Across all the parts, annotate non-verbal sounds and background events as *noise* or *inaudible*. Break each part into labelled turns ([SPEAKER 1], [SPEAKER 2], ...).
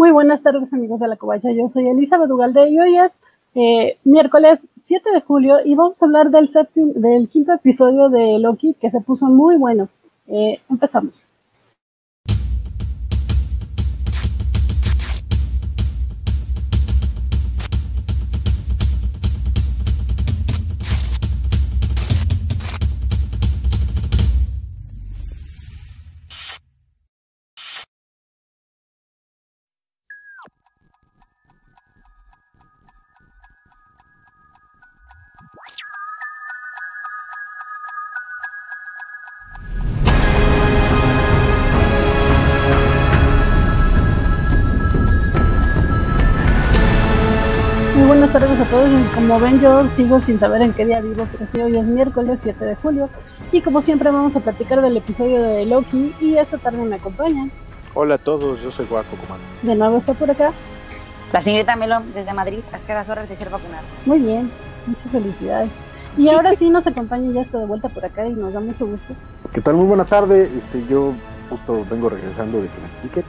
[SPEAKER 1] Muy buenas tardes amigos de la Covacha, yo soy Elizabeth Ugalde y hoy es eh, miércoles 7 de julio y vamos a hablar del, del quinto episodio de Loki que se puso muy bueno. Eh, empezamos. Ven, yo sigo sin saber en qué día vivo, pero sí, hoy es miércoles 7 de julio. Y como siempre, vamos a platicar del episodio de Loki. Y esta tarde me acompañan.
[SPEAKER 2] Hola a todos, yo soy Guaco Comando.
[SPEAKER 1] De nuevo está por acá.
[SPEAKER 3] La señorita Melón, desde Madrid, es que las horas de ser vacunada.
[SPEAKER 1] Muy bien, muchas felicidades. Y *laughs* ahora sí nos acompaña, ya está de vuelta por acá y nos da mucho gusto.
[SPEAKER 4] ¿Qué tal? Muy buena tarde. Este, yo justo vengo regresando de que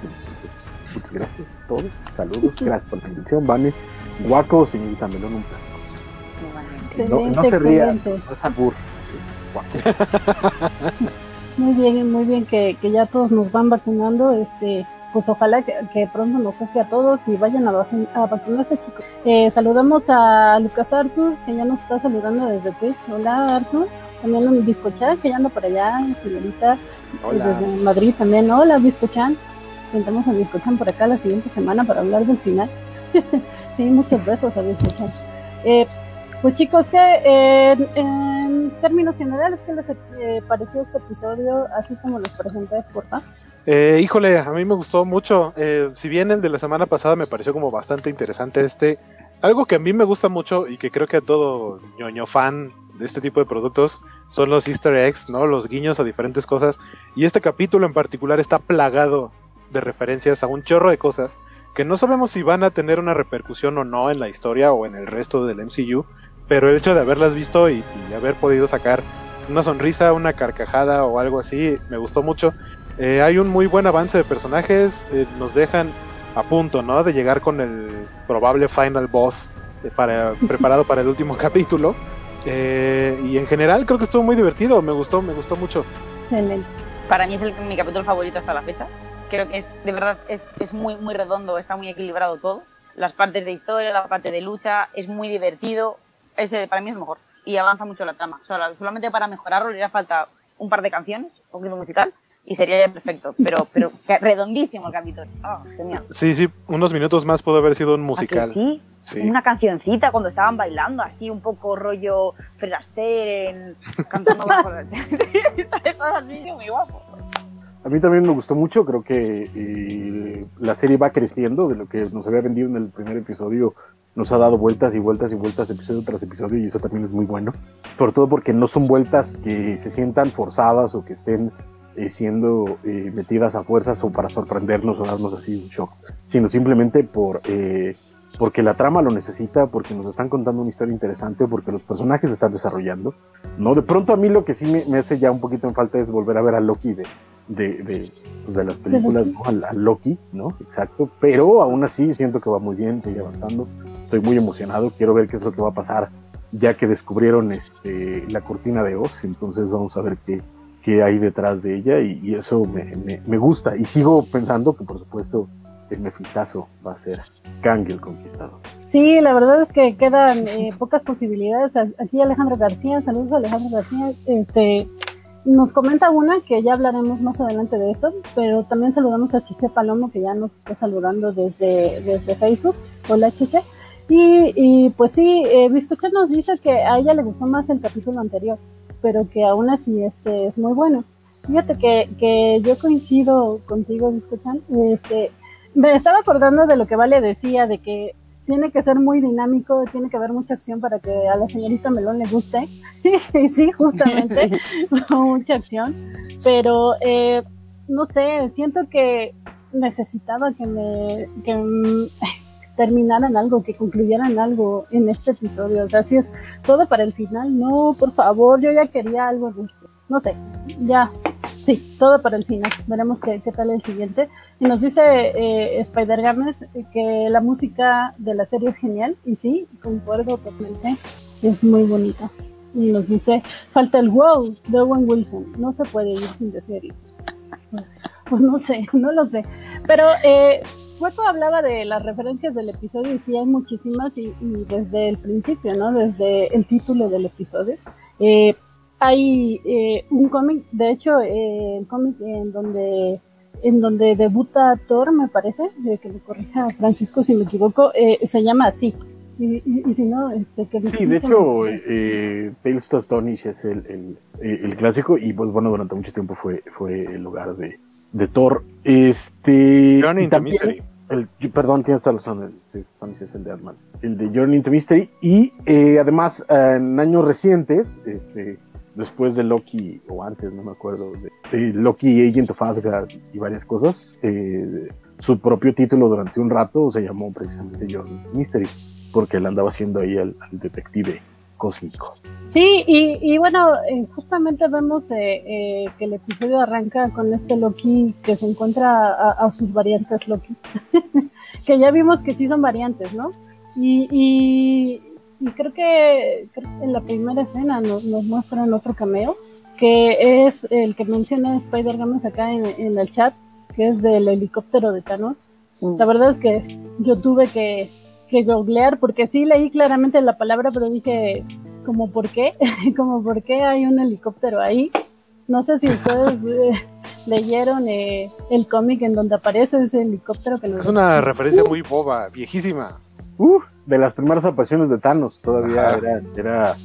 [SPEAKER 4] Muchas gracias a todos. Saludos. *laughs* Gracias por la invitación, Vane. Guaco, señorita Melón, un placer. No, no se ría, no es albur. *laughs*
[SPEAKER 1] muy bien, muy bien que, que, ya todos nos van vacunando. Este, pues ojalá que, que pronto nos toque a todos y vayan a, a vacunarse, chicos. Eh, saludamos a Lucas Arthur, que ya nos está saludando desde Twitch. Hola, Arthur. También a Biscochan, que ya anda por allá, señorita. Desde Madrid también. Hola, Biscochan. Intentamos a Biscochan por acá la siguiente semana para hablar del final. *laughs* Sí, muchos besos a eh, pues chicos, que eh, en términos generales, ¿qué les eh, pareció este episodio, así como los presenté, por favor?
[SPEAKER 2] Eh, híjole, a mí me gustó mucho. si bien el de la semana pasada me pareció como bastante interesante este, algo que a mí me gusta mucho y que creo que a todo ñoño fan de este tipo de productos son los easter eggs, ¿no? Los guiños a diferentes cosas. Y este capítulo en particular está plagado de referencias a un chorro de cosas que no sabemos si van a tener una repercusión o no en la historia o en el resto del MCU, pero el hecho de haberlas visto y, haber podido sacar una sonrisa, una carcajada o algo así, me gustó mucho. Eh, hay un muy buen avance de personajes, eh, nos dejan a punto, ¿no? De llegar con el probable final boss eh, para, *laughs* preparado para el último capítulo. y en general creo que estuvo muy divertido, me gustó, me gustó mucho.
[SPEAKER 3] Para mí es el, mi capítulo favorito hasta la fecha creo que es, de verdad, es, es muy, muy redondo, está muy equilibrado todo. Las partes de historia, la parte de lucha, es muy divertido. Ese para mí es mejor. Y avanza mucho la trama. O solamente para mejorarlo le haría falta un par de canciones, un clima musical, y sería ya perfecto. Pero, pero redondísimo el capítulo. Oh, genial.
[SPEAKER 2] Sí, sí, unos minutos más puede haber sido un musical.
[SPEAKER 3] Sí? sí? Una cancioncita cuando estaban bailando, así un poco rollo Fred Astaire, cantando bajo. Eso así, muy guapo.
[SPEAKER 4] A mí también me gustó mucho, creo que eh, la serie va creciendo, de lo que nos había vendido en el primer episodio, nos ha dado vueltas y vueltas y vueltas episodio tras episodio y eso también es muy bueno, sobre todo porque no son vueltas que se sientan forzadas o que estén eh, siendo eh, metidas a fuerzas o para sorprendernos o darnos así un shock, sino simplemente por porque la trama lo necesita, porque nos están contando una historia interesante, porque los personajes se están desarrollando. No, de pronto a mí lo que sí me, me hace ya un poquito en falta es volver a ver a Loki de, de, de, pues de las películas, ¿no? a, Loki, ¿no? Exacto, pero aún así siento que va muy bien, sigue avanzando, estoy muy emocionado, quiero ver qué es lo que va a pasar ya que descubrieron este, la cortina de Oz, entonces vamos a ver qué, qué hay detrás de ella y, eso me, me, gusta y sigo pensando que por supuesto el mefistazo va a ser Kang el Conquistador.
[SPEAKER 1] Sí, la verdad es que quedan eh, pocas posibilidades. Aquí Alejandro García, saludos Alejandro García. Este, nos comenta una que ya hablaremos más adelante de eso, pero también saludamos a Chiche Palomo que ya nos está saludando desde, desde Facebook. Hola Chiche. Y, y pues sí, eh, nos dice que a ella le gustó más el capítulo anterior, pero que aún así este es muy bueno. Fíjate que, que yo coincido contigo, Biscochan. Este, me estaba acordando de lo que Vale decía, de que tiene que ser muy dinámico, tiene que haber mucha acción para que a la señorita Melón le guste. *laughs* sí, sí, justamente, *laughs* mucha acción. Pero, eh, no sé, siento que necesitaba que me que terminaran algo, que concluyeran algo en este episodio. O sea, si es todo para el final, no, por favor, yo ya quería algo de esto. No sé, ya, Sí, todo para el final. Veremos qué, qué tal el siguiente. Y nos dice eh, Spider Games que la música de la serie es genial. Y sí, concuerdo totalmente. Es muy bonita. Y nos dice, falta el wow de Owen Wilson. No se puede ir sin decirlo. *laughs* Pues no sé, no lo sé. Pero eh, Hueco hablaba de las referencias del episodio y sí hay muchísimas y, y desde el principio, ¿no? Desde el título del episodio. Eh, hay eh, un cómic, de hecho, eh, el cómic en donde en donde debuta Thor, me parece, de que me corrija Francisco si me equivoco, eh, se llama así. Y, y, y si no, este, que
[SPEAKER 4] Sí, de hecho, eh, Tales to Astonish es el, el, el clásico y pues bueno, durante mucho tiempo fue, fue el hogar de, de Thor. Este,
[SPEAKER 2] Journey
[SPEAKER 4] y también. El- perdón, tienes toda la razón, el el de Ant-Man. El de Journey into Mystery y eh, además en años recientes, este, después de Loki, o antes, no me acuerdo, de, de Loki Agent of Asgard y varias cosas, eh, su propio título durante un rato se llamó precisamente Journey into Mystery porque él andaba haciendo ahí al detective cósmico.
[SPEAKER 1] Sí, y, y bueno, eh, justamente vemos eh, eh, que el episodio arranca con este Loki que se encuentra a, a sus variantes Lokis, *laughs* que ya vimos que sí son variantes, ¿no? Y, y, y creo, que, creo que en la primera escena nos, nos muestran otro cameo, que es el que menciona Spider Games acá en, en el chat, que es del helicóptero de Thanos. La verdad es que yo tuve que, que googlear porque sí leí claramente la palabra, pero dije, como por qué, *laughs* como por qué hay un helicóptero ahí. No sé si ustedes eh, leyeron eh, el cómic en donde aparece ese helicóptero que nos
[SPEAKER 2] Es una referencia muy boba, viejísima.
[SPEAKER 4] Uf, de las primeras apariciones de Thanos, todavía
[SPEAKER 2] Ajá.
[SPEAKER 4] era, era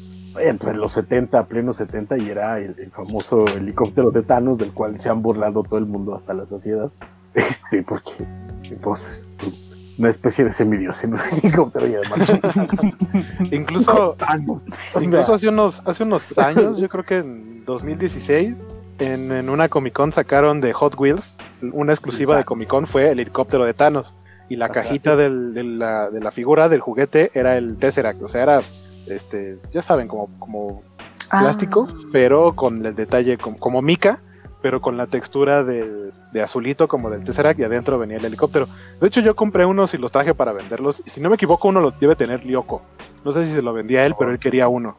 [SPEAKER 4] entre los 70, plenos 70, y era el, el famoso helicóptero de Thanos, del cual se han burlado todo el mundo hasta la saciedad. *laughs* Este, porque, pues, una especie de semidios en un *laughs* helicóptero y además. *laughs*
[SPEAKER 2] Incluso, incluso hace unos, hace unos años, yo creo que en 2016, en, en una Comic Con sacaron de Hot Wheels, una exclusiva de Comic Con fue el helicóptero de Thanos. Y la cajita del- de, la, de la figura del juguete era el Tesseract, o sea, era, este, ya saben, como, como
[SPEAKER 3] Ah.
[SPEAKER 2] plástico, pero con el detalle como, como mica, pero con la textura del- de azulito como del Tesseract y adentro venía el helicóptero. De hecho, yo compré unos y los traje para venderlos. Y si no me equivoco, uno lo debe tener Lyoko. No sé si se lo vendía a él, pero él quería uno.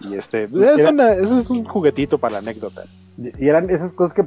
[SPEAKER 2] Y este, es,
[SPEAKER 4] Era-
[SPEAKER 2] una- ese es un juguetito para la anécdota.
[SPEAKER 4] Y eran esas cosas que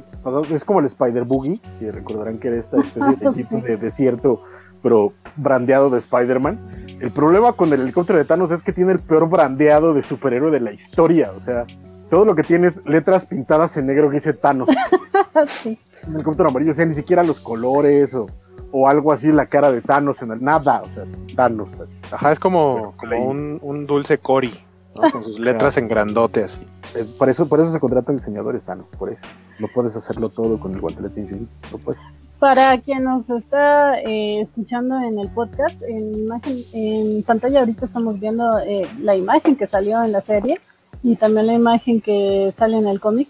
[SPEAKER 4] es como el Spider Boogie, que recordarán que era esta especie de equipo de *laughs* desierto, pero brandeado de Spider-Man. El problema con el helicóptero de Thanos es que tiene el peor brandeado de superhéroe de la historia. O sea, todo lo que tiene es letras pintadas en negro que dice Thanos. *laughs*
[SPEAKER 1] sí.
[SPEAKER 4] Un helicóptero amarillo, o sea, ni siquiera los colores o, o algo así, la cara de Thanos en el nada. O sea, Thanos.
[SPEAKER 2] Ajá, es como, como un, un dulce Cori, ¿no? con sus letras en grandote así.
[SPEAKER 4] Eh, por, eso, por eso se contratan diseñadores Thanos, por eso. No puedes hacerlo todo con el guantelete infinito. No puedes.
[SPEAKER 1] Para quien nos está eh, escuchando en el podcast, en, imagen, en pantalla ahorita estamos viendo eh, la imagen que salió en la serie y también la imagen que sale en el cómic.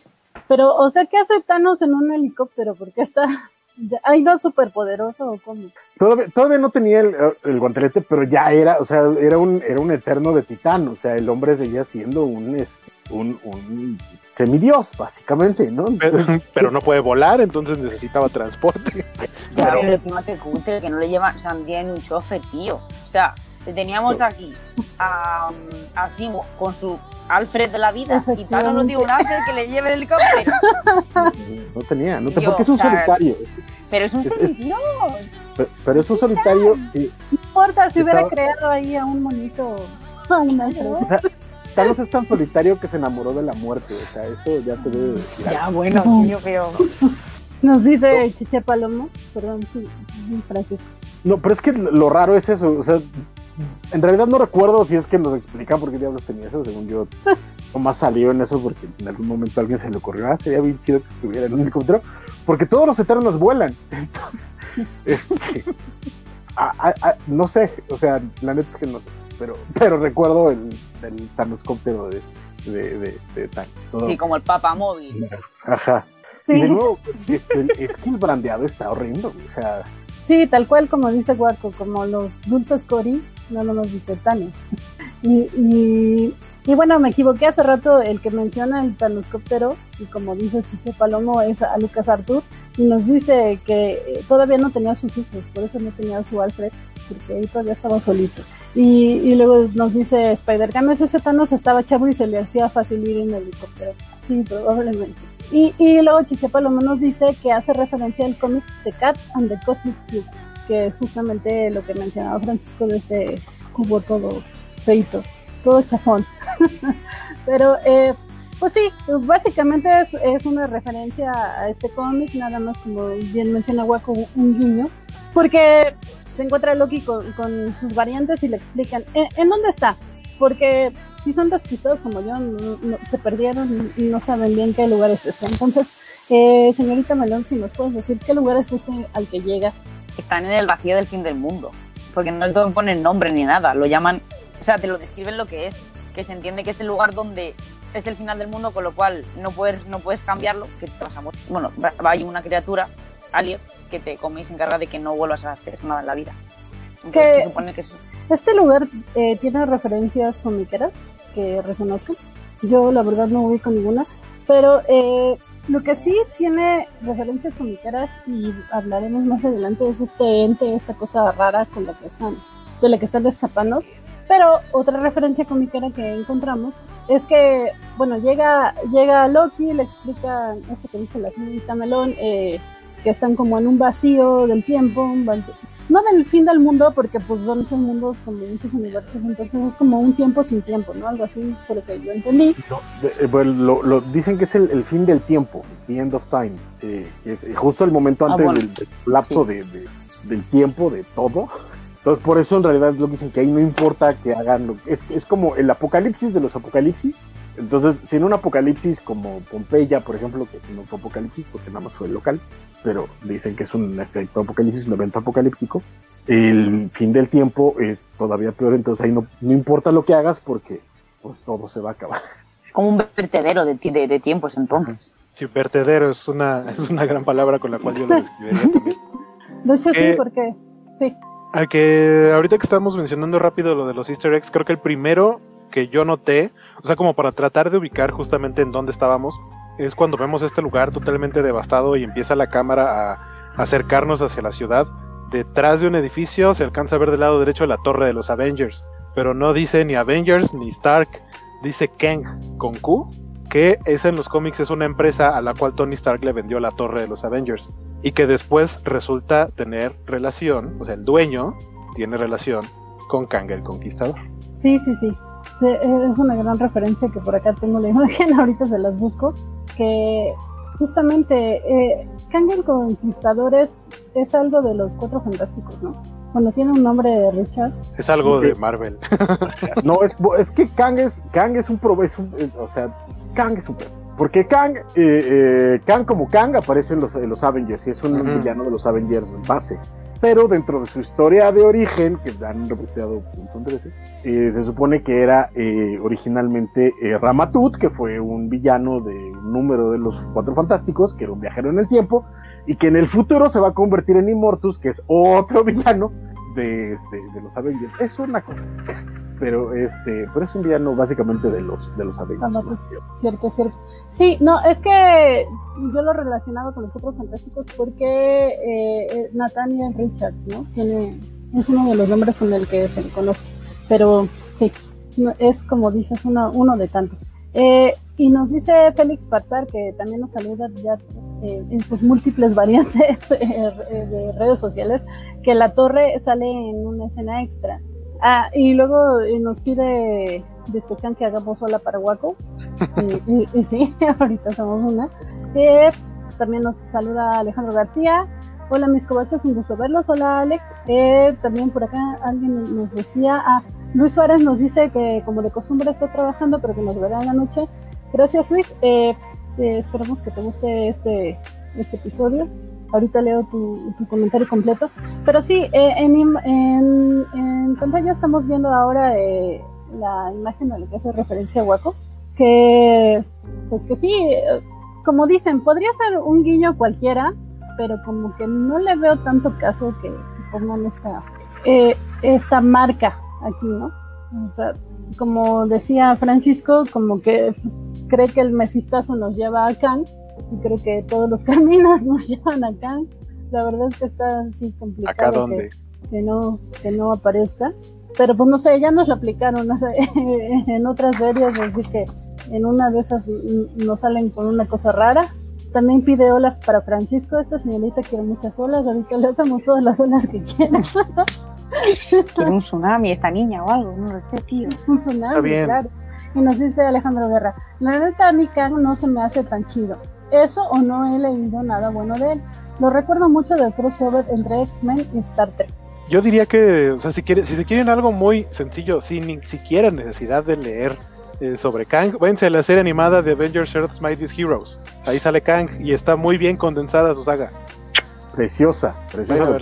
[SPEAKER 1] Pero, o sea, ¿qué hace Thanos en un helicóptero? Porque está... *laughs* ¿Hay no superpoderoso o cómo?
[SPEAKER 4] Todavía, todavía no tenía el, el guantelete, pero ya era, o sea, era un, era un eterno de titán, o sea, el hombre seguía siendo un, un, un semidios, básicamente, ¿no?
[SPEAKER 2] Pero, pero no puede volar, entonces necesitaba transporte.
[SPEAKER 3] Ya,
[SPEAKER 4] Pero-
[SPEAKER 3] pero encima que cutre, que no le lleva ni un chofer, tío. O sea, teníamos aquí a, a Zimo con su Alfred de la vida y Thanos no tiene un Alfred que le lleve el helicóptero.
[SPEAKER 4] No tenía, no te, porque es un
[SPEAKER 3] o sea,
[SPEAKER 4] solitario,
[SPEAKER 3] Pero es un semidios.
[SPEAKER 4] pero, pero es un solitario,
[SPEAKER 1] No importa si hubiera
[SPEAKER 4] Estaba-
[SPEAKER 1] creado ahí a un monito, a un Alfred.
[SPEAKER 4] o sea, Thanos es tan solitario que se enamoró de la muerte, o sea, eso ya te debe decir.
[SPEAKER 3] Ya, bueno, tío, pero.
[SPEAKER 1] Nos dice Chiche Palomo, perdón, sí, sí, Francisco.
[SPEAKER 4] No, pero es que lo raro es eso, o sea, en realidad no recuerdo si es que nos explican por qué diablos tenía eso, según yo, *laughs* nomás salió en eso porque en algún momento a alguien se le ocurrió, ah, sería bien chido que estuviera en un helicóptero, porque todos los eternos vuelan, *laughs* entonces, este, no sé, o sea, la neta es que no sé, pero, pero recuerdo el, el Thanoscóptero de, de, de, todo-
[SPEAKER 3] Sí, como el Papa Móvil.
[SPEAKER 4] ajá,
[SPEAKER 1] Sí,
[SPEAKER 4] y de nuevo, este, es que el brandeado está horrendo, o sea,
[SPEAKER 1] sí, tal cual como dice Guarco, como los dulces Cori, no nomás dice Thanos. Y, y, bueno, me equivoqué hace rato, el que menciona el planoscóptero, y como dice Chicho Palomo, es a Lucas Artur, y nos dice que eh, todavía no tenía sus hijos, por eso no tenía su Alfred, porque ahí todavía estaba solito. Y, luego nos dice Spider-Man, ese Thanos estaba chavo y se le hacía fácil ir en helicóptero. Sí, probablemente. Y, y luego Chicho Palomo nos dice que hace referencia al cómic The Cat and the Cosmic Cube, que es justamente lo que mencionaba Francisco de este cubo todo feito, todo chafón. *laughs* Pero, eh, pues sí, básicamente es, una referencia a este cómic, nada más como bien menciona Waco, un guiño, porque se encuentra Loki con, sus variantes y le explican ¿en, ¿en, dónde está, porque si son despistados como yo, no, se perdieron y no saben bien qué lugar es. Entonces, eh, señorita Melón, si nos puedes decir qué lugar es este al que llega.
[SPEAKER 3] Están en el vacío del fin del mundo, porque no te ponen nombre ni nada, lo llaman, o sea, te lo describen lo que es, que se entiende que es el lugar donde es el final del mundo, con lo cual no puedes, no puedes cambiarlo, que te vas a morir. Bueno, hay una criatura, Alien, que te come y se encarga de que no vuelvas a hacer nada en la vida. Entonces, se supone que es...
[SPEAKER 1] Este lugar eh, tiene referencias comiqueras que reconozco. Yo la verdad no ubico ninguna, pero eh, lo que sí tiene referencias comiqueras y hablaremos más adelante es este ente, esta cosa rara con la que están, de la que están escapando. Pero otra referencia comiquera que encontramos es que, bueno, llega, llega Loki, le explica esto que dice la señorita Melón, eh, que están como en un vacío del tiempo, un no del fin del mundo, porque pues son muchos mundos como muchos universos, entonces es como un tiempo sin tiempo, ¿no? Algo así, por lo que yo entendí.
[SPEAKER 4] No, eh, bueno, lo, lo, dicen que es el, el, fin del tiempo, the end of time, eh, es justo el momento antes ah, bueno. del, del, lapso sí. de, de, del tiempo, de todo. Entonces, por eso en realidad lo dicen que ahí no importa que hagan lo es, es como el apocalipsis de los apocalipsis. Entonces, si en un apocalipsis como Pompeya, por ejemplo, que no fue apocalipsis porque nada más fue local, pero dicen que es un efecto apocalipsis, un evento apocalíptico, el fin del tiempo es todavía peor, entonces ahí no, no importa lo que hagas porque pues, todo se va a acabar.
[SPEAKER 3] Es como un vertedero de, de, de tiempos entonces.
[SPEAKER 2] Sí, vertedero es una, es una gran palabra con la cual yo lo describiría también. *laughs*
[SPEAKER 1] De hecho, sí, eh, porque sí.
[SPEAKER 2] A que ahorita que estamos mencionando rápido lo de los easter eggs, creo que el primero que yo noté, o sea, como para tratar de ubicar justamente en dónde estábamos, es cuando vemos este lugar totalmente devastado y empieza la cámara a acercarnos hacia la ciudad. Detrás de un edificio se alcanza a ver del lado derecho la torre de los Avengers, pero no dice ni Avengers ni Stark, dice Kang con Q, que esa en los cómics es una empresa a la cual Tony Stark le vendió la torre de los Avengers y que después resulta tener relación, o sea, el dueño tiene relación con Kang el Conquistador.
[SPEAKER 1] Sí, sí, sí. Es una gran referencia que por acá tengo la *laughs* imagen, ahorita se las busco, que justamente eh, Kang el Conquistador es, es algo de los Cuatro Fantásticos, ¿no? Cuando tiene un nombre de Richard.
[SPEAKER 2] Es algo de Marvel. *laughs*
[SPEAKER 4] no, es, es que Kang es, Kang es un, pro, es un o sea, Kang es un porque Kang, eh, eh, Kang como Kang aparece en los, en los Avengers y es un uh -huh. villano de los Avengers base. Pero dentro de su historia de origen, que han reporteado un montón de veces, eh, se supone que era eh, originalmente eh, Ramatut, que fue un villano de un número de los Cuatro Fantásticos, que era un viajero en el tiempo, y que en el futuro se va a convertir en Immortus, que es otro *laughs* villano de, este, de los Avengers. Es una cosa pero este pero es un villano básicamente de los de los Avengers.
[SPEAKER 1] No, cierto, cierto. Sí, no, es que yo lo relacionaba con los cuatro fantásticos porque eh, Nathaniel Richard, ¿no? Tiene es uno de los nombres con el que se le conoce, pero sí, es como dices uno, uno de tantos. Eh, y nos dice Félix Barzar, que también nos saluda ya eh, en sus múltiples *laughs* variantes de redes sociales, que la torre sale en una escena extra. Ah, y luego eh, nos pide escuchan que hagamos hola para Waco. *laughs* y, y, y, sí, *laughs* ahorita somos una. Eh, también nos saluda Alejandro García. Hola mis cobachos, un gusto verlos. Hola Alex. Eh, también por acá alguien nos decía, ah, Luis Suárez nos dice que como de costumbre está trabajando, pero que nos verá en la noche. Gracias Luis. Eh, esperamos que te guste este, este episodio ahorita leo tu, comentario completo. Pero sí, eh, en, en, en, pantalla estamos viendo ahora eh, la imagen a la que hace referencia Waco, que pues que sí, como dicen, podría ser un guiño cualquiera, pero como que no le veo tanto caso que, pongan esta, eh, esta marca aquí, ¿no? O sea, como decía Francisco, como que cree que el mefistazo nos lleva a Kang y creo que todos los *laughs* caminos nos llevan a Kang. La verdad es que está así complicado.
[SPEAKER 2] ¿Acá dónde?
[SPEAKER 1] Que, que no, que no aparezca. Pero pues no sé, ya nos lo aplicaron no sé, *laughs* en otras series, así que en una de esas nos salen con una cosa rara. También pide hola para Francisco, esta señorita quiere muchas olas, ahorita le damos todas las olas que quiera. *laughs*
[SPEAKER 3] Quiere un tsunami esta niña o algo, no lo sé, tío.
[SPEAKER 1] Un tsunami,
[SPEAKER 2] Está bien.
[SPEAKER 1] claro. Y nos dice Alejandro Guerra, la neta a mí Kang no se me hace tan chido. Eso o no he leído nada bueno de él. Lo recuerdo mucho del crossover entre X-Men y Star Trek.
[SPEAKER 2] Yo diría que, o sea, si, quiere, si se quieren algo muy sencillo, sin ni siquiera necesidad de leer eh, sobre Kang, váyanse a la serie animada de Avengers Earth's Mightiest Heroes. Ahí sale Kang y está muy bien condensada su saga.
[SPEAKER 4] Preciosa, preciosa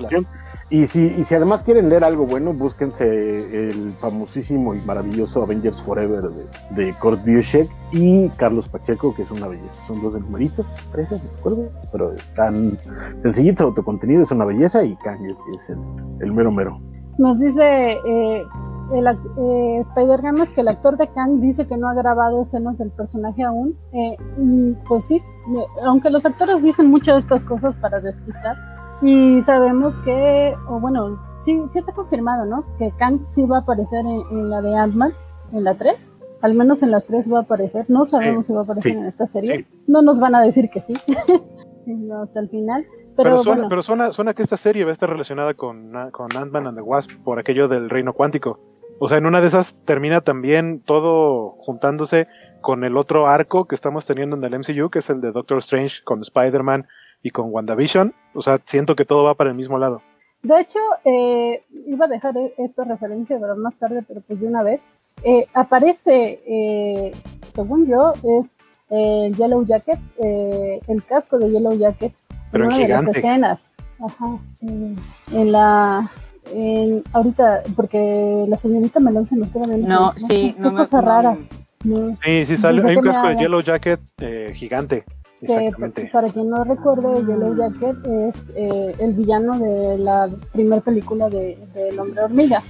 [SPEAKER 4] Y si, y si además quieren leer algo bueno, búsquense el famosísimo y maravilloso Avengers Forever de, de Kurt Busiek y Carlos Pacheco, que es una belleza. Son dos numeritos, parece, no recuerdo, pero están sencillitos, autocontenido, es una belleza y Kang es, el, el mero mero.
[SPEAKER 1] Nos dice eh, el, eh, Spider-Games que el actor de Kang dice que no ha grabado escenas del personaje aún. Eh, mm, pues sí, eh, aunque los actores dicen muchas de estas cosas para despistar. Y sabemos que, o bueno, sí, sí está confirmado, ¿no? Que Kang sí va a aparecer en, en la de Ant-Man, en la 3. Al menos en la 3 va a aparecer. No sabemos si va a aparecer
[SPEAKER 4] sí,
[SPEAKER 1] en esta serie.
[SPEAKER 4] sí.
[SPEAKER 1] No nos van a decir que sí. *laughs* No, hasta el final. Pero,
[SPEAKER 2] Pero, suena,
[SPEAKER 1] bueno.
[SPEAKER 2] pero suena, suena que esta serie va a estar relacionada con, con Ant-Man and the Wasp por aquello del reino cuántico. O sea, en una de esas termina también todo juntándose con el otro arco que estamos teniendo en el MCU, que es el de Doctor Strange con Spider-Man y con WandaVision. O sea, siento que todo va para el mismo lado.
[SPEAKER 1] De hecho, eh, iba a dejar esta referencia para más tarde, pero pues de una vez. Eh, aparece, eh, según yo, es el Yellow Jacket, eh, el casco de Yellow Jacket,
[SPEAKER 2] Pero
[SPEAKER 1] en una de las
[SPEAKER 2] gigante.
[SPEAKER 1] escenas. Ajá. eh, en la. En, ahorita, porque la señorita Melón se nos queda viendo.
[SPEAKER 3] No, sí,
[SPEAKER 1] qué
[SPEAKER 3] no me
[SPEAKER 1] cosa
[SPEAKER 3] no-
[SPEAKER 1] rara. No.
[SPEAKER 2] Sí, sí, sale. Hay un casco de. Yellow Jacket eh, gigante.
[SPEAKER 1] Que
[SPEAKER 2] Exactamente.
[SPEAKER 1] para quien no recuerde, Yellow Jacket es eh, el villano de la primera película de, de El Hombre Hormiga.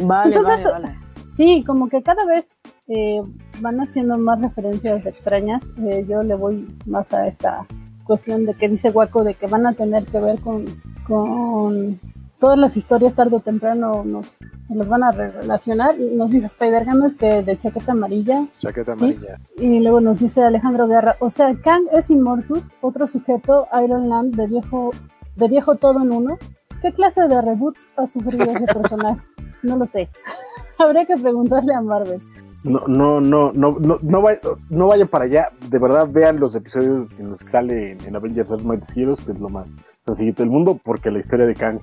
[SPEAKER 3] Vale,
[SPEAKER 1] Entonces,
[SPEAKER 3] vale, vale.
[SPEAKER 1] Sí, como que cada vez eh, van haciendo más referencias extrañas. Eh, yo le voy más a esta cuestión de que dice Waco de que van a tener que ver con, con todas las historias tarde o temprano nos, las van a relacionar. Nos dice Spider-Games que de chaqueta amarilla
[SPEAKER 2] Chaqueta
[SPEAKER 1] Sí.
[SPEAKER 2] amarilla.
[SPEAKER 1] y luego nos dice Alejandro Guerra, o sea, Kang es Immortus, otro sujeto, Iron Land, de viejo, de viejo todo en uno. ¿Qué clase de reboots ha sufrido ese *laughs* personaje? No lo sé. *laughs* Habría que preguntarle a Marvel.
[SPEAKER 4] No, no, no, no, no, no, vaya, no vaya para allá. De verdad, vean los episodios en los que sale en, en Avengers Mightiest Heroes, que es lo más sencillito del mundo, porque la historia de Kang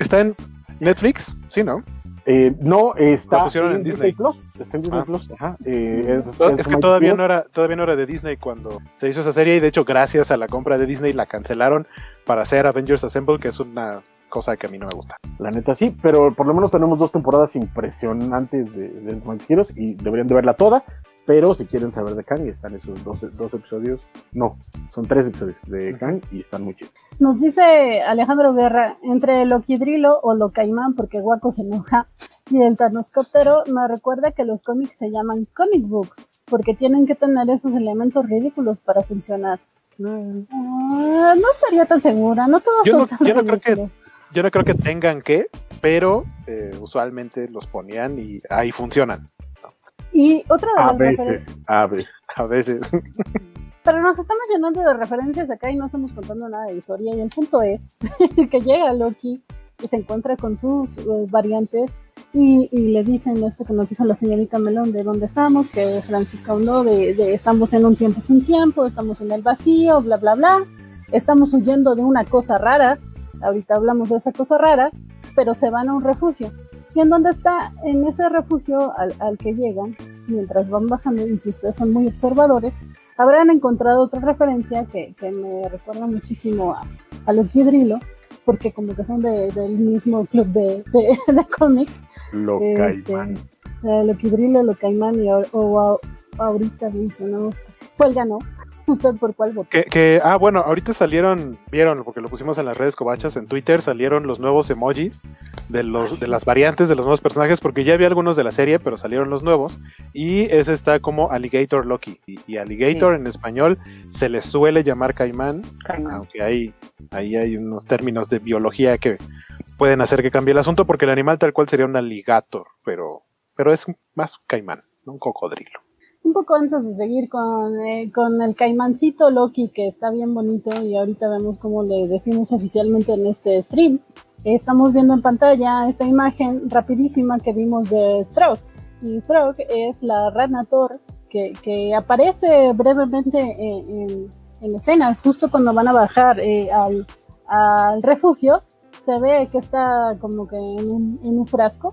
[SPEAKER 2] ¿Está en Netflix? Sí, ¿no?
[SPEAKER 4] Eh, no, está
[SPEAKER 2] pusieron en Disney.
[SPEAKER 4] Plus. Está en Disney
[SPEAKER 2] Ah.
[SPEAKER 4] Plus. Ajá. Eh, es,
[SPEAKER 2] Es que todavía no era todavía no era de Disney cuando se hizo esa serie y de hecho gracias a la compra de Disney la cancelaron para hacer Avengers Assemble que es una cosa que a mí no me gusta.
[SPEAKER 4] La neta sí, pero por lo menos tenemos dos temporadas impresionantes de, de Mighty Heroes y deberían de verla toda. Pero si quieren saber de Kang, están esos dos, dos episodios. No, son tres episodios de Kang y están muy chidos.
[SPEAKER 1] Nos dice Alejandro Guerra, entre Loquidrilo o Locaimán, porque Guaco se enoja, y el Thanoscóptero me recuerda que los cómics se llaman comic books, porque tienen que tener esos elementos ridículos para funcionar. Ah, no estaría tan segura, no todos
[SPEAKER 2] Yo
[SPEAKER 1] son
[SPEAKER 2] no-
[SPEAKER 1] tan
[SPEAKER 2] yo no creo que-. Yo no creo que tengan que, pero eh, usualmente los ponían y ahí funcionan
[SPEAKER 1] Y otra de
[SPEAKER 4] A
[SPEAKER 1] las
[SPEAKER 4] veces,
[SPEAKER 1] referencias,
[SPEAKER 4] a veces.
[SPEAKER 2] a veces. *laughs*
[SPEAKER 1] pero nos estamos llenando de referencias acá y no estamos contando nada de historia, y el punto es *laughs* que llega Loki y se encuentra con sus eh, variantes y, y le dicen esto que nos dijo la señorita Melón de dónde estamos, que Francisco habló de, de estamos en un tiempo sin tiempo, estamos en el vacío, bla, bla, bla, estamos huyendo de una cosa rara, ahorita hablamos de esa cosa rara, pero se van a un refugio. ¿Y en dónde está? En ese refugio al, al que llegan, mientras van bajando, y si ustedes son muy observadores, habrán encontrado otra referencia que, que me recuerda muchísimo a, a Loki Drilo, porque como que son de- del mismo club de, de, *laughs* de cómics.
[SPEAKER 4] Lo
[SPEAKER 1] Este,
[SPEAKER 4] Caimán.
[SPEAKER 1] eh, Loki Drilo, Lo Caimán y o, a- ahorita mencionamos cuál ganó. ¿Usted por cuál votó?
[SPEAKER 2] Que, que, ah, bueno, ahorita salieron, vieron, porque lo pusimos en las redes cobachas, en Twitter salieron los nuevos emojis de los de las variantes de los nuevos personajes, porque ya había algunos de la serie, pero salieron los nuevos. Y ese está como Alligator Loki. Y, y Alligator en español se le suele llamar caimán,
[SPEAKER 3] Caimán.
[SPEAKER 2] aunque ahí, ahí hay unos términos de biología que pueden hacer que cambie el asunto, porque el animal tal cual sería un alligator, pero, pero es más caimán, no un cocodrilo.
[SPEAKER 1] Poco antes de seguir con, eh, con el caimancito Loki, que está bien bonito, y ahorita vemos cómo le decimos oficialmente en este stream. Estamos viendo en pantalla esta imagen rapidísima que vimos de Throg. Y Throg es la rana Thor que, que aparece brevemente en, en, en escena, justo cuando van a bajar eh, al, al refugio. Se ve que está como que en un, en un frasco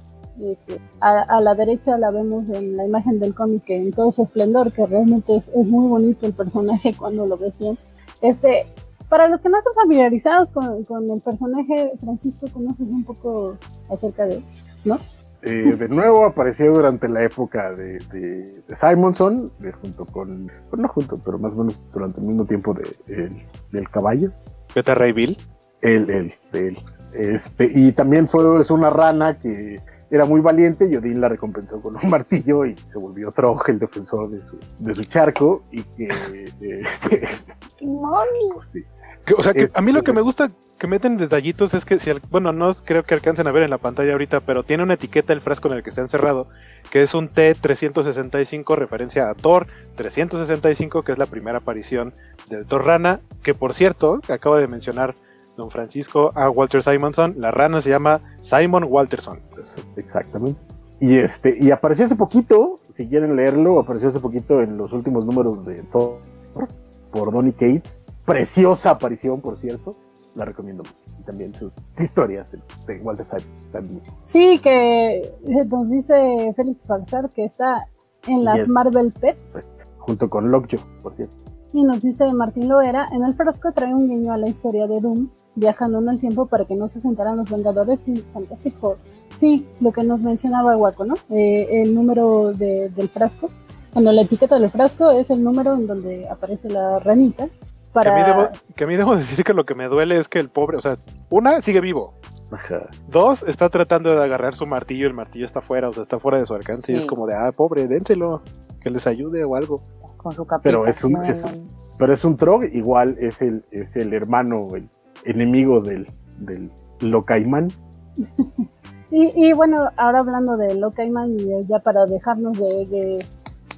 [SPEAKER 1] a, a, la derecha la vemos en la imagen del cómic en todo su esplendor, que realmente es, es, muy bonito el personaje cuando lo ves bien. Este, para los que no están familiarizados con, con el personaje, Francisco, conoces un poco acerca de él, ¿no?
[SPEAKER 4] Eh, de nuevo apareció durante la época de, de, de Simonson, de, junto con, bueno, no junto, pero más o menos durante el mismo tiempo de, el, del caballo.
[SPEAKER 2] Beta Ray Bill.
[SPEAKER 4] Él, él, de él. Este, y también fue es una rana que era muy valiente y Odín la recompensó con un *laughs* martillo y se volvió Troj el defensor de su, de su charco y que *laughs* este,
[SPEAKER 2] sí. que, o sea que a mí lo que me gusta que meten detallitos es que si bueno no creo que alcancen a ver en la pantalla ahorita pero tiene una etiqueta el frasco en el que está encerrado que es un T365 referencia a Thor 365 que es la primera aparición del Thor Rana que por cierto acabo de mencionar don Francisco a Walter Simonson. La rana se llama Simon Walterson.
[SPEAKER 4] Pues, exactamente. Y este, y apareció hace poquito, si quieren leerlo, apareció hace poquito en los últimos números de Thor por Donny Cates. Preciosa aparición, por cierto. La recomiendo mucho. Y también sus historias de Walter Simon.
[SPEAKER 1] Sí, que nos dice Félix Falsar que está en las yes. Marvel Pets.
[SPEAKER 4] Junto con Lockjaw, por cierto.
[SPEAKER 1] Y nos dice Martín Loera, en el frasco trae un guiño a la historia de Doom, viajando en el tiempo para que no se juntaran los Vengadores y Fantastic Four. Sí, lo que nos mencionaba Waco, ¿no? Eh, el número de, del frasco, cuando la etiqueta del frasco es el número en donde aparece la ranita. Para...
[SPEAKER 2] Que, a mí debo, que a mí debo *laughs* decir que lo que me duele es que el pobre, o sea, una, sigue vivo. Ajá. Dos, está tratando de agarrar su martillo, el martillo está fuera, o sea, está fuera de su alcance sí. y es como de, ah, pobre, dénselo, que les ayude o algo.
[SPEAKER 3] Con su capita,
[SPEAKER 4] pero es un, es un, pero es un Trog, igual es el, es el hermano, el enemigo del, del Locaimán. *laughs*
[SPEAKER 1] y, y, bueno, ahora hablando de Locaimán, y ya para dejarnos de, de,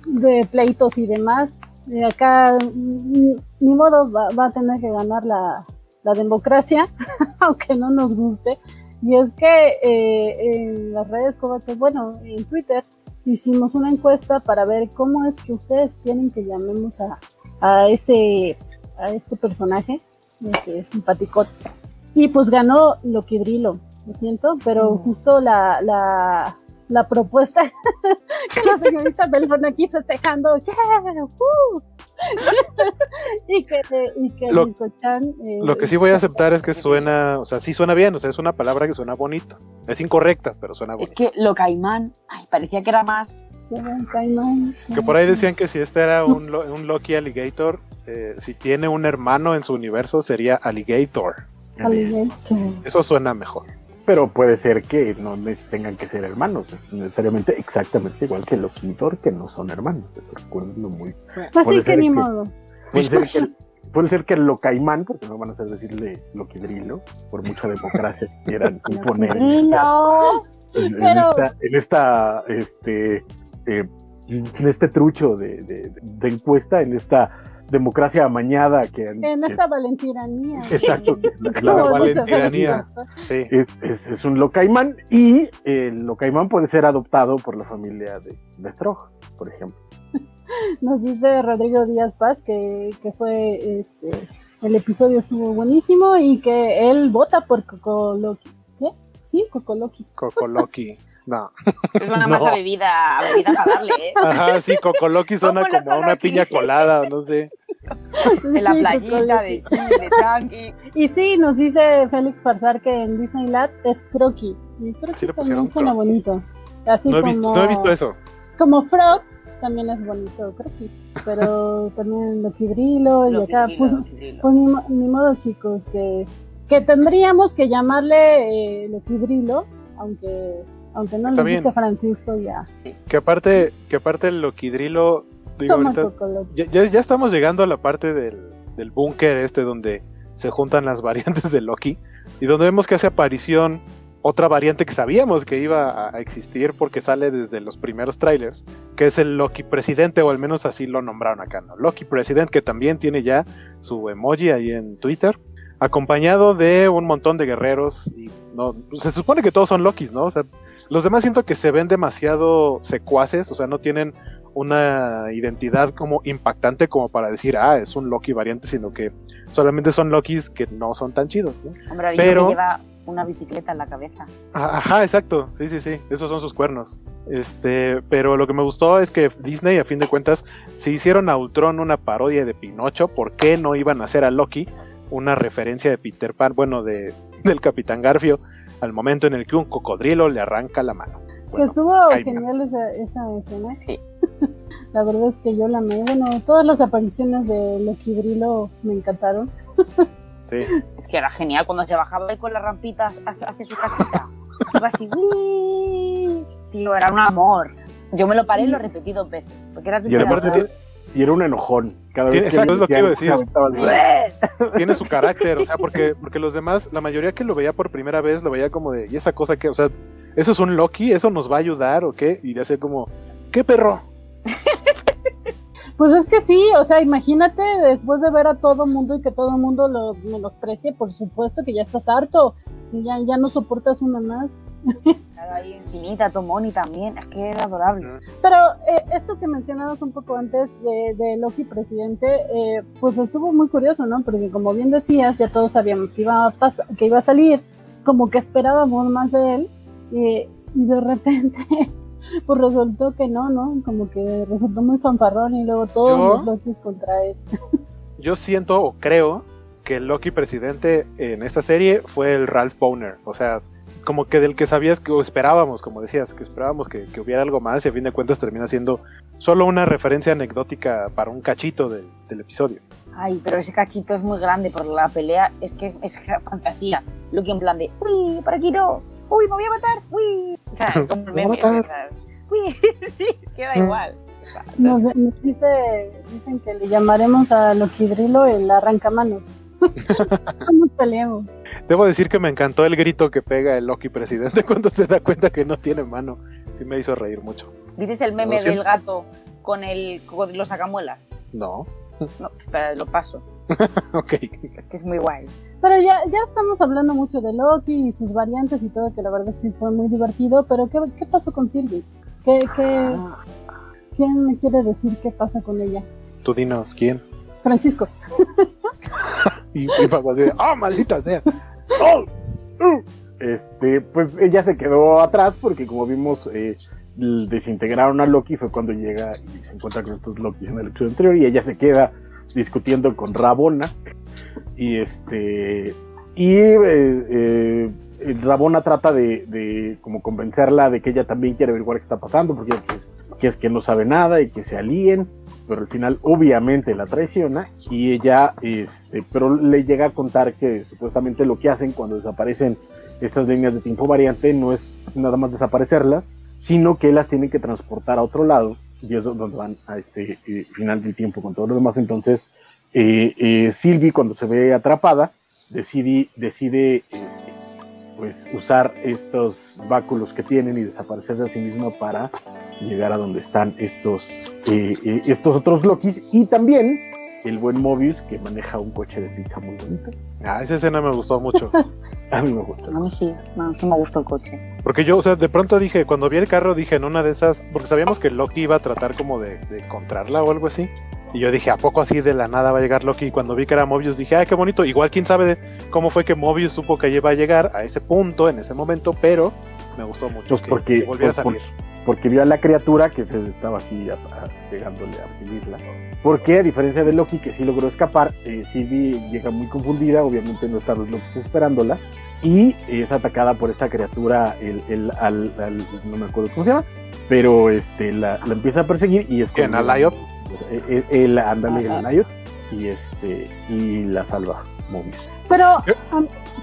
[SPEAKER 1] de pleitos y demás, de acá ni, ni modo va, va, a tener que ganar la, la democracia, *laughs* aunque no nos guste. Y es que eh, en las redes bueno, en Twitter, hicimos una encuesta para ver cómo es que ustedes quieren que llamemos a, a este a este personaje que es simpático y pues ganó Loquidrilo lo siento pero mm. justo la, la, la propuesta *laughs* que la señorita Belfon aquí festejando yeah, uh. *laughs* y que, y que
[SPEAKER 2] lo, eh, lo que sí voy a aceptar es que suena, o sea, sí suena bien, o sea, es una palabra que suena bonito. Es incorrecta, pero suena bonito.
[SPEAKER 3] Es que lo caimán, ay, parecía que era más.
[SPEAKER 1] Caimán,
[SPEAKER 2] que por ahí decían que si este era un, un Loki Alligator, eh, si tiene un hermano en su universo sería Alligator.
[SPEAKER 1] Alligator.
[SPEAKER 2] Eso suena mejor.
[SPEAKER 4] Pero puede ser que no tengan que ser hermanos, es necesariamente exactamente igual que Loki y Thor, que no son hermanos. Recuerdo muy.
[SPEAKER 1] Así que ni modo.
[SPEAKER 4] Puede ser que, el, *laughs* puede ser que el Locaimán, porque no van a hacer decirle Loquidrilo, por mucha democracia que quieran *laughs* imponer. En, en, Pero... esta, en esta este, eh, en este trucho de, de, de encuesta, en esta democracia amañada que
[SPEAKER 1] en esta que, valentiranía
[SPEAKER 4] exacto *laughs*
[SPEAKER 2] la, la sí.
[SPEAKER 4] es, es, es, un locaimán y el locaimán puede ser adoptado por la familia de, de Troj por ejemplo *laughs*
[SPEAKER 1] nos dice Rodrigo Díaz Paz que, que fue este el episodio estuvo buenísimo y que él vota por Cocoloqui ¿qué? sí Cocoloqui
[SPEAKER 2] Cocoloqui no. *laughs*
[SPEAKER 3] Suena no. más a bebida, a bebida jalable, ¿eh?
[SPEAKER 2] Ajá, sí, Cocoloqui suena como, como a una piña colada, no sé. *laughs*
[SPEAKER 3] De la playita, de Chile, de tranqui. *laughs*
[SPEAKER 1] Y sí, nos dice Félix Farsar que en Disneyland es croqui. Y creo que sí también suena bonito. Así
[SPEAKER 2] no he,
[SPEAKER 1] como,
[SPEAKER 2] visto, no he visto eso.
[SPEAKER 1] Como Frog, también es bonito, creo que. Pero *laughs* también Loki Drilo y acá, pues, pues ni, ni modo, chicos, que, que tendríamos que llamarle eh, Loki Drilo, aunque, aunque no
[SPEAKER 2] Está
[SPEAKER 1] le guste Francisco ya.
[SPEAKER 2] Que aparte, que aparte el Loquidrilo, digo, ahorita, ya, ya, ya estamos llegando a la parte del, del búnker este donde se juntan las *laughs* variantes de Loki y donde vemos que hace aparición otra variante que sabíamos que iba a, a existir porque sale desde los primeros trailers, que es el Loki Presidente, o al menos así lo nombraron acá, ¿no? Loki President, que también tiene ya su emoji ahí en Twitter, acompañado de un montón de guerreros y no, se supone que todos son Lokis, ¿no? O sea, los demás siento que se ven demasiado secuaces, o sea, no tienen una identidad como impactante como para decir, ah, es un Loki variante, sino que solamente son Lokis que no son tan chidos, ¿no?
[SPEAKER 3] Hombre,
[SPEAKER 2] Pero-
[SPEAKER 3] que lleva una bicicleta en la cabeza.
[SPEAKER 2] Ah, Ajá, exacto, sí, sí, sí, esos son sus cuernos. Este, pero lo que me gustó es que Disney, a fin de cuentas, si hicieron a Ultron una parodia de Pinocho, ¿por qué no iban a hacer a Loki una referencia de Peter Pan, bueno, de, del Capitán Garfio, al momento en el que un cocodrilo le arranca la mano?
[SPEAKER 1] Que estuvo genial esa, esa escena.
[SPEAKER 3] Sí.
[SPEAKER 1] La verdad es que yo la amé. Bueno, todas las apariciones de Loki Drilo me encantaron.
[SPEAKER 2] sí.
[SPEAKER 3] Es que era genial cuando se bajaba ahí con las rampitas hacia, hacia su casita. Iba así, "Uy". Tío, era un amor. Yo me lo paré y lo repetí dos veces. Porque era
[SPEAKER 4] Y aparte y era un enojón. Cada vez
[SPEAKER 2] exacto,
[SPEAKER 4] le
[SPEAKER 2] es lo que iba a decir.
[SPEAKER 3] Sí.
[SPEAKER 2] tiene su carácter, o sea, porque, porque los demás, la mayoría que lo veía por primera vez, lo veía como de, ¿y esa cosa que, o sea, eso es un Loki, eso nos va a ayudar o qué? Y le hacía como, ¿qué perro?
[SPEAKER 1] Pues es que sí, o sea, imagínate después de ver a todo mundo y que todo mundo lo menosprecie, por supuesto que ya estás harto. Si ya, ya no soportas una más. *laughs*
[SPEAKER 3] Claro, ahí infinita, Tomoni también. Es que era adorable.
[SPEAKER 1] Pero eh, esto que mencionabas un poco antes de, de Loki presidente, eh, pues estuvo muy curioso, ¿no? Porque como bien decías, ya todos sabíamos que iba a, que iba a salir, como que esperábamos más de él, y, y de repente, *laughs* pues resultó que no, ¿no? Como que resultó muy fanfarrón y luego todos
[SPEAKER 2] Yo-
[SPEAKER 1] los Lokis contra él. *laughs*
[SPEAKER 2] Yo siento o creo que el Loki presidente en esta serie fue el Ralph Boner, o sea, como que del que sabías que o esperábamos, como decías, que esperábamos que, que hubiera algo más y a fin de cuentas termina siendo solo una referencia anecdótica para un cachito del, del episodio.
[SPEAKER 3] Ay, pero ese cachito es muy grande por la pelea. Es que es, es fantasía. Loki en plan de, uy, por aquí no. Uy, me voy a matar. Uy. O sea, *laughs* como
[SPEAKER 2] Me voy a matar.
[SPEAKER 3] Uy, sí, es que da igual. O sea,
[SPEAKER 1] Nos, *laughs* nos dice, dicen que le llamaremos a Loki Drilo el arrancamanos. *laughs* no.
[SPEAKER 2] Debo decir que me encantó el grito que pega el Loki presidente cuando se da cuenta que no tiene mano. Sí me hizo reír mucho.
[SPEAKER 3] ¿Viste el meme del gato con el cocodrilo sacamuelas?
[SPEAKER 2] No.
[SPEAKER 3] No, espera, lo paso.
[SPEAKER 2] Ok.
[SPEAKER 3] Es que es muy guay.
[SPEAKER 1] Pero ya, ya estamos hablando mucho de Loki y sus variantes y todo, que la verdad sí fue muy divertido, pero ¿qué, qué pasó con Sylvie? ¿Qué, qué, ¿Quién me quiere decir qué pasa con ella?
[SPEAKER 2] Tú dinos, ¿quién?
[SPEAKER 1] Francisco. *laughs*
[SPEAKER 2] Y, y papá así ¡ah, maldita sea! ¡Oh!
[SPEAKER 4] Este, pues ella se quedó atrás porque como vimos eh, desintegraron a Loki fue cuando llega y se encuentra con estos Lokis en el episodio anterior y ella se queda discutiendo con Rabona y este y eh, eh, Rabona trata de, como convencerla de que ella también quiere averiguar qué está pasando porque pues, es que no sabe nada y que se alíen pero al final obviamente la traiciona y ella, este, pero le llega a contar que supuestamente lo que hacen cuando desaparecen estas líneas de tiempo variante no es nada más desaparecerlas, sino que las tienen que transportar a otro lado y es donde van a este eh, final del tiempo con todo lo demás. Entonces, eh, eh, Sylvie cuando se ve atrapada decide, decide eh, pues usar estos báculos que tienen y desaparecerse a sí misma para llegar a donde están estos, eh, eh, estos otros Lokis y también el buen Mobius que maneja un coche de pizza muy bonito.
[SPEAKER 2] Ah, esa escena me gustó mucho. *laughs*
[SPEAKER 4] A mí me gusta.
[SPEAKER 3] A mí sí, no, sí me gustó el coche.
[SPEAKER 2] Porque yo, o sea, de pronto dije, cuando vi el carro, dije en una de esas, porque sabíamos que Loki iba a tratar como de, de encontrarla o algo así. Y yo dije, ¿a poco así de la nada va a llegar Loki? Y cuando vi que era Mobius, dije, ay, qué bonito. Igual quién sabe de cómo fue que Mobius supo que iba a llegar a ese punto, en ese momento, pero me gustó mucho
[SPEAKER 4] Pues
[SPEAKER 2] que,
[SPEAKER 4] porque-
[SPEAKER 2] que volviera a
[SPEAKER 4] pues por-
[SPEAKER 2] salir.
[SPEAKER 4] porque vio a la criatura que se estaba así a- a- pegándole a recibirla. Porque a diferencia de Loki que sí logró escapar, eh, Sylvie llega muy confundida, obviamente no están los Lokis esperándola, y es atacada por esta criatura, el, el al, al- no me acuerdo cómo se llama, pero este la, la empieza a perseguir y es
[SPEAKER 2] ¿En Alayot?
[SPEAKER 4] Eh, eh, él ándale
[SPEAKER 1] Ajá.
[SPEAKER 4] Alayot y este y la salva Mobius.
[SPEAKER 1] Pero,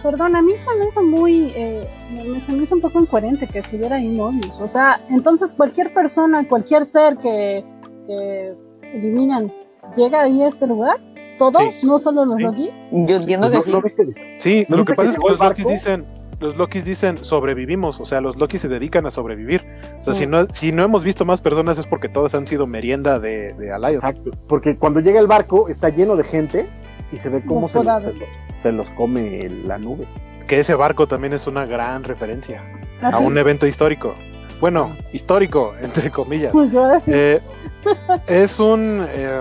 [SPEAKER 1] perdón, a mí se me hizo muy, eh, me- se me hizo un poco incoherente que estuviera ahí Mobius. O sea, entonces cualquier persona, cualquier ser que, que eliminan, llega ahí a este lugar, todos,
[SPEAKER 2] Sí.
[SPEAKER 1] no solo los
[SPEAKER 2] Sí.
[SPEAKER 3] Yo entiendo que
[SPEAKER 4] ¿No-
[SPEAKER 3] sí.
[SPEAKER 4] viste?
[SPEAKER 2] Sí,
[SPEAKER 4] ¿No
[SPEAKER 2] lo
[SPEAKER 4] viste
[SPEAKER 2] que pasa
[SPEAKER 4] que
[SPEAKER 2] es que los
[SPEAKER 4] el
[SPEAKER 2] dicen, los Lokis dicen sobrevivimos, o sea, los Lokis se dedican a sobrevivir. O sea,
[SPEAKER 1] Sí.
[SPEAKER 2] si no, si no hemos visto más personas es porque todos han sido merienda de, de.
[SPEAKER 4] Exacto, porque cuando llega el barco está lleno de gente y se ve cómo
[SPEAKER 1] Los
[SPEAKER 4] se los,
[SPEAKER 1] podados.
[SPEAKER 4] se los- se los come la nube.
[SPEAKER 2] Que ese barco también es una gran referencia a
[SPEAKER 1] Así.
[SPEAKER 2] un evento histórico. Bueno, histórico, entre comillas.
[SPEAKER 1] Pues.
[SPEAKER 2] Eh, es un eh,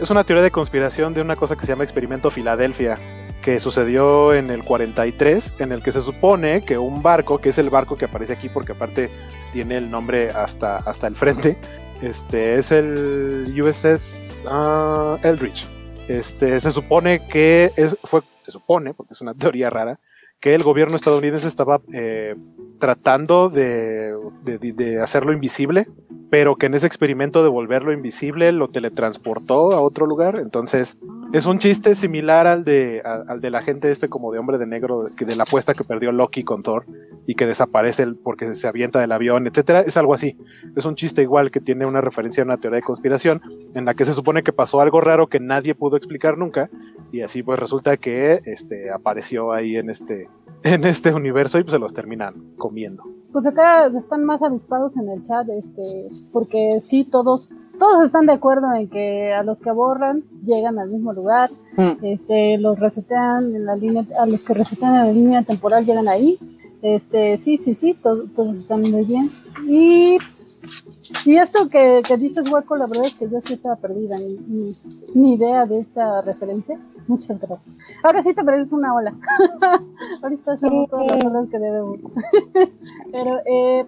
[SPEAKER 2] es una teoría de conspiración de una cosa que se llama Experimento Filadelfia, que sucedió en el 43, en el que se supone que un barco, que es el barco que aparece aquí porque aparte tiene el nombre hasta, hasta el frente, este es el USS ah, Eldridge. Este, se supone que es, fue, se supone, porque es una teoría rara, que el gobierno estadounidense estaba eh, tratando de, de- de hacerlo invisible, pero que en ese experimento de volverlo invisible lo teletransportó a otro lugar. Entonces, es un chiste similar al de, a- al de la gente este como de hombre de negro, que de la apuesta que perdió Loki con Thor y que desaparece porque se avienta del avión, etcétera. Es algo así. Es un chiste igual que tiene una referencia a una teoría de conspiración en la que se supone que pasó algo raro que nadie pudo explicar nunca y así pues resulta que este apareció ahí en este en este universo y pues se los terminan comiendo.
[SPEAKER 1] Pues acá están más avispados en el chat, este, porque sí, todos, todos están de acuerdo en que a los que borran llegan al mismo lugar,
[SPEAKER 3] Mm.
[SPEAKER 1] este, los resetean en la línea, a los que resetean en la línea temporal llegan ahí, este, sí, sí, sí, to- todos están muy bien. Y, y esto que, que dices, Hueco, la verdad es que yo sí estaba perdida, ni, ni, ni idea de esta referencia. Muchas gracias. Ahora sí te mereces una ola. *laughs* Ahorita hacemos todas las olas que debemos. *laughs* Pero eh,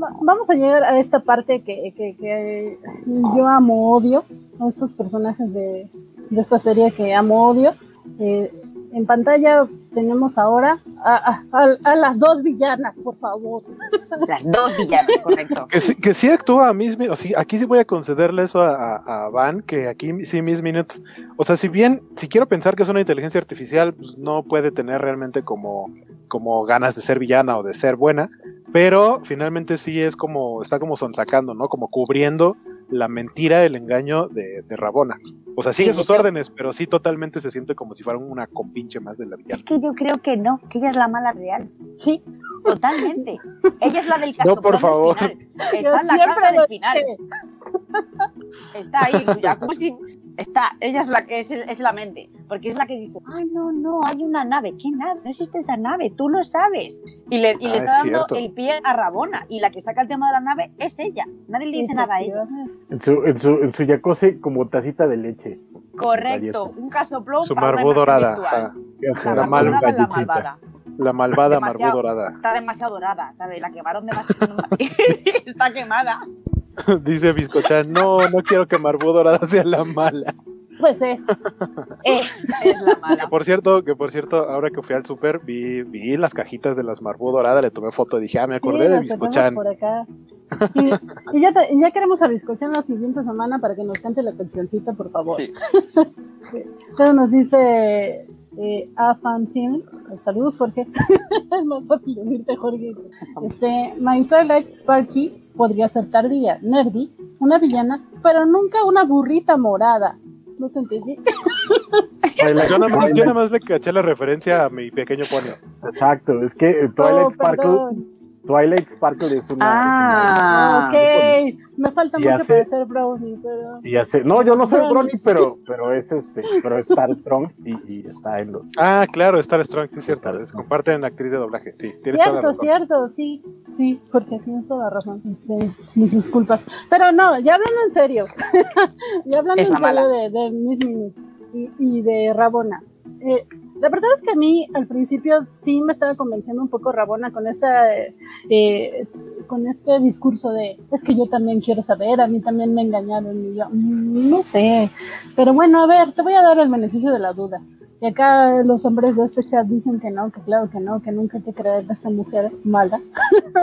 [SPEAKER 1] va- vamos a llegar a esta parte que, que, que yo amo odio, a estos personajes de, de esta serie que amo odio. Eh, en pantalla tenemos ahora a, a- a- a las dos villanas, por favor.
[SPEAKER 3] Las dos villanas, correcto.
[SPEAKER 2] Que sí, que sí actúa a Miss Minutes, o sí, aquí sí voy a concederle eso a Van, que aquí sí Miss Minutes, o sea, si bien, si quiero pensar que es una inteligencia artificial, pues no puede tener realmente como, como ganas de ser villana o de ser buena, pero finalmente sí es como, está como sonsacando, ¿no? Como cubriendo la mentira, el engaño de, de Rabona. O sea, sigue
[SPEAKER 3] Sí,
[SPEAKER 2] sus órdenes, pero sí totalmente se siente como si fuera una compinche más de la villana.
[SPEAKER 3] Es que yo creo que no, que ella es la mala real.
[SPEAKER 1] Sí,
[SPEAKER 3] Totalmente. *laughs* Ella es la del caso
[SPEAKER 2] No, por favor.
[SPEAKER 3] final.
[SPEAKER 1] yo
[SPEAKER 3] Está en la casa del final. Está ahí su jacuzzi. Está, ella es la que es, el- es la mente. Porque es la que dijo, ay, no, no, hay una nave. ¿Qué nave? No existe esa nave, tú lo sabes. Y le, y
[SPEAKER 2] Ah,
[SPEAKER 3] le está
[SPEAKER 2] es
[SPEAKER 3] dando
[SPEAKER 2] cierto.
[SPEAKER 3] el pie a Rabona. Y la que saca el tema de la nave es ella. Nadie le dice nada a ella.
[SPEAKER 4] En su, en su, en su yacose como tacita de leche.
[SPEAKER 3] Correcto, un caso plum
[SPEAKER 2] Su marbú dorada, ajá,
[SPEAKER 3] La,
[SPEAKER 2] La mal-
[SPEAKER 3] dorada la malvada.
[SPEAKER 2] la malvada Marbú
[SPEAKER 3] Demasiado-
[SPEAKER 2] dorada.
[SPEAKER 3] Está demasiado dorada, ¿sabes? La quemaron demasiado. *laughs* está quemada. *laughs*
[SPEAKER 2] Dice Biscochan, no, no quiero que Marbú dorada sea la mala.
[SPEAKER 1] Pues es. *laughs*
[SPEAKER 3] Es, es la
[SPEAKER 2] Que
[SPEAKER 3] mala.
[SPEAKER 2] por cierto, que por cierto, ahora que fui al super vi, vi las cajitas de las Marbú dorada, le tomé foto y dije, ah, me acordé
[SPEAKER 1] Sí,
[SPEAKER 2] de Biscochan.
[SPEAKER 1] por acá. *laughs* Y, y ya, te- ya queremos a Biscochan la siguiente semana para que nos cante la cancioncita, por favor.
[SPEAKER 3] Sí.
[SPEAKER 1] Pero nos dice eh, A Fantin, saludos Jorge, *laughs* es más fácil decirte Jorge. Este, My Twilight Sparky podría ser tardía, nerdy, una villana, pero nunca una burrita morada. No te entendí. *laughs*
[SPEAKER 2] Yo nada, más, yo nada más le caché la referencia a mi pequeño pony.
[SPEAKER 4] Exacto, es que Twilight
[SPEAKER 1] Oh,
[SPEAKER 4] Sparkle,
[SPEAKER 1] perdón.
[SPEAKER 4] Twilight Sparkle es una.
[SPEAKER 3] Ah.
[SPEAKER 1] ok, me falta mucho
[SPEAKER 4] sé.
[SPEAKER 1] para ser brownie, pero...
[SPEAKER 4] es una- y sé- no, yo no soy
[SPEAKER 1] Brownie.
[SPEAKER 4] Brony, pero, pero es este, pero es Star Strong y, y está en los.
[SPEAKER 2] Ah, claro, Star Strong, sí es cierto. Es, comparten actriz de doblaje. Sí, tienes toda la
[SPEAKER 1] Cierto,
[SPEAKER 2] razón.
[SPEAKER 1] cierto, sí, sí, porque tienes toda la razón. Este, mis disculpas. Pero no, ya hablando en serio. *laughs* ya hablando
[SPEAKER 3] Es
[SPEAKER 1] en
[SPEAKER 3] la
[SPEAKER 1] serio de, de Miss Minutes y, y de Rabona. Eh, la verdad es que a mí al principio sí me estaba convenciendo un poco Rabona con esta eh, con este discurso de es que yo también quiero saber, a mí también me engañaron y yo mm, no sé, pero bueno, a ver, te voy a dar el beneficio de la duda. Y acá los hombres de este chat dicen que no, que claro que no, que nunca hay que creer esta mujer mala.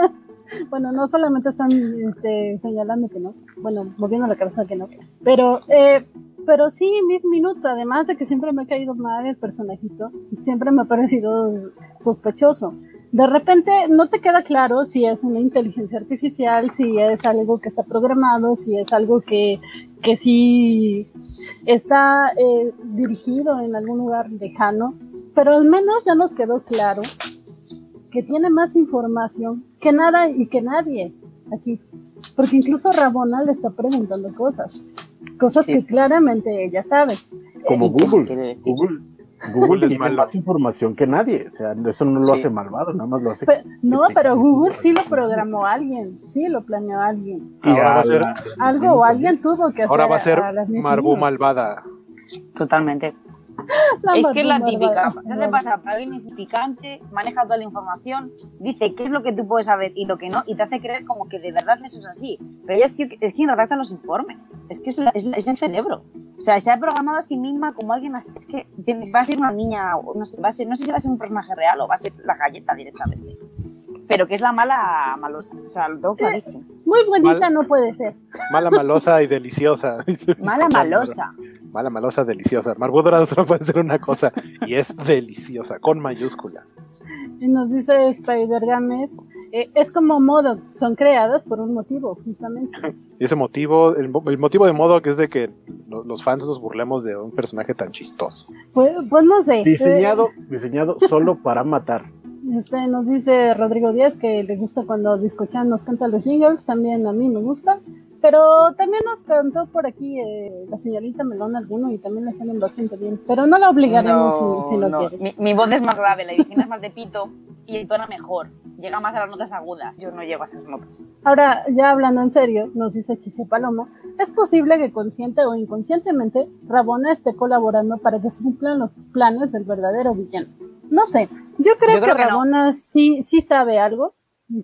[SPEAKER 1] *laughs* bueno, no solamente están este, señalando que no, bueno, moviendo la cabeza que no, pero, eh, pero sí, mis minutos, además de que siempre me ha caído mal el personajito, siempre me ha parecido sospechoso. De repente no te queda claro si es una inteligencia artificial, si es algo que está programado, si es algo que, que sí está eh, dirigido en algún lugar lejano, pero al menos ya nos quedó claro que tiene más información que nada y que nadie aquí. Porque incluso Rabona le está preguntando cosas, cosas
[SPEAKER 3] Sí.
[SPEAKER 1] que claramente ella sabe.
[SPEAKER 4] Como
[SPEAKER 3] ¿Y qué
[SPEAKER 4] Google. Google, Google
[SPEAKER 2] es
[SPEAKER 4] tiene *laughs* más información que nadie. O sea, eso no lo
[SPEAKER 3] Sí.
[SPEAKER 4] hace malvado, nada más lo hace.
[SPEAKER 1] Pe- no, pero Google sí lo programó alguien, sí lo planeó alguien.
[SPEAKER 4] Y
[SPEAKER 2] Ahora va a
[SPEAKER 4] a
[SPEAKER 2] ser-
[SPEAKER 1] Algo o alguien tuvo que hacer.
[SPEAKER 2] Ahora va a ser
[SPEAKER 1] Miss
[SPEAKER 2] Marbu malvada.
[SPEAKER 3] Totalmente. *laughs*
[SPEAKER 1] La
[SPEAKER 3] es que es la típica. Se hace pasar por alguien insignificante, maneja toda la información, dice qué es lo que tú puedes saber y lo que no, y te hace creer como que de verdad eso es así. Pero ella es, que, es quien redacta los informes. Es que es, la- es, la- es el cerebro. O sea, se ha programado a sí misma como alguien así. Es que tiene- va a ser una niña, o no sé, va a ser, no sé si va a ser un personaje real o va a ser la galleta directamente. Pero que es la mala malosa. O sea, lo tengo clarísimo.
[SPEAKER 1] Muy bonita
[SPEAKER 2] Mal-
[SPEAKER 1] no puede ser.
[SPEAKER 2] Mala, malosa y deliciosa. *laughs*
[SPEAKER 3] Mala malosa.
[SPEAKER 2] Mala, malosa, deliciosa. Marbu Dorado solo puede ser una cosa y es deliciosa, con mayúsculas.
[SPEAKER 1] Y nos dice Spider Games, eh, es como modo, son creadas por un motivo, justamente.
[SPEAKER 2] Y ese motivo, el, mo- el motivo de modo que es de que lo- los fans nos burlemos de un personaje tan chistoso.
[SPEAKER 1] Pues, pues no sé.
[SPEAKER 4] Diseñado, diseñado solo para matar.
[SPEAKER 1] Este, nos dice Rodrigo Díaz que le gusta cuando Discochan nos canta los jingles, también a mí me gusta. Pero también nos cantó por aquí eh, la señorita Melón alguno y también le salen bastante bien. Pero no la obligaremos si, si no,
[SPEAKER 3] no.
[SPEAKER 1] quiere.
[SPEAKER 3] Mi, mi voz es más grave, la edición es más de pito y entona mejor. Llega más a las notas agudas. Yo no llego a esas notas.
[SPEAKER 1] Ahora, ya hablando en serio, nos dice Chiche Paloma, es posible que consciente o inconscientemente Rabona esté colaborando para que se cumplan los planes del verdadero villano. No sé, yo creo,
[SPEAKER 3] Yo creo
[SPEAKER 1] que,
[SPEAKER 3] que no.
[SPEAKER 1] Sí, sí sabe algo,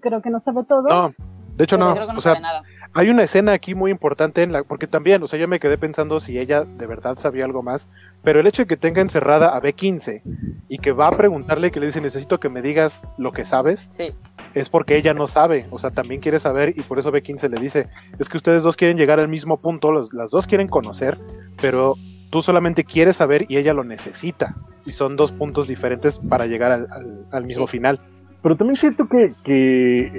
[SPEAKER 1] creo que no sabe todo.
[SPEAKER 2] No, de hecho
[SPEAKER 3] Pero
[SPEAKER 2] no.
[SPEAKER 3] creo que no
[SPEAKER 2] o sea,
[SPEAKER 3] sabe nada.
[SPEAKER 2] hay una escena aquí muy importante en la, porque también, o sea, yo me quedé pensando si ella de verdad sabía algo más, pero el hecho de que tenga encerrada a B15 y que va a preguntarle que le dice necesito que me digas lo que sabes,
[SPEAKER 3] Sí.
[SPEAKER 2] es porque ella no sabe, o sea, también quiere saber y por eso B15 le dice, es que ustedes dos quieren llegar al mismo punto, los- las dos quieren conocer, pero tú solamente quieres saber y ella lo necesita. Y son dos puntos diferentes para llegar al, al- al mismo
[SPEAKER 3] Sí.
[SPEAKER 2] final.
[SPEAKER 4] Pero también siento que, que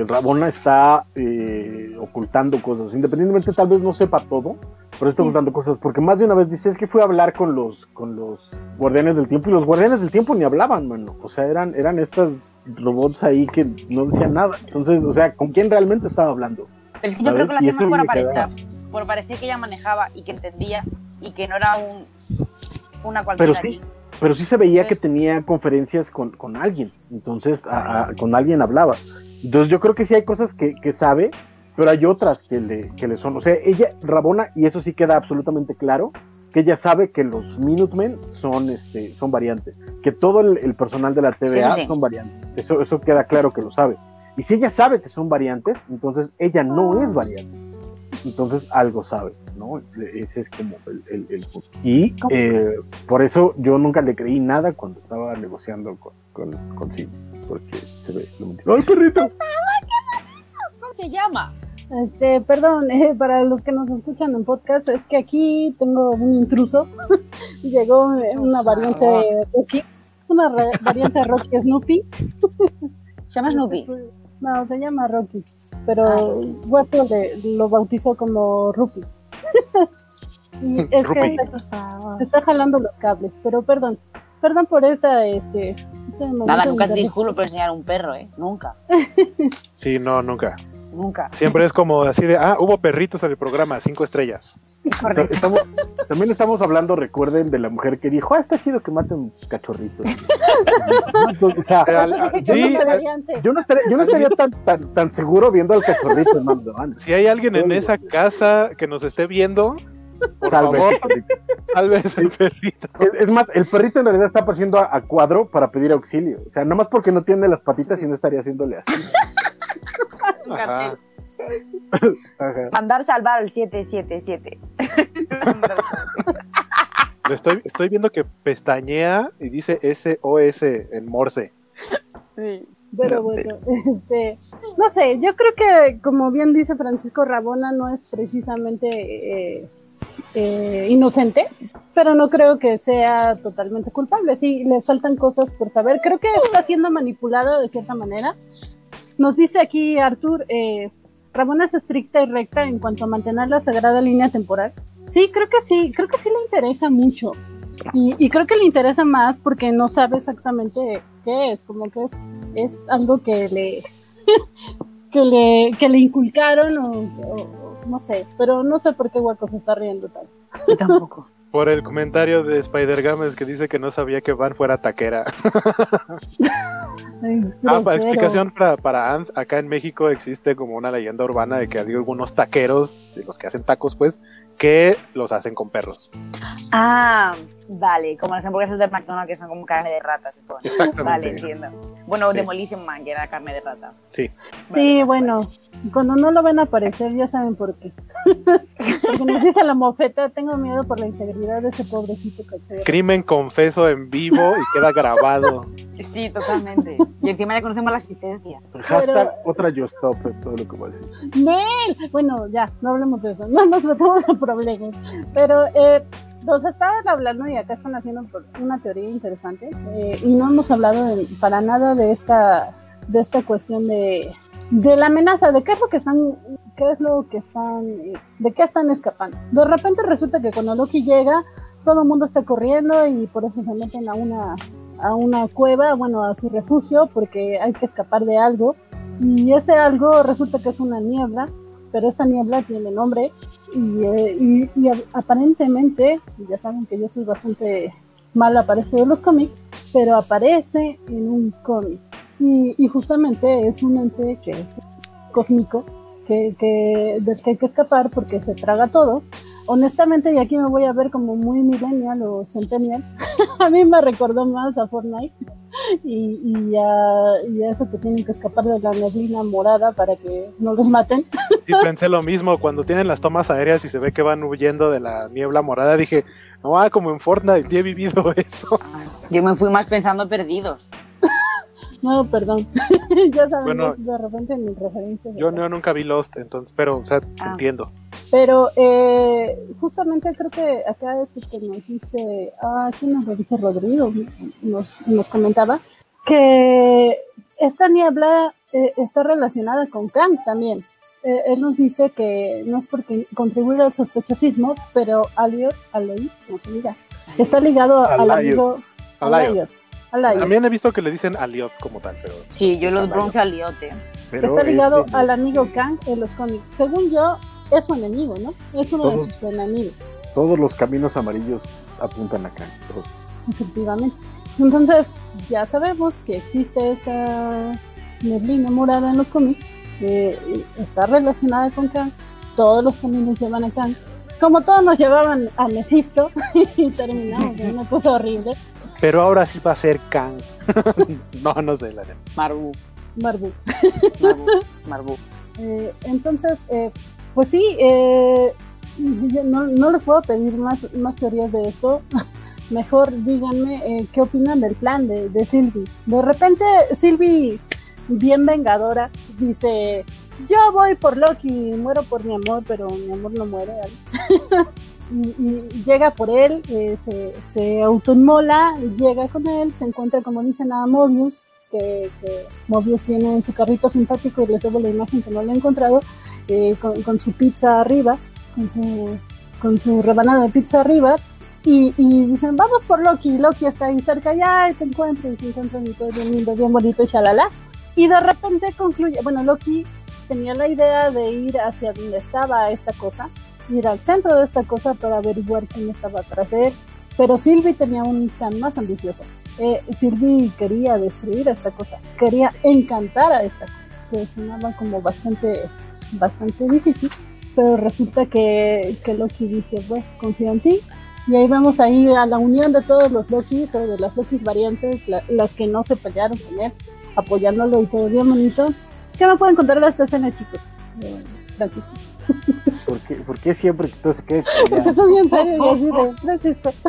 [SPEAKER 4] eh, Rabona está eh, ocultando cosas. Independientemente, tal vez no sepa todo, pero está
[SPEAKER 1] Sí.
[SPEAKER 4] ocultando cosas. Porque más de una vez dice: Es que fui a hablar con los, con los guardianes del tiempo. Y los guardianes del tiempo ni hablaban, mano. O sea, eran, eran estos robots ahí que no decían nada. Entonces, o sea, ¿con quién realmente estaba hablando?
[SPEAKER 3] Pero es que yo creo que lo
[SPEAKER 4] Y
[SPEAKER 3] hacía por aparentar. Por parecer que ella manejaba y que entendía y que no era un una cualquiera
[SPEAKER 4] Pero sí. Pero sí se veía que tenía conferencias con, con alguien. Entonces, a- a- con alguien hablaba. Entonces, yo creo que sí hay cosas que, que sabe, pero hay otras que le, que le son. O sea, ella, Rabona, y eso sí queda absolutamente claro, que ella sabe que los Minutemen son, este, son variantes. Que todo el, el personal de la TVA
[SPEAKER 3] eso sí.
[SPEAKER 4] son variantes. Eso, eso queda claro que lo sabe. Y si ella sabe que son variantes, entonces ella no es variante. Entonces algo sabe, ¿no? Ese es como el, el, el punto. Y eh, por eso yo nunca le creí nada cuando estaba negociando con, con, con Sid, porque se ve lo mentira. ¡Ay, perrito!
[SPEAKER 3] ¿Cómo se llama?
[SPEAKER 1] Este, perdón, *laughs* eh, para los que nos escuchan en podcast, es que aquí tengo un intruso. *laughs* Llegó eh, una variante Rocky, una *laughs* variante Rocky Snoopy.
[SPEAKER 3] Se llama Snoopy.
[SPEAKER 1] No, se llama Rocky, pero
[SPEAKER 3] Ah.
[SPEAKER 1] Guapo le- lo bautizó como Rupi. *laughs* y es que
[SPEAKER 2] Rupi.
[SPEAKER 1] está, está jalando los cables, pero perdón, perdón por esta, este, este momento
[SPEAKER 3] Nada, nunca te disculpo por enseñar un perro, ¿eh? Nunca. *laughs*
[SPEAKER 2] Sí, no, nunca.
[SPEAKER 3] Nunca.
[SPEAKER 2] Siempre es como así de, ah, hubo perritos en el programa, cinco estrellas.
[SPEAKER 3] Correcto.
[SPEAKER 4] Estamos, también estamos hablando, recuerden, de la mujer que dijo, ah, está chido que maten cachorritos. o sea,
[SPEAKER 2] al-
[SPEAKER 1] que
[SPEAKER 2] sí,
[SPEAKER 1] no
[SPEAKER 2] al-
[SPEAKER 4] yo no estaría, yo no estaría tan, tan, tan seguro viendo al cachorrito, hermano.
[SPEAKER 2] Si hay alguien en esa casa que nos esté viendo, por
[SPEAKER 4] Salve.
[SPEAKER 2] favor, salve a ese perrito.
[SPEAKER 4] Es, es más, el perrito en realidad está apareciendo a, a cuadro para pedir auxilio. O sea, nada más porque no tiene las patitas y no estaría haciéndole así. *laughs*
[SPEAKER 2] Ajá.
[SPEAKER 4] Ajá.
[SPEAKER 3] Mandar salvar al 777.
[SPEAKER 2] Lo estoy, estoy viendo que pestañea y dice SOS en Morse.
[SPEAKER 3] Sí.
[SPEAKER 1] Pero bueno, este, no sé, yo creo que como bien dice Francisco Rabona, no es precisamente eh, eh, inocente, pero no creo que sea totalmente culpable. Sí, le faltan cosas por saber. Creo que está siendo manipulada de cierta manera. Nos dice aquí Artur, eh, Rabona es estricta y recta en cuanto a mantener la sagrada línea temporal. Sí, creo que sí, creo que sí le interesa mucho. Y, creo que le interesa más porque no sabe exactamente qué es, como que es, es algo que le, *laughs* que le, que le inculcaron o- no sé, pero no sé por qué Hueco se está riendo tal.
[SPEAKER 3] Yo tampoco. *laughs*
[SPEAKER 2] Por el comentario de Spider Games que dice que no sabía que Van fuera taquera.
[SPEAKER 1] Ay, *laughs*
[SPEAKER 2] Ah, para explicación para, para Ant, acá en México existe como una leyenda urbana de que hay algunos taqueros, de los que hacen tacos, pues, que los hacen con perros.
[SPEAKER 3] Ah, vale, como las hamburguesas de McDonald's que son como carne de todo.
[SPEAKER 2] Exactamente.
[SPEAKER 3] Vale, entiendo. Bueno,
[SPEAKER 2] Sí.
[SPEAKER 3] Demolition Man, que era carne de rata.
[SPEAKER 2] Sí.
[SPEAKER 1] Sí, bueno, cuando no lo ven aparecer ya saben por qué. *laughs* Porque nos dice la mofeta, tengo miedo por la integridad de ese pobrecito cachorro.
[SPEAKER 2] Crimen confeso en vivo y queda grabado.
[SPEAKER 3] Sí, totalmente. Y encima ya conocemos la asistencia.
[SPEAKER 4] Hashtag otra Yo Stop es todo lo que voy a decir.
[SPEAKER 1] Nel, bueno, ya, no hablemos de eso, no nos metamos en problemas. Pero eh, nos estaban hablando y acá están haciendo una teoría interesante eh, y no hemos hablado de- para nada de esta, de esta cuestión de, de la amenaza, de qué es lo que están, qué es lo que están, eh, de qué están escapando. De repente resulta que cuando Loki llega, todo el mundo está corriendo y por eso se meten a una, a una cueva, bueno, a su refugio, porque hay que escapar de algo. Y ese algo resulta que es una niebla, pero esta niebla tiene nombre y, eh, y- y aparentemente, ya saben que yo soy bastante mala para esto de los cómics, pero aparece en un cómic. Y, y justamente es un ente que, cósmico que, que, del que hay que escapar porque se traga todo. Honestamente, y aquí me voy a ver como muy millennial o centennial, *laughs* a mí me recordó más a Fortnite y, y, a, y a eso que tienen que escapar de la neblina morada para que no los maten.
[SPEAKER 2] Sí, pensé lo mismo. Cuando tienen las tomas aéreas y se ve que van huyendo de la niebla morada, dije, no, ah, como en Fortnite, ya he vivido *laughs* eso.
[SPEAKER 3] Yo me fui más pensando perdidos. *laughs*
[SPEAKER 1] No, perdón. ya saben,
[SPEAKER 2] Bueno,
[SPEAKER 1] yo de repente mi referencia.
[SPEAKER 2] Yo no, nunca vi Lost, entonces, pero, o sea,
[SPEAKER 3] Ah.
[SPEAKER 2] entiendo.
[SPEAKER 1] Pero eh, justamente creo que acá es el que nos dice, ah, ¿quién nos lo dijo? Rodrigo, nos, nos comentaba que esta niebla eh, está relacionada con Kang también. Eh, él nos dice que no es porque contribuir al sospechosismo, pero Aliot, Aloy, no se diga, está ligado al amigo.
[SPEAKER 2] Alayot. También he visto que le dicen Aliot como tal, pero...
[SPEAKER 3] Sí, yo
[SPEAKER 2] es
[SPEAKER 3] lo
[SPEAKER 2] Alayo.
[SPEAKER 3] pronuncio al liote.
[SPEAKER 4] Pero
[SPEAKER 1] está ligado
[SPEAKER 4] este,
[SPEAKER 1] al amigo Kang en los cómics. Según yo, es su enemigo, ¿no? Es uno de sus enemigos.
[SPEAKER 4] Todos los caminos amarillos apuntan acá. todos.
[SPEAKER 1] efectivamente. Entonces, ya sabemos que existe esta neblina morada en los cómics, que está relacionada con Kang, todos los caminos llevan a Kang, como todos nos llevaban a Mephisto *laughs* y terminamos en una cosa horrible,
[SPEAKER 2] Pero ahora sí va a ser Kang. *laughs* no, no sé, la neta.
[SPEAKER 3] Marbu,
[SPEAKER 1] Marvel.
[SPEAKER 3] Marbu, Marbu. *laughs*
[SPEAKER 1] Eh, entonces, eh, pues sí, eh, no, no les puedo pedir más, más teorías de esto. *laughs* Mejor díganme eh, qué opinan del plan de, de Sylvie. De repente, Sylvie, bien vengadora, dice: Yo voy por Loki, muero por mi amor, pero mi amor no muere. *laughs* ¿vale?". y, llega por él, eh, se, se autoinmola, llega con él, se encuentra, como dicen, a Mobius, que, que Mobius tiene en su carrito simpático y les debo la imagen que no lo he encontrado, eh, con, con su pizza arriba, con su, con su rebanada de pizza arriba, y, y dicen, vamos por Loki, Loki está ahí cerca, ya te encuentro, y se encuentran y todo bien lindo, bien bonito, y shalala, y de repente concluye, bueno, Loki tenía la idea de ir hacia donde estaba esta cosa, ir al centro de esta cosa para averiguar quién estaba tras de él, pero Sylvie tenía un plan más ambicioso. Eh, Sylvie quería destruir a esta cosa, quería encantar a esta cosa, que sonaba como bastante, bastante difícil, pero resulta que, que Loki dice, bueno, confío en ti, y ahí vamos ahí a la unión de todos los Lokis, o de las Lokis variantes, la- las que no se pelearon con él, apoyándolo y todo bien bonito. ¿Qué me pueden contar de esta escena, chicos? Eh, Francisco. *laughs*
[SPEAKER 4] ¿Por qué, por qué siempre que todos? *laughs*
[SPEAKER 1] Estoy bien serio así de Francisco. *laughs*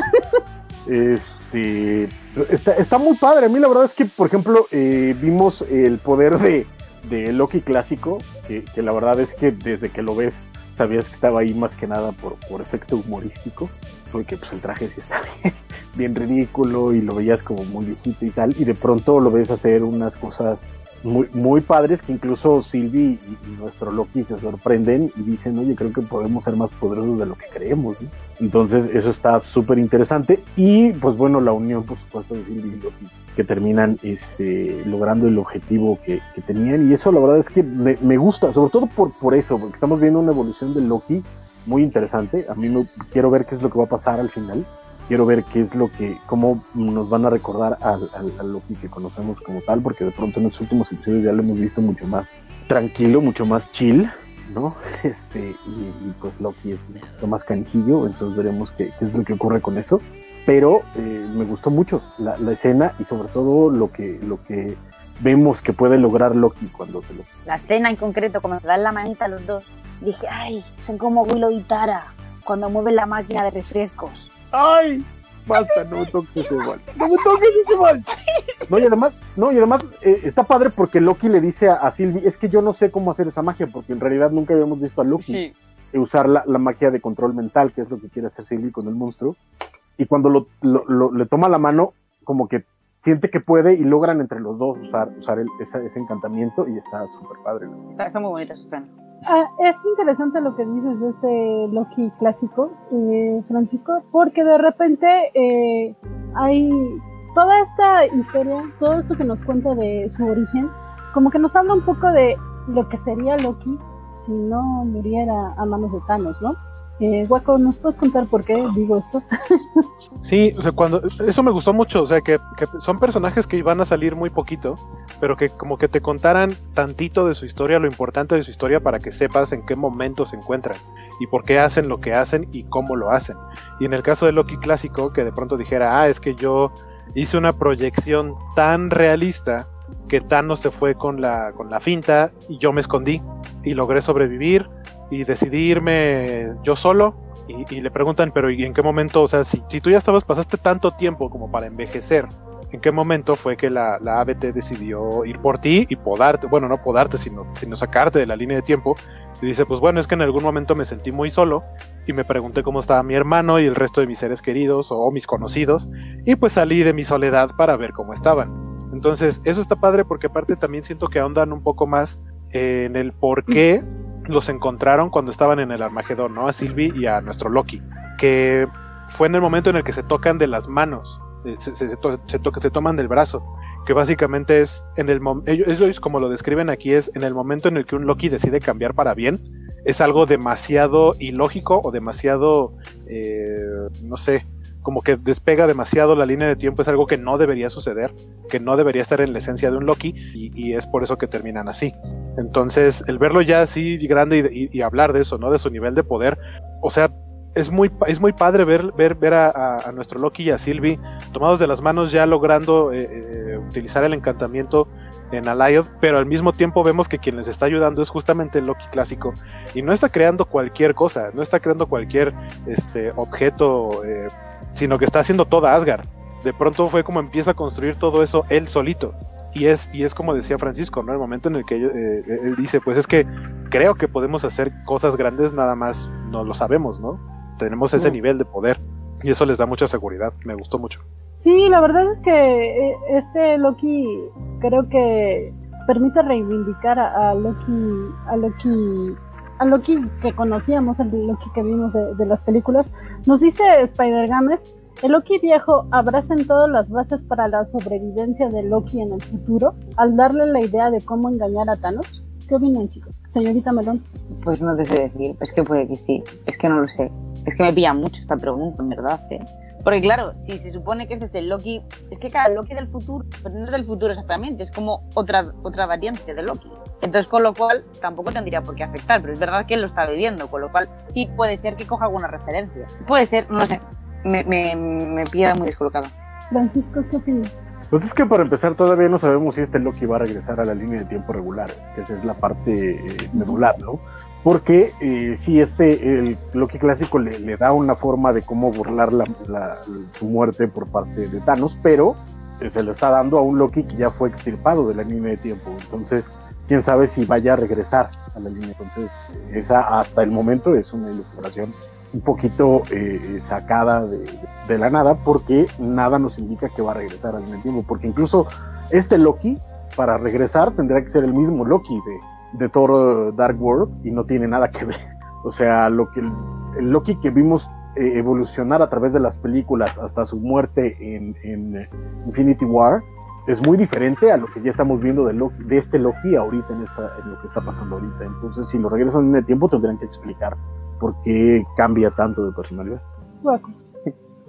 [SPEAKER 4] Este, está, está muy padre. A mí la verdad es que, por ejemplo, eh, vimos el poder de, de Loki clásico, que, que la verdad es que desde que lo ves sabías que estaba ahí más que nada por, por efecto humorístico, porque pues el traje sí está *laughs* bien, bien ridículo y lo veías como muy viejito y tal, y de pronto lo ves hacer unas cosas muy, muy padres que incluso Sylvie y, nuestro Loki se sorprenden y dicen, oye, creo que podemos ser más poderosos de lo que creemos. ¿no? Entonces eso está súper interesante y pues bueno, la unión por supuesto de Sylvie y Loki que terminan este, logrando el objetivo que, tenían y eso la verdad es que me, gusta, sobre todo por, por eso, porque estamos viendo una evolución de Loki muy interesante, a mí me, quiero ver qué es lo que va a pasar al final quiero ver qué es lo que, cómo nos van a recordar al, Loki que conocemos como tal, porque de pronto en los últimos episodios ya lo hemos visto mucho más tranquilo, mucho más chill, ¿no? *laughs* Este, y, y pues Loki es lo más canijillo, entonces veremos qué, qué, es lo que ocurre con eso. Pero eh, me gustó mucho la, la, escena y sobre todo lo que, lo que vemos que puede lograr Loki cuando se lo...
[SPEAKER 3] La escena en concreto, como se dan la manita a los dos, dije, ay, son como Willow y Tara cuando mueven la máquina de refrescos.
[SPEAKER 4] ¡Ay! Basta, no me toques ese mal. No me toques ese mal. *laughs* No, y además, no, y además eh, está padre porque Loki le dice a, a, Sylvie, es que yo no sé cómo hacer esa magia, porque en realidad nunca habíamos visto a Loki sí. usar la, la, magia de control mental, que es lo que quiere hacer Sylvie con el monstruo. Y cuando lo, lo, lo, le toma la mano, como que siente que puede y logran entre los dos usar, usar el, ese, ese, encantamiento y está súper padre. ¿no?
[SPEAKER 3] Está, está muy bonita esa escena.
[SPEAKER 1] Ah, es interesante lo que dices de este Loki clásico, eh, Francisco, porque de repente eh, hay toda esta historia, todo esto que nos cuenta de su origen, como que nos habla un poco de lo que sería Loki si no muriera a manos de Thanos, ¿no? Eh, Guaco, ¿nos puedes contar por qué digo esto? *laughs*
[SPEAKER 2] sí, o sea, cuando eso me gustó mucho, o sea, que, son personajes que iban a salir muy poquito, pero que como que te contaran tantito de su historia, lo importante de su historia para que sepas en qué momento se encuentran y por qué hacen lo que hacen y cómo lo hacen. Y en el caso de Loki clásico, que de pronto dijera, ah, es que yo hice una proyección tan realista que Thanos se fue con la, con la finta y yo me escondí y logré sobrevivir y decidí irme yo solo y, le preguntan, pero ¿y en qué momento? O sea, si, si, tú ya estabas, pasaste tanto tiempo como para envejecer, ¿en qué momento fue que la, la ABT decidió ir por ti y podarte? Bueno, no podarte, sino, sino sacarte de la línea de tiempo. Y dice, pues bueno, es que en algún momento me sentí muy solo y me pregunté cómo estaba mi hermano y el resto de mis seres queridos o mis conocidos y pues salí de mi soledad para ver cómo estaban. Entonces, eso está padre porque aparte también siento que ahondan un poco más en el por qué los encontraron cuando estaban en el Armagedón, ¿no? A Sylvie y a nuestro Loki, que fue en el momento en el que se tocan de las manos, se, se, se, se, to se toman del brazo, que básicamente es en el ellos como lo describen aquí es en el momento en el que un Loki decide cambiar para bien, es algo demasiado ilógico o demasiado, eh, no sé, como que despega demasiado la línea de tiempo, es algo que no debería suceder, que no debería estar en la esencia de un Loki, y, es por eso que terminan así. Entonces, el verlo ya así grande y, y, hablar de eso, ¿no? De su nivel de poder, o sea, es muy, es muy padre ver, ver, ver a nuestro Loki y a Sylvie tomados de las manos ya logrando eh, eh, utilizar el encantamiento en Alliot, pero al mismo tiempo vemos que quien les está ayudando es justamente el Loki clásico y no está creando cualquier cosa, no está creando cualquier este, objeto eh, sino que está haciendo toda Asgard. De pronto fue como empieza a construir todo eso él solito. Y es, y es como decía Francisco, ¿no? El momento en el que eh, él dice, pues es que creo que podemos hacer cosas grandes, nada más no lo sabemos, ¿no? Tenemos ese nivel de poder y eso les da mucha seguridad. Me gustó mucho.
[SPEAKER 1] Sí, la verdad es que eh, este Loki creo que permite reivindicar a, a Loki, a Loki a Loki que conocíamos, el Loki que vimos de, de las películas, nos dice Spider-Games, el Loki viejo abracen todas las bases para la sobrevivencia de Loki en el futuro al darle la idea de cómo engañar a Thanos. ¿Qué opinan, chicos? Señorita Melón.
[SPEAKER 3] Pues no te sé decir, es que puede que sí, es que no lo sé. Es que me pilla mucho esta pregunta, en verdad. ¿eh? Porque claro, si se supone que este es el Loki, es que cada Loki del futuro, pero no es del futuro exactamente, es como otra, otra variante de Loki. Entonces, con lo cual, tampoco tendría por qué afectar, pero es verdad que él lo está viviendo, con lo cual sí puede ser que coja alguna referencia. Puede ser, no sé, me, me, me pilla muy descolocada.
[SPEAKER 1] Francisco, ¿qué opinas?
[SPEAKER 4] Pues es que para empezar todavía no sabemos si este Loki va a regresar a la línea de tiempo regular, que esa es la parte eh, medular, ¿no? Porque eh, si este, el Loki clásico le, le, da una forma de cómo burlar la, la, su muerte por parte de Thanos, pero eh, se le está dando a un Loki que ya fue extirpado de la línea de tiempo, entonces quién sabe si vaya a regresar a la línea, entonces esa hasta el momento es una ilustración un poquito eh, sacada de, de, la nada porque nada nos indica que va a regresar al mismo tiempo, porque incluso este Loki para regresar tendría que ser el mismo Loki de, de Thor Dark World y no tiene nada que ver. *laughs* O sea, lo que el, el Loki que vimos eh, evolucionar a través de las películas hasta su muerte en, en Infinity War es muy diferente a lo que ya estamos viendo de, Loki, de este Loki ahorita en, esta, en lo que está pasando ahorita. Entonces, si lo regresan en el tiempo, tendrían que explicar por qué cambia tanto de personalidad.
[SPEAKER 1] Guaco.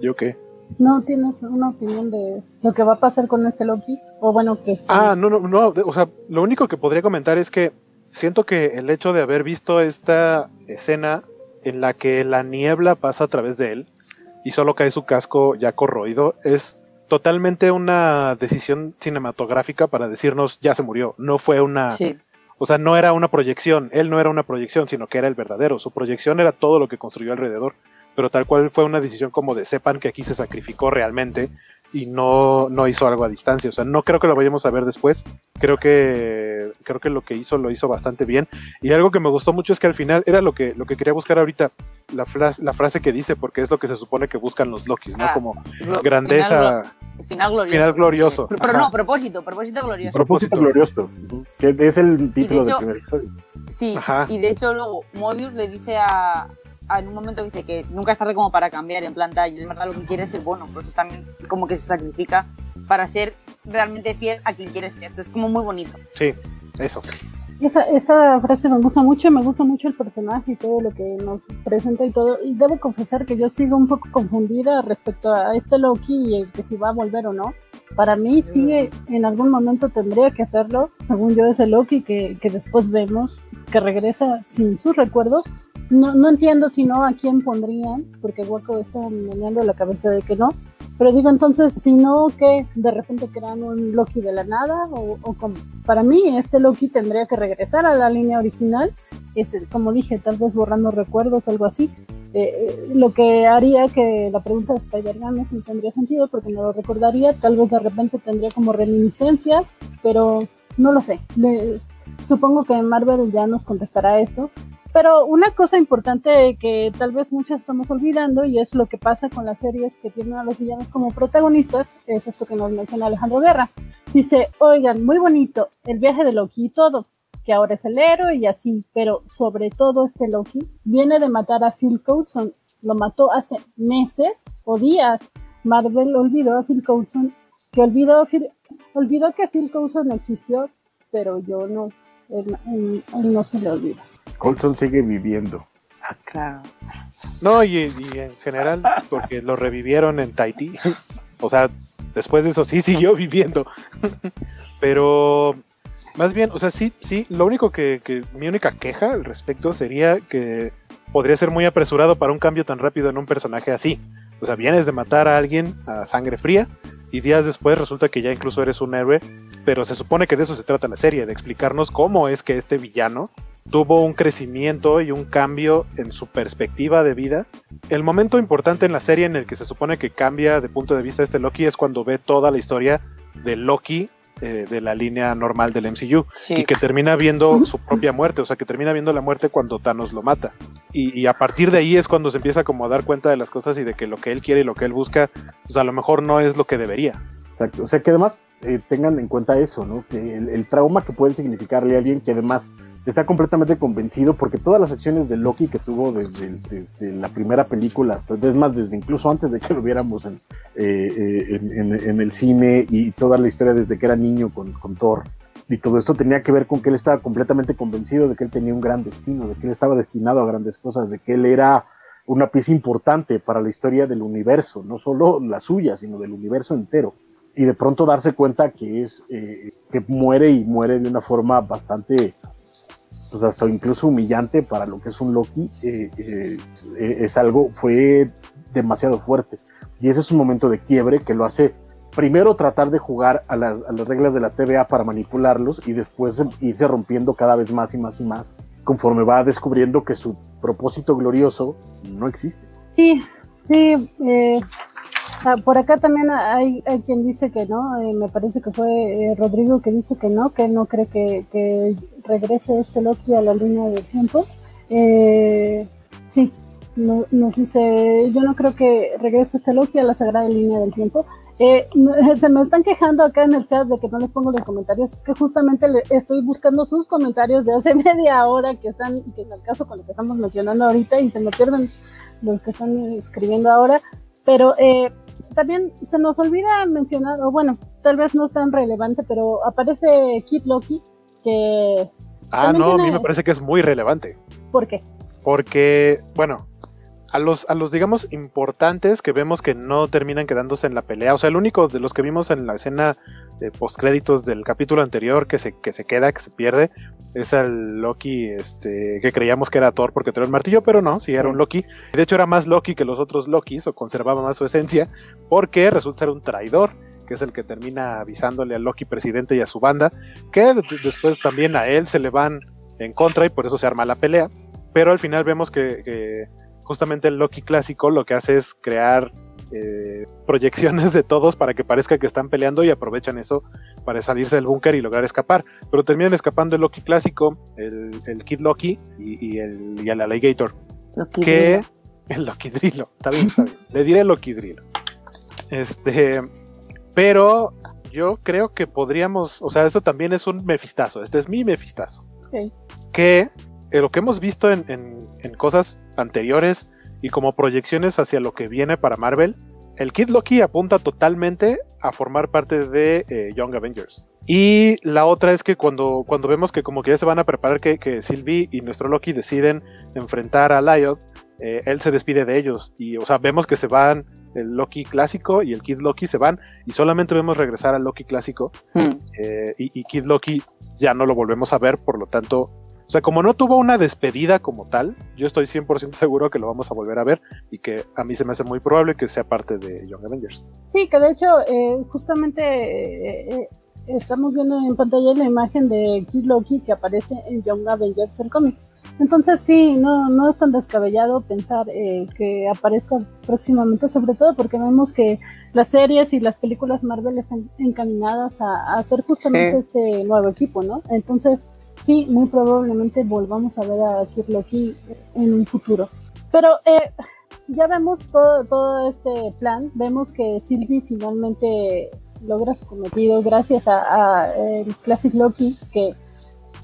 [SPEAKER 2] ¿Yo qué?
[SPEAKER 1] ¿No tienes una opinión de lo que va a pasar con este Loki? O bueno, que sí.
[SPEAKER 2] Ah, no, no, no. O sea, lo único que podría comentar es que siento que el hecho de haber visto esta escena en la que la niebla pasa a través de él y solo cae su casco ya corroído es totalmente una decisión cinematográfica para decirnos ya se murió. No fue una.
[SPEAKER 3] Sí.
[SPEAKER 2] O sea, no era una proyección, él no era una proyección, sino que era el verdadero. Su proyección era todo lo que construyó alrededor, pero tal cual fue una decisión como de sepan que aquí se sacrificó realmente y no, no hizo algo a distancia. O sea, no creo que lo vayamos a ver después. Creo que, creo que lo que hizo lo hizo bastante bien. Y algo que me gustó mucho es que al final era lo que, lo que quería buscar ahorita, la, frase, la frase que dice, porque es lo que se supone que buscan los Lokis, ¿no?
[SPEAKER 3] Ah,
[SPEAKER 2] como grandeza.
[SPEAKER 3] Final, glorioso.
[SPEAKER 2] Final glorioso.
[SPEAKER 3] Pero, pero no, propósito, propósito glorioso.
[SPEAKER 4] Propósito glorioso, que es el título
[SPEAKER 3] hecho-
[SPEAKER 4] del primer episodio.
[SPEAKER 3] Sí,
[SPEAKER 2] Ajá.
[SPEAKER 3] y de hecho luego Mobius le dice a, a- en un momento dice que nunca es tarde como para cambiar, en plan tal, y en verdad lo que quiere es ser bueno, por eso también como que se sacrifica para ser realmente fiel a quien quiere ser. Es como muy bonito.
[SPEAKER 2] Sí, eso.
[SPEAKER 1] Esa, esa frase me gusta mucho, me gusta mucho el personaje y todo lo que nos presenta y todo. Y debo confesar que yo sigo un poco confundida respecto a este Loki y el que si va a volver o no. Para mí sí, en algún momento tendría que hacerlo. Según yo, ese Loki que, que después vemos que regresa sin sus recuerdos. No, no entiendo si no a quién pondrían, porque Waco está meneando la cabeza de que no. Pero digo entonces, si no, que de repente crean un Loki de la nada o, como. Para mí, este Loki tendría que regresar a la línea original, este, como dije, tal vez borrando recuerdos, algo así. Eh, eh, lo que haría que la pregunta de Spider-Man no tendría sentido porque no lo recordaría, tal vez de repente tendría como reminiscencias, pero no lo sé. Supongo que Marvel ya nos contestará esto. Pero una cosa importante que tal vez muchos estamos olvidando y es lo que pasa con las series que tienen a los villanos como protagonistas, es esto que nos menciona Alejandro Guerra. Dice, oigan, muy bonito, el viaje de Loki y todo, que ahora es el héroe y así, pero sobre todo este Loki viene de matar a Phil Coulson, lo mató hace meses o días. Marvel olvidó a Phil Coulson, que olvidó, Phil- olvidó que Phil Coulson existió, pero yo no, él, él- él no se le olvida.
[SPEAKER 4] Colson sigue viviendo.
[SPEAKER 3] Claro.
[SPEAKER 2] No, y, y en general, porque lo revivieron en Tahití. O sea, después de eso sí siguió viviendo. Pero más bien, o sea, sí, sí, lo único que, que mi única queja al respecto sería que podría ser muy apresurado para un cambio tan rápido en un personaje así. O sea, vienes de matar a alguien a sangre fría y días después resulta que ya incluso eres un héroe, pero se supone que de eso se trata la serie, de explicarnos cómo es que este villano tuvo un crecimiento y un cambio en su perspectiva de vida. El momento importante en la serie en el que se supone que cambia de punto de vista este Loki es cuando ve toda la historia de Loki eh, de la línea normal del MCU
[SPEAKER 3] Sí.
[SPEAKER 2] y que termina viendo su propia muerte, o sea que termina viendo la muerte cuando Thanos lo mata. Y, y a partir de ahí es cuando se empieza como a dar cuenta de las cosas y de que lo que él quiere y lo que él busca, pues a lo mejor no es lo que debería.
[SPEAKER 4] Exacto. O sea, que además eh, tengan en cuenta eso, ¿no? Que el, el trauma que puede significarle a alguien que además está completamente convencido porque todas las acciones de Loki que tuvo desde, desde la primera película, hasta, es más, desde incluso antes de que lo viéramos en, eh, eh, en, en- en el cine y toda la historia desde que era niño con, con Thor. Y todo esto tenía que ver con que él estaba completamente convencido de que él tenía un gran destino, de que él estaba destinado a grandes cosas, de que él era una pieza importante para la historia del universo, no solo la suya, sino del universo entero y de pronto darse cuenta que es eh, que muere y muere de una forma bastante pues hasta incluso humillante para lo que es un Loki eh, eh, es algo fue demasiado fuerte y ese es un momento de quiebre que lo hace primero tratar de jugar a las, a las reglas de la TVA para manipularlos y después irse rompiendo cada vez más y más y más conforme va descubriendo que su propósito glorioso no existe.
[SPEAKER 1] Sí, sí. Por acá también hay, quien dice que no. Eh, me parece que fue eh, Rodrigo que dice que no, que no cree que, regrese este Loki a la línea del tiempo. Eh, sí, no, nos dice, yo no creo que regrese este Loki a la sagrada línea del tiempo. Eh, *laughs* se me están quejando acá en el chat de que no les pongo los comentarios. Es que justamente le, estoy buscando sus comentarios de hace *laughs* media hora que están, que en el caso con lo que estamos mencionando ahorita, y se me pierden los que están escribiendo ahora. Pero eh, también se nos olvida mencionar, o bueno, tal vez no es tan relevante, pero aparece Kid Loki, que.
[SPEAKER 2] Ah, no, tiene... a mí me parece que es muy relevante.
[SPEAKER 1] ¿Por qué?
[SPEAKER 2] Porque, bueno, a los, a los, digamos, importantes que vemos que no terminan quedándose en la pelea. O sea, el único de los que vimos en la escena de postcréditos del capítulo anterior que se, que se queda, que se pierde, es el Loki este, que creíamos que era Thor porque tenía el martillo, pero no, sí era un Loki. De hecho, era más Loki que los otros Lokis, o conservaba más su esencia, porque resulta ser un traidor que es el que termina avisándole al Loki presidente y a su banda, que después también a él se le van en contra y por eso se arma la pelea. Pero al final vemos que, que justamente el Loki clásico lo que hace es crear eh, proyecciones de todos para que parezca que están peleando y aprovechan eso para salirse del búnker y lograr escapar. Pero terminan escapando el Loki clásico, el, el Kid Loki y, y, el, y el Alligator.
[SPEAKER 3] Loki
[SPEAKER 2] que *laughs* el Loki Drilo, está bien, está bien. Le diré Loki Drilo. Este, pero yo creo que podríamos, o sea, esto también es un mefistazo, este es mi mefistazo.
[SPEAKER 1] Okay.
[SPEAKER 2] Que eh, lo que hemos visto en, en, en, cosas anteriores y como proyecciones hacia lo que viene para Marvel, el Kid Loki apunta totalmente a formar parte de eh, Young Avengers. Y la otra es que cuando, cuando vemos que como que ya se van a preparar que, que Sylvie y nuestro Loki deciden enfrentar a Lyot, eh, él se despide de ellos. Y, o sea, vemos que se van el Loki clásico y el Kid Loki se van y solamente vemos regresar al Loki clásico.
[SPEAKER 3] Hmm.
[SPEAKER 2] Eh, y, y Kid Loki ya no lo volvemos a ver, por lo tanto, o sea, como no tuvo una despedida como tal, yo estoy 100% seguro que lo vamos a volver a ver y que a mí se me hace muy probable que sea parte de Young Avengers.
[SPEAKER 1] Sí, que de hecho, eh, justamente eh, estamos viendo en pantalla la imagen de Kid Loki que aparece en Young Avengers, el cómic. Entonces sí, no, no es tan descabellado pensar eh, que aparezca próximamente, sobre todo porque vemos que las series y las películas Marvel están encaminadas a, a hacer justamente sí. este nuevo equipo, ¿no? Entonces, sí, muy probablemente volvamos a ver a Kid Loki en un futuro. Pero eh, ya vemos todo, todo este plan, vemos que Sylvie finalmente logra su cometido gracias a, el Classic Loki, que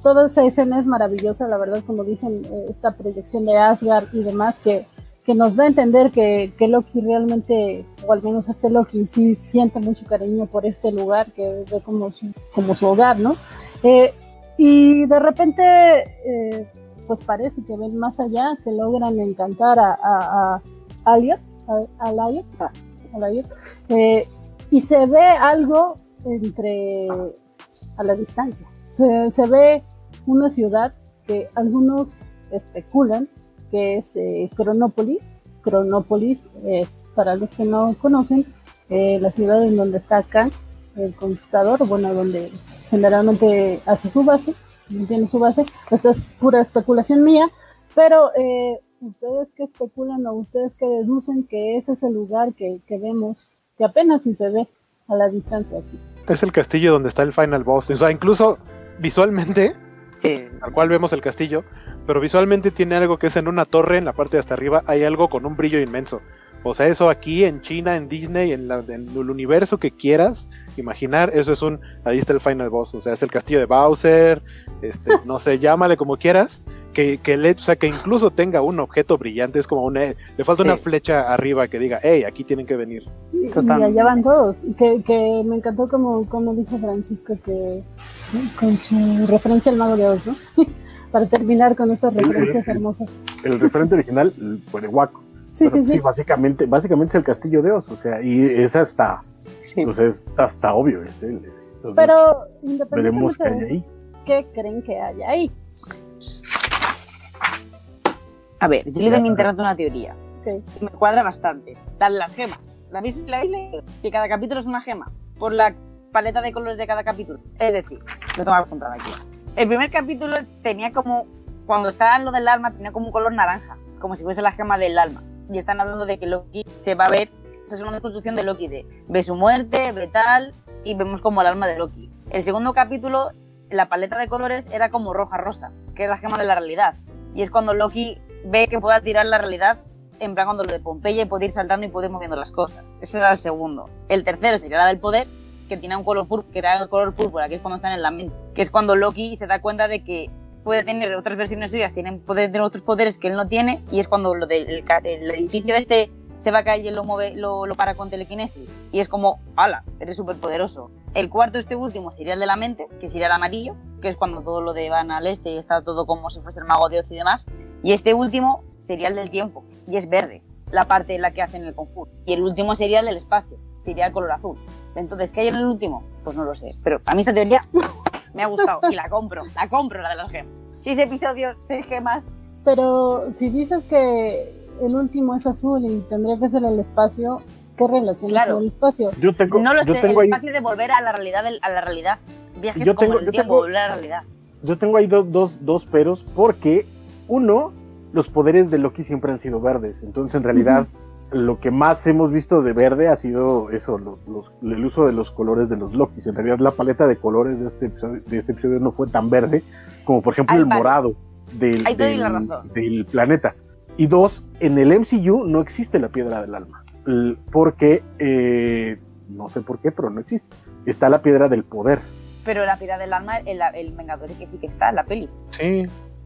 [SPEAKER 1] toda esa escena es maravillosa, la verdad, como dicen, eh, esta proyección de Asgard y demás, que, que nos da a entender que, Loki realmente, o al menos este Loki, sí siente mucho cariño por este lugar, que ve como su, como su hogar, ¿no? Eh, y de repente, eh, pues parece que ven más allá, que logran encantar a, a, a Elliot, a, a Lyot, a Lyot eh, y se ve algo entre a la distancia. Se, se, ve una ciudad que algunos especulan que es eh, Cronópolis. Cronópolis es, para los que no conocen, eh, la ciudad en donde está Khan, el conquistador, bueno, donde generalmente hace su base, tiene su base. Esta es pura especulación mía, pero eh, ustedes que especulan o ustedes que deducen que ese es el lugar que, que vemos, que apenas si se ve a la distancia aquí.
[SPEAKER 2] Es el castillo donde está el final boss. O sea, incluso visualmente,
[SPEAKER 3] sí.
[SPEAKER 2] al cual vemos el castillo, pero visualmente tiene algo que es en una torre, en la parte de hasta arriba, hay algo con un brillo inmenso. O sea, eso aquí en China, en Disney, en, la, en, el universo que quieras imaginar, eso es un. Ahí está el final boss. O sea, es el castillo de Bowser. Este, no sé, *laughs* llámale como quieras. Que, que, le, o sea, que incluso tenga un objeto brillante, es como una. Le falta sí. una flecha arriba que diga, hey, aquí tienen que venir.
[SPEAKER 1] Y, y allá van todos. Que, que me encantó como, como dijo Francisco, que sí, con su referencia al mago de Oz, ¿no? *laughs* Para terminar con estas referencias
[SPEAKER 4] el, el,
[SPEAKER 1] hermosas.
[SPEAKER 4] El referente original fue de Waco.
[SPEAKER 1] Sí, sí, sí,
[SPEAKER 4] sí. básicamente, básicamente es el castillo de Oz, o sea, y es hasta, sí. pues es hasta obvio. Es, es,
[SPEAKER 1] entonces, Pero independientemente
[SPEAKER 4] que hay ahí.
[SPEAKER 1] ¿qué creen que hay ahí?
[SPEAKER 3] A ver, yo le doy mi internet una teoría.
[SPEAKER 1] Okay.
[SPEAKER 3] Me cuadra bastante. Dan las gemas. ¿La habéis, la habéis leído? Que cada capítulo es una gema. Por la paleta de colores de cada capítulo. Es decir, lo tengo apuntado aquí. El primer capítulo tenía como. Cuando estaba en lo del alma, tenía como un color naranja. Como si fuese la gema del alma. Y están hablando de que Loki se va a ver. Esa es una construcción de Loki de ve su muerte, ve tal. Y vemos como el alma de Loki. El segundo capítulo, la paleta de colores era como roja-rosa, que es la gema de la realidad. Y es cuando Loki ve que pueda tirar la realidad en plan cuando lo de Pompeya y puede ir saltando y puede ir moviendo las cosas. Ese era el segundo. El tercero sería la del poder, que tiene un color púrpura, que era el color púrpura, que es cuando están en la mente. Que es cuando Loki se da cuenta de que puede tener otras versiones suyas, tienen, puede tener otros poderes que él no tiene, y es cuando lo del el, edificio este se va a caer y él lo, mueve, lo, lo para con telequinesis. Y es como, ala, eres súper poderoso. El cuarto, este último, sería el de la mente, que sería el amarillo, que es cuando todo lo de van al este y está todo como si fuese el mago de Oz y demás. Y este último sería el del tiempo, y es verde, la parte en la que hacen el conjuro. Y el último sería el del espacio, sería el color azul. Entonces, ¿qué hay en el último? Pues no lo sé. Pero a mí esta teoría *laughs* me ha gustado y la compro, la compro, la de las gemas. Seis episodios, seis gemas.
[SPEAKER 1] Pero si dices que el último es azul y tendría que ser el espacio, ¿qué relación
[SPEAKER 3] Claro.
[SPEAKER 1] con el espacio?
[SPEAKER 4] Yo tengo,
[SPEAKER 3] No lo
[SPEAKER 4] yo
[SPEAKER 3] sé,
[SPEAKER 4] tengo
[SPEAKER 3] el
[SPEAKER 4] ahí,
[SPEAKER 3] espacio de volver a la realidad, del- a la realidad. Viajes
[SPEAKER 4] Yo
[SPEAKER 3] como
[SPEAKER 4] tengo- yo
[SPEAKER 3] el tiempo,
[SPEAKER 4] tengo-
[SPEAKER 3] volver a la realidad.
[SPEAKER 4] yo tengo ahí dos, dos, dos peros, porque uno, los poderes de Loki siempre han sido verdes. Entonces, en realidad, lo que más hemos visto de verde ha sido eso, los- los- el uso de los colores de los Lokis. En realidad, la paleta de colores de este episodio, de este episodio no fue tan verde como, por ejemplo,
[SPEAKER 3] Ahí
[SPEAKER 4] el
[SPEAKER 3] vale.
[SPEAKER 4] morado del, planeta. Y dos, en el MCU no existe la piedra del alma. Porque, eh, no sé por qué, pero no existe. Está la piedra del poder.
[SPEAKER 3] Pero la piedra del alma, el, el Vengador es que sí que está en la peli.
[SPEAKER 2] Sí,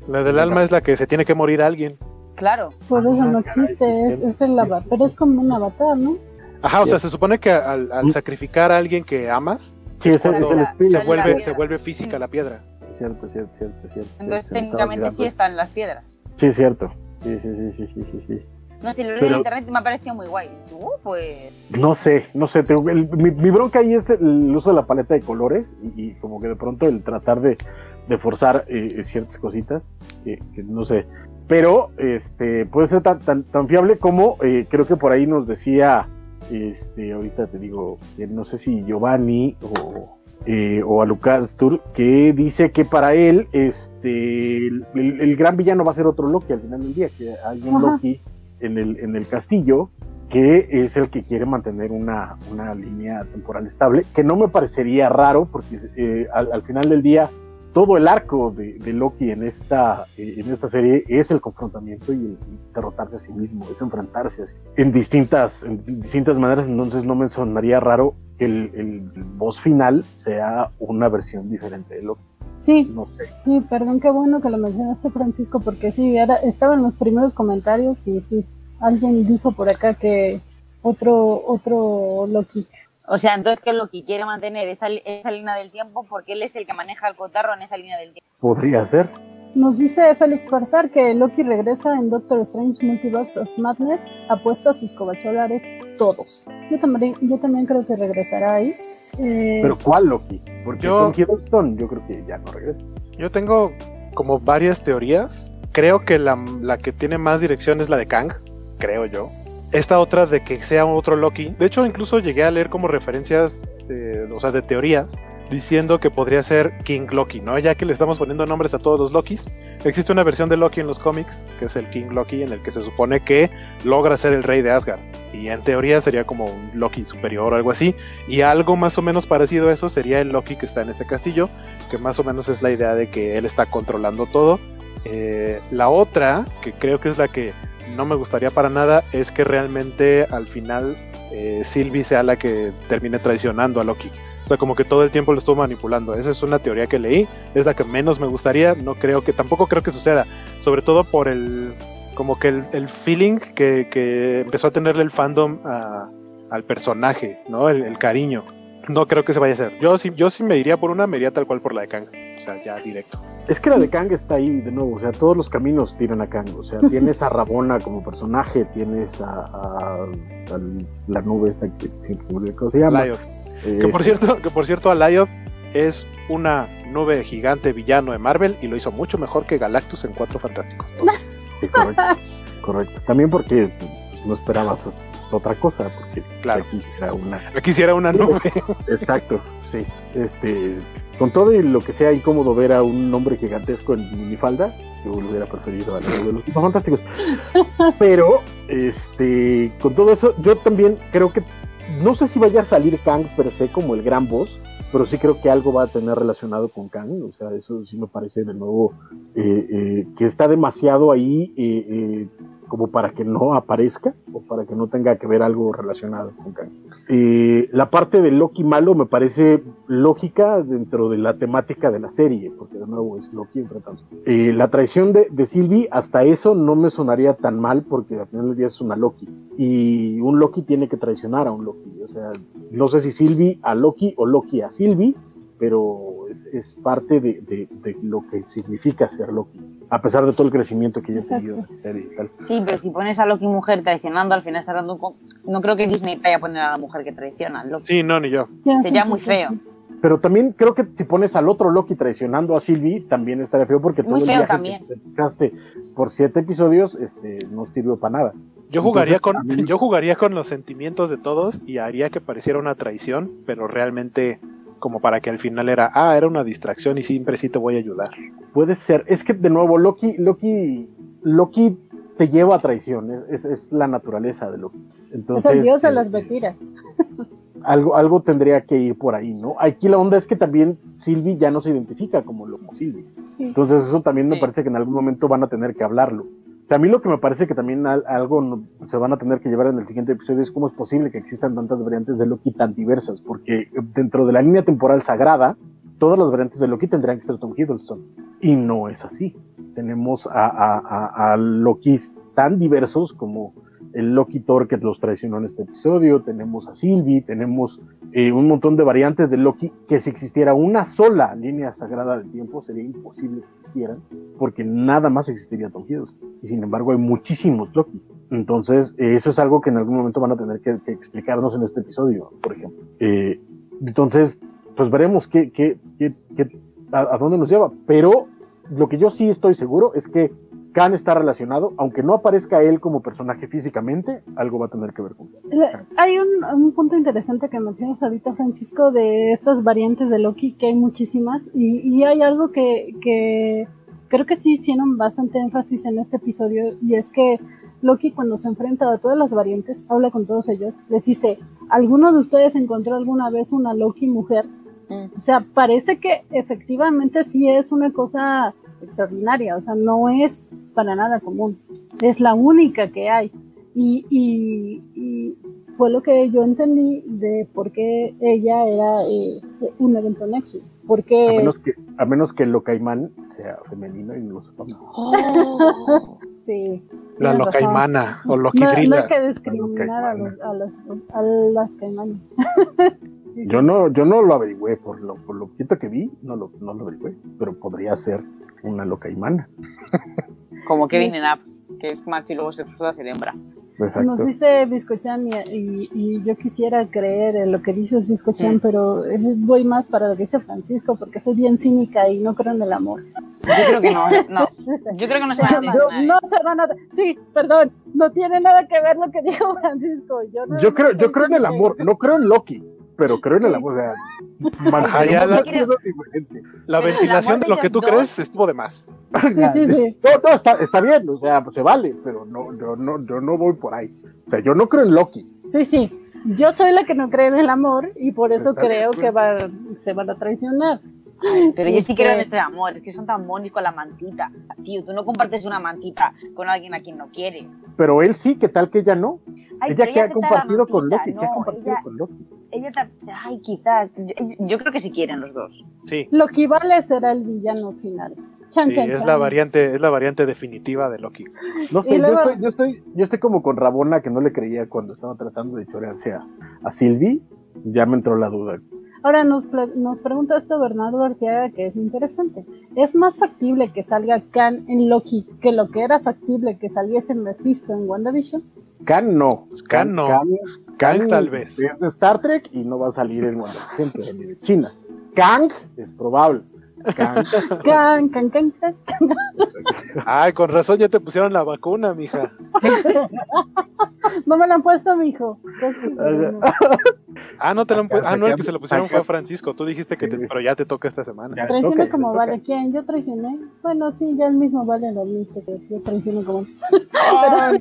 [SPEAKER 2] la del alma es la que se tiene que morir alguien.
[SPEAKER 3] Claro.
[SPEAKER 1] Por eso no existe, es, es el avatar, pero es como un avatar, ¿no?
[SPEAKER 2] Ajá, o sea, se supone que al, al sacrificar a alguien que amas,
[SPEAKER 4] Sí, es, el- el
[SPEAKER 2] se vuelve, se vuelve física la piedra.
[SPEAKER 4] Cierto, cierto, cierto, cierto.
[SPEAKER 3] Entonces técnicamente sí están las piedras.
[SPEAKER 4] Sí, es cierto. Sí, sí, sí, sí, sí, sí, sí.
[SPEAKER 3] No sé, lo leí
[SPEAKER 4] Pero-
[SPEAKER 3] en internet me ha parecido muy guay. Uh, pues.
[SPEAKER 4] No sé, no sé. tengo- el- mi, mi bronca ahí es el uso de la paleta de colores y, y como que de pronto el tratar de, de forzar eh, ciertas cositas, que, que no sé. Pero este puede ser tan, tan, tan fiable como eh, creo que por ahí nos decía, este ahorita te digo, eh, no sé si Giovanni o, eh, o a Lucas Tur, que dice que para él este el, el- el gran villano va a ser otro Loki al final del día, que hay un
[SPEAKER 1] Ajá.
[SPEAKER 4] Loki en el, en el castillo que es el que quiere mantener una, una línea temporal estable, que no me parecería raro porque eh, al, al final del día todo el arco de, de Loki en esta, en esta serie es el confrontamiento y el derrotarse a sí mismo, es enfrentarse a sí- en distintas, en distintas maneras, entonces no me sonaría raro que el, el boss final sea una versión diferente de Loki,
[SPEAKER 1] Sí,
[SPEAKER 4] no sé.
[SPEAKER 1] sí, perdón, qué bueno que lo mencionaste, Francisco, porque sí, era, estaba en los primeros comentarios y sí, alguien dijo por acá que otro, otro Loki.
[SPEAKER 3] O sea, entonces que Loki quiere mantener esa, esa línea del tiempo porque él es el que maneja el cotarro en esa línea del tiempo.
[SPEAKER 4] Podría ser.
[SPEAKER 1] Nos dice Félix Farsar que Loki regresa en Doctor Strange Multiverse of Madness, apuesta a sus cobacholares todos. Yo también, yo también creo que regresará ahí. Eh,
[SPEAKER 4] Pero ¿cuál Loki? Porque
[SPEAKER 2] Yo-
[SPEAKER 4] Tom Hiddleston yo creo que ya no regresa.
[SPEAKER 2] Yo tengo como varias teorías. Creo que la, la que tiene más dirección es la de Kang, creo yo. Esta otra de que sea otro Loki. De hecho, incluso llegué a leer como referencias, o sea, de teorías, diciendo que podría ser King Loki, ¿no? Ya que le estamos poniendo nombres a todos los Lokis. Existe una versión de Loki en los cómics, que es el King Loki, en el que se supone que logra ser el rey de Asgard. Y en teoría sería como un Loki superior o algo así. Y algo más o menos parecido a eso sería el Loki que está en este castillo, que más o menos es la idea de que él está controlando todo. Eh, la otra, que creo que es la que no me gustaría para nada, es que realmente al final eh, Sylvie sea la que termine traicionando a Loki. O sea, como que todo el tiempo lo estuvo manipulando. Esa es una teoría que leí, es la que menos me gustaría. No creo que, tampoco creo que suceda. Sobre todo por el, como que el, el feeling que, que empezó a tenerle el fandom al personaje, ¿no? El cariño. No creo que se vaya a hacer. Yo sí, yo sí me iría por una, me iría tal cual por la de Kang. O sea, ya directo.
[SPEAKER 4] Es que la de Kang está ahí de nuevo, o sea, todos los caminos tiran a Kang, o sea, *laughs* tienes a Rabona como personaje, tienes a, a- a la nube esta que siempre se llama.
[SPEAKER 2] Lyoth.
[SPEAKER 4] Eh,
[SPEAKER 2] Que por cierto, que por cierto, Alioth es una nube gigante villano de Marvel y lo hizo mucho mejor que Galactus en Cuatro Fantásticos.
[SPEAKER 4] sí, correcto, correcto. También porque no esperabas otra cosa, porque
[SPEAKER 2] Claro.
[SPEAKER 4] aquí era una
[SPEAKER 2] Aquí sí era una nube. *laughs*
[SPEAKER 4] Exacto, sí. Este, con todo y lo que sea incómodo ver a un hombre gigantesco en minifaldas, yo lo hubiera preferido a lo de los Tipos fantásticos. *laughs* Pero, este, con todo eso, yo también creo que no sé si vaya a salir Kang per se como el gran boss, pero sí creo que algo va a tener relacionado con Kang. O sea, eso sí me parece de nuevo eh, eh, que está demasiado ahí eh, eh, como para que no aparezca o para que no tenga que ver algo relacionado con Kang. Eh, la parte de Loki malo me parece lógica dentro de la temática de la serie, porque de nuevo es Loki entre tantos. Eh, la traición de, de Sylvie, hasta eso no me sonaría tan mal, porque al final del día es una Loki. Y un Loki tiene que traicionar a un Loki. O sea, no sé si Sylvie a Loki o Loki a Sylvie, pero es, es parte de, de- de lo que significa ser Loki. A pesar de todo el crecimiento que ella ha tenido en la serie y tal.
[SPEAKER 3] Sí, pero si pones a Loki mujer traicionando, al final estás dando un... No creo que Disney vaya a poner a la mujer que traiciona. Loki.
[SPEAKER 2] Sí, no, ni yo.
[SPEAKER 3] Sería muy feo.
[SPEAKER 4] Pero también creo que si pones al otro Loki traicionando a Sylvie, también estaría feo porque
[SPEAKER 3] Muy
[SPEAKER 4] todo el
[SPEAKER 3] feo
[SPEAKER 4] viaje
[SPEAKER 3] también.
[SPEAKER 4] que te por siete episodios este, no sirvió para nada.
[SPEAKER 2] Yo jugaría
[SPEAKER 4] Entonces,
[SPEAKER 2] con
[SPEAKER 4] mí-
[SPEAKER 2] yo jugaría con los sentimientos de todos y haría que pareciera una traición, pero realmente como para que al final era, ah, era una distracción y siempre sí te voy a ayudar.
[SPEAKER 4] Puede ser. Es que de nuevo, Loki, Loki, Loki te lleva a traición. Es, es- es la naturaleza de Loki.
[SPEAKER 1] Es
[SPEAKER 4] Entonces,
[SPEAKER 1] el dios de
[SPEAKER 4] eh,
[SPEAKER 1] las mentiras.
[SPEAKER 4] algo, algo tendría que ir por ahí, ¿no? Aquí la onda es que también Sylvie ya no se identifica como Loco Sylvie.
[SPEAKER 1] Sí.
[SPEAKER 4] Entonces eso también me parece que en algún momento van a tener que hablarlo. A mí lo que me parece que también al- algo se van a tener que llevar en el siguiente episodio es cómo es posible que existan tantas variantes de Loki tan diversas, porque dentro de la línea temporal sagrada, todas las variantes de Loki tendrían que ser Tom Hiddleston. Y no es así. Tenemos a, a, a, a tan diversos como el Loki Thor que los traicionó en este episodio, tenemos a Sylvie, tenemos eh, un montón de variantes de Loki que si existiera una sola línea sagrada del tiempo sería imposible que existieran porque nada más existiría Tom Hiddleston y sin embargo hay muchísimos Lokis entonces eh, eso es algo que en algún momento van a tener que, explicarnos en este episodio por ejemplo. Eh, entonces pues veremos qué, qué, qué, a dónde nos lleva pero lo que yo sí estoy seguro es que Khan está relacionado, aunque no aparezca él como personaje físicamente, algo va a tener que ver con él.
[SPEAKER 1] Hay un, un punto interesante que mencionas ahorita, Francisco, de estas variantes de Loki, que hay muchísimas, y, y hay algo que, que creo que sí hicieron bastante énfasis en este episodio, y es que Loki cuando se enfrenta a todas las variantes, habla con todos ellos, les dice, ¿alguno de ustedes encontró alguna vez una Loki mujer?
[SPEAKER 3] Mm.
[SPEAKER 1] O sea, parece que efectivamente sí es una cosa extraordinaria, o sea, no es para nada común, es la única que hay. Y, y, y fue lo que yo entendí de por qué ella era eh, un evento Nexus.
[SPEAKER 4] A
[SPEAKER 1] Porque
[SPEAKER 4] menos que, a menos que el Locaimán sea femenino y no lo sepamos.
[SPEAKER 3] Oh. *laughs*
[SPEAKER 1] sí,
[SPEAKER 2] La locaimana o
[SPEAKER 1] no, no hay que discriminar a, los, a, las, a las caimanes. *laughs* Sí.
[SPEAKER 4] Yo no, yo no lo averigüé, por lo, por lo poquito que vi, no lo, no lo averigüé, pero podría ser una Locaimana. *laughs*
[SPEAKER 3] Como
[SPEAKER 1] Sí.
[SPEAKER 3] Kevin en Up, que es macho y luego se puso a ser hembra.
[SPEAKER 4] Exacto.
[SPEAKER 1] Nos dice Biscochan y, y, y yo quisiera creer en lo que dices Biscochan,
[SPEAKER 3] Sí.
[SPEAKER 1] pero es- voy más para lo que dice Francisco porque soy bien cínica y no creo en el amor.
[SPEAKER 3] Yo creo que no, no. Yo creo que no se van a
[SPEAKER 1] Yo-
[SPEAKER 3] ¿eh?
[SPEAKER 1] no se van a... Sí, perdón, no tiene nada que ver lo que dijo Francisco. Yo, no-
[SPEAKER 4] Yo creo, yo creo en el amor, no creo en Loki, pero creo en el amor. O sea, mantenemos
[SPEAKER 2] la- ventilación de lo que tú
[SPEAKER 3] dos-
[SPEAKER 2] crees estuvo de más. *laughs*
[SPEAKER 1] Sí, sí, sí.
[SPEAKER 4] No, no, está, está bien, o sea, pues se vale, pero no, yo no, yo no voy por ahí. O sea, yo no creo en Loki.
[SPEAKER 1] Sí, sí. Yo soy la que no cree en el amor y por eso creo que va- se van a traicionar.
[SPEAKER 3] Pero yo sí
[SPEAKER 1] Este-
[SPEAKER 3] creo en este amor, es que son tan monis con la mantita. Tío, tú no compartes una mantita con alguien a quien no quieres.
[SPEAKER 4] Pero él sí, ¿qué tal que ella no?
[SPEAKER 3] Ay,
[SPEAKER 4] ella que ha compartido con Loki, que ha compartido
[SPEAKER 3] ella,
[SPEAKER 4] con Loki.
[SPEAKER 3] Ella te- ay, quizás. Yo, yo creo que sí quieren los dos.
[SPEAKER 2] Sí,
[SPEAKER 1] Lo que vale será el villano final. Chan,
[SPEAKER 2] sí,
[SPEAKER 1] chan,
[SPEAKER 2] es
[SPEAKER 1] chan.
[SPEAKER 2] la variante, es la variante definitiva de Loki.
[SPEAKER 4] No sé,
[SPEAKER 1] luego-
[SPEAKER 4] yo, estoy, yo, estoy, yo estoy como con Rabona que no le creía cuando estaba tratando de chorearse a, a Sylvie. Ya me entró la duda.
[SPEAKER 1] Ahora nos, nos pregunta esto Bernardo Arteaga, que es interesante. ¿Es más factible que salga Khan en Loki que lo que era factible que saliese Mephisto en WandaVision?
[SPEAKER 4] Khan no.
[SPEAKER 2] Khan no.
[SPEAKER 4] Khan,
[SPEAKER 2] Kang tal vez.
[SPEAKER 4] Es de Star Trek y no va a salir en ni de China. Kang es probable.
[SPEAKER 1] Khan, Khan, Khan, Khan.
[SPEAKER 2] Ay, con razón ya te pusieron la vacuna, mija.
[SPEAKER 1] No me lo han puesto, mijo. *laughs*
[SPEAKER 2] Ah, no te lo han puesto. Ah, no, el que se lo pusieron fue a Francisco. Tú dijiste que te... Pero ya te toca esta semana.
[SPEAKER 4] Toca,
[SPEAKER 1] como vale. ¿Quién? ¿Yo traicioné? Bueno, sí, ya el mismo vale lo admite que yo traiciono como.
[SPEAKER 2] Ah,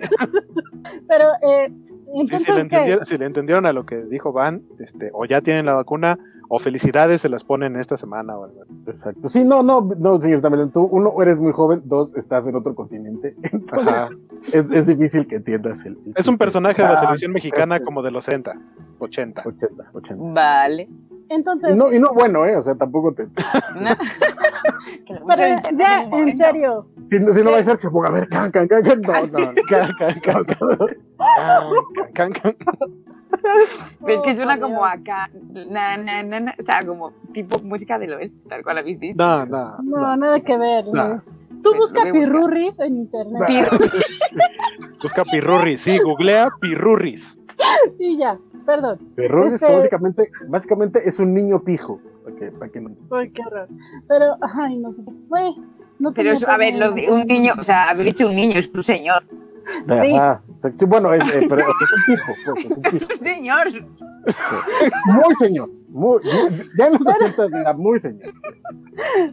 [SPEAKER 2] *laughs*
[SPEAKER 1] Pero, eh,
[SPEAKER 2] Sí,
[SPEAKER 1] entonces,
[SPEAKER 2] si, le entendieron, si le entendieron a lo que dijo Van, este, o ya tienen la vacuna, o felicidades se las ponen esta semana o algo.
[SPEAKER 4] Exacto. Sí, no, no, no, señor Tamelón, tú, uno, eres muy joven, dos, estás en otro continente. *laughs* Entonces,
[SPEAKER 2] Ajá.
[SPEAKER 4] es, es difícil que entiendas el. el
[SPEAKER 2] Es un personaje de la
[SPEAKER 4] Ah,
[SPEAKER 2] televisión mexicana como de los 60, 80.
[SPEAKER 4] 80, 80.
[SPEAKER 3] Vale.
[SPEAKER 1] Entonces,
[SPEAKER 4] Y no, y no bueno, ¿eh? O sea, tampoco te. *laughs* *laughs*
[SPEAKER 1] Pero ya, en serio,
[SPEAKER 4] Si, no- si no va a ser que ponga a ver, can, can, can, can. No, no.
[SPEAKER 2] Can, can, can, can, can, can. *laughs*
[SPEAKER 3] es que
[SPEAKER 1] Oh,
[SPEAKER 3] suena como acá, na, na, na, na, o sea, como tipo música del oeste, tal cual habéis dicho.
[SPEAKER 2] No, no,
[SPEAKER 1] No,
[SPEAKER 2] no.
[SPEAKER 1] nada que ver.
[SPEAKER 2] No.
[SPEAKER 1] Tú
[SPEAKER 3] Lo
[SPEAKER 1] busca pirurris en internet
[SPEAKER 3] Pir- *laughs*
[SPEAKER 2] Busca pirurris. Sí, googlea pirurris. *laughs*
[SPEAKER 1] y ya, perdón.
[SPEAKER 4] Perrones,
[SPEAKER 1] Este-
[SPEAKER 4] básicamente, básicamente es un niño pijo. Que, para que no.
[SPEAKER 1] Ay, qué horror. Pero, ay, no sé. No
[SPEAKER 3] Pero eso, a ver, lo un niño, o sea, habéis dicho un niño, es un señor.
[SPEAKER 4] Ajá. Bueno, es, eh, pero es un pijo. pues, es un pijo. *laughs*
[SPEAKER 3] señor.
[SPEAKER 4] Muy señor. Muy, muy- ya en los 80 era muy señor.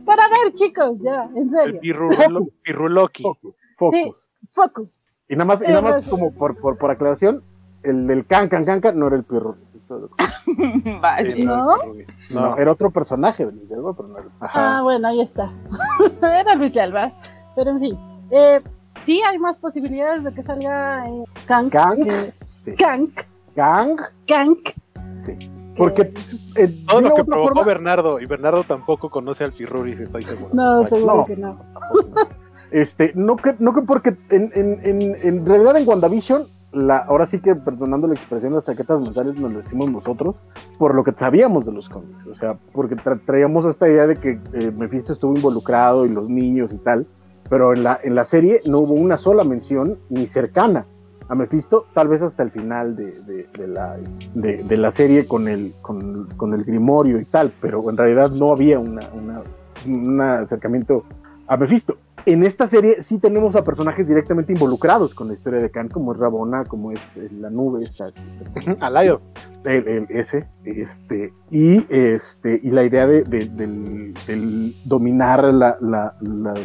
[SPEAKER 1] Para ver, chicos, ya, en
[SPEAKER 2] El
[SPEAKER 1] serio.
[SPEAKER 2] pirrulo, pirruloqui.
[SPEAKER 4] Focus. Focus.
[SPEAKER 1] Sí. Focus.
[SPEAKER 4] Y nada más, y nada más como por, por, por aclaración, el del can, can, can, can no era el *laughs*
[SPEAKER 3] vale.
[SPEAKER 2] Sí,
[SPEAKER 1] ¿No?
[SPEAKER 2] el.
[SPEAKER 4] No,
[SPEAKER 2] No.
[SPEAKER 4] era otro personaje pero no era.
[SPEAKER 1] Ah, bueno, ahí está. *laughs* Era Luis de Alba. Pero en fin. Eh, sí, hay más posibilidades de que salga eh, Kank.
[SPEAKER 4] Kank,
[SPEAKER 1] que-
[SPEAKER 4] sí.
[SPEAKER 1] Kank.
[SPEAKER 4] Gang,
[SPEAKER 1] Kank.
[SPEAKER 4] sí. Porque
[SPEAKER 1] Eh,
[SPEAKER 4] eh,
[SPEAKER 2] Todo lo que provocó
[SPEAKER 4] forma-
[SPEAKER 2] Bernardo, y Bernardo tampoco conoce al pirruris, estoy seguro.
[SPEAKER 1] no, seguro
[SPEAKER 4] no.
[SPEAKER 1] que no. *laughs*
[SPEAKER 4] Este, no que, no que porque en, en, en, en realidad en WandaVision, la, ahora sí que perdonando la expresión, las chaquetas mentales nos decimos nosotros, por lo que sabíamos de los cómics. O sea, porque tra- traíamos esta idea de que eh, Mephisto estuvo involucrado y los niños y tal, pero en la, en la serie no hubo una sola mención ni cercana a Mephisto, tal vez hasta el final de, de- de la, de, la serie con el, con, con el Grimorio y tal, pero en realidad no había una, una- un acercamiento a Mephisto. En esta serie sí tenemos a personajes directamente involucrados con la historia de Khan, como es Rabona, como es eh, la nube esta, *laughs*
[SPEAKER 2] Alayo.
[SPEAKER 4] el, el- ese, este, y este, y la idea de, de- del, del dominar la, la- las,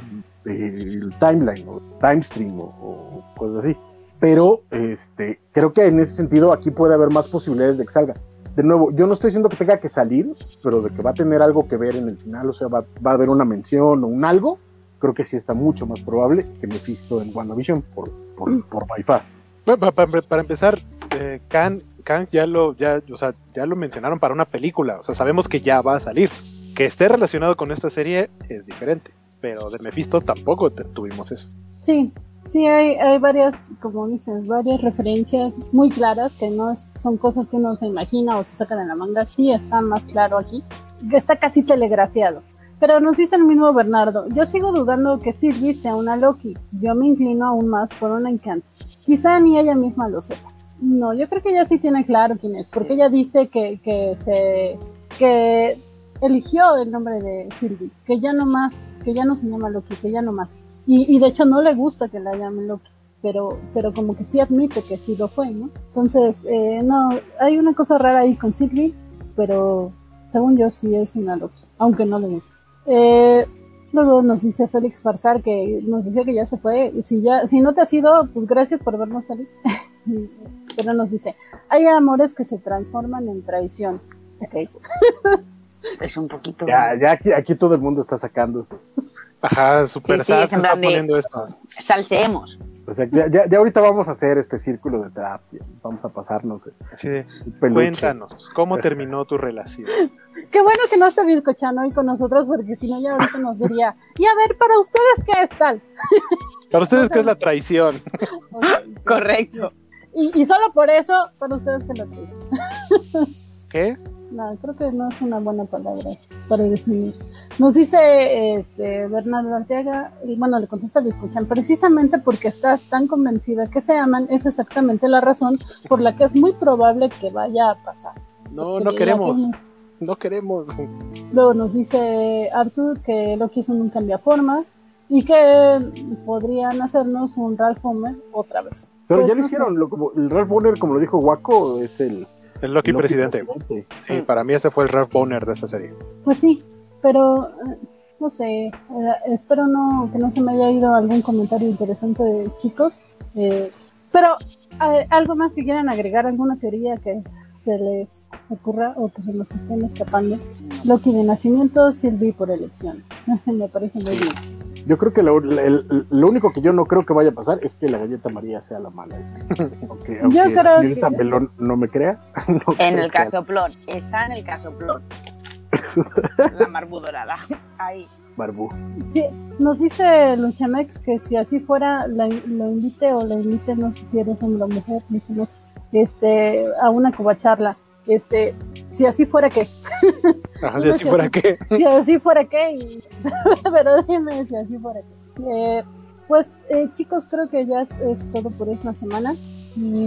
[SPEAKER 4] el timeline o time stream o, o cosas así. Pero este, creo que en ese sentido aquí puede haber más posibilidades de que salga. De nuevo, yo no estoy diciendo que tenga que salir, pero de que va a tener algo que ver en el final, o sea, va, va a haber una mención o un algo, creo que sí está mucho más probable que Mephisto en WandaVision por, por, por by far.
[SPEAKER 2] Bueno, pa- pa- para, empezar, eh, Kang, Kang ya lo, ya, o sea, ya lo mencionaron para una película. O sea, sabemos que ya va a salir. Que esté relacionado con esta serie es diferente. Pero de Mephisto tampoco te- tuvimos eso.
[SPEAKER 1] Sí, sí, hay, hay varias, como dices, varias referencias muy claras que no es- son cosas que uno se imagina o se saca de la manga. Sí, está más claro aquí. Está casi telegrafiado. Pero nos dice el mismo Bernardo, yo sigo dudando que Sylvie sea una Loki. Yo me inclino aún más por una Encanto. Quizá ni ella misma lo sepa. No, yo creo que ella sí tiene claro quién es, porque ella dice que, que se que eligió el nombre de Sylvie, que ya no más, que ya no se llama Loki, que ya no más. Y, y de hecho no le gusta que la llamen Loki, pero, pero como que sí admite que sí lo fue, ¿no? Entonces, eh, no, hay una cosa rara ahí con Sylvie, pero según yo sí es una Loki, aunque no le guste. Eh, luego nos dice Félix Farsar que nos decía que ya se fue. Si ya, si no te has ido, pues gracias por vernos, Félix. *laughs* Pero nos dice, hay amores que se transforman en traición. Ok. *laughs*
[SPEAKER 3] Es un poquito.
[SPEAKER 4] Ya, ya aquí, aquí todo el mundo está sacando esto.
[SPEAKER 2] Ajá, Super
[SPEAKER 3] Sí, sí, es
[SPEAKER 2] está poniendo esto.
[SPEAKER 3] Salseemos.
[SPEAKER 4] O sea, ya, ya, ya ahorita vamos a hacer este círculo de terapia. Vamos a pasarnos
[SPEAKER 2] de,
[SPEAKER 4] peluche.
[SPEAKER 2] cuéntanos, ¿cómo terminó tu relación?
[SPEAKER 1] Qué bueno que no está bizcochando hoy con nosotros, porque si no ya ahorita nos diría, y a ver, para ustedes, ¿qué es tal?
[SPEAKER 2] Para ustedes, ¿qué es la traición? *laughs*
[SPEAKER 3] Correcto.
[SPEAKER 1] Y, y solo por eso, para ustedes que lo tienen.
[SPEAKER 2] ¿Qué?
[SPEAKER 1] No, creo que no es una buena palabra para definir. Nos dice este, Bernardo Arteaga, y bueno, le contesta escuchan precisamente porque estás tan convencida que se aman, es exactamente la razón por la que es muy probable que vaya a pasar.
[SPEAKER 2] No,
[SPEAKER 1] Porque
[SPEAKER 2] no queremos. No queremos.
[SPEAKER 1] Luego nos dice Arthur que Loki es un cambiaforma. y que podrían hacernos un Ralph Homer otra vez.
[SPEAKER 4] Pero
[SPEAKER 1] Pues,
[SPEAKER 4] ya lo
[SPEAKER 1] no
[SPEAKER 4] hicieron, lo, como, el Ralph Bonner, como lo dijo Waco, es el
[SPEAKER 2] El Loki
[SPEAKER 4] Loki
[SPEAKER 2] presidente.
[SPEAKER 4] presidente.
[SPEAKER 2] Sí, para mí ese fue el Ralph Boner de esta serie.
[SPEAKER 1] Pues sí, pero eh, no sé, eh, espero no que no se me haya ido algún comentario interesante de chicos. eh, pero eh, algo más que quieran agregar, alguna teoría que se les ocurra o que se nos estén escapando. Loki de nacimiento, Sylvie por elección. *laughs* me parece muy bien.
[SPEAKER 4] Yo creo que lo, el- lo único que yo no creo que vaya a pasar es que la galleta María sea la mala. Aunque, *laughs* aunque
[SPEAKER 1] Yo creo que-
[SPEAKER 4] no me crea. *laughs* no
[SPEAKER 3] En el casoplón, está en el casoplón. *laughs* La marbudorada. Ahí.
[SPEAKER 4] Barbú.
[SPEAKER 1] Sí, nos dice Luchamex que si así fuera, la- lo invite o la invite, no sé si eres hombre o mujer, Luchamex, este, a una covacharla. Este, si así fuera que,
[SPEAKER 2] Ajá, si así fuera que. *laughs*
[SPEAKER 1] si así fuera que, y- *laughs* pero dime si así fuera que. Eh, pues eh, chicos, creo que ya es, es todo por esta semana.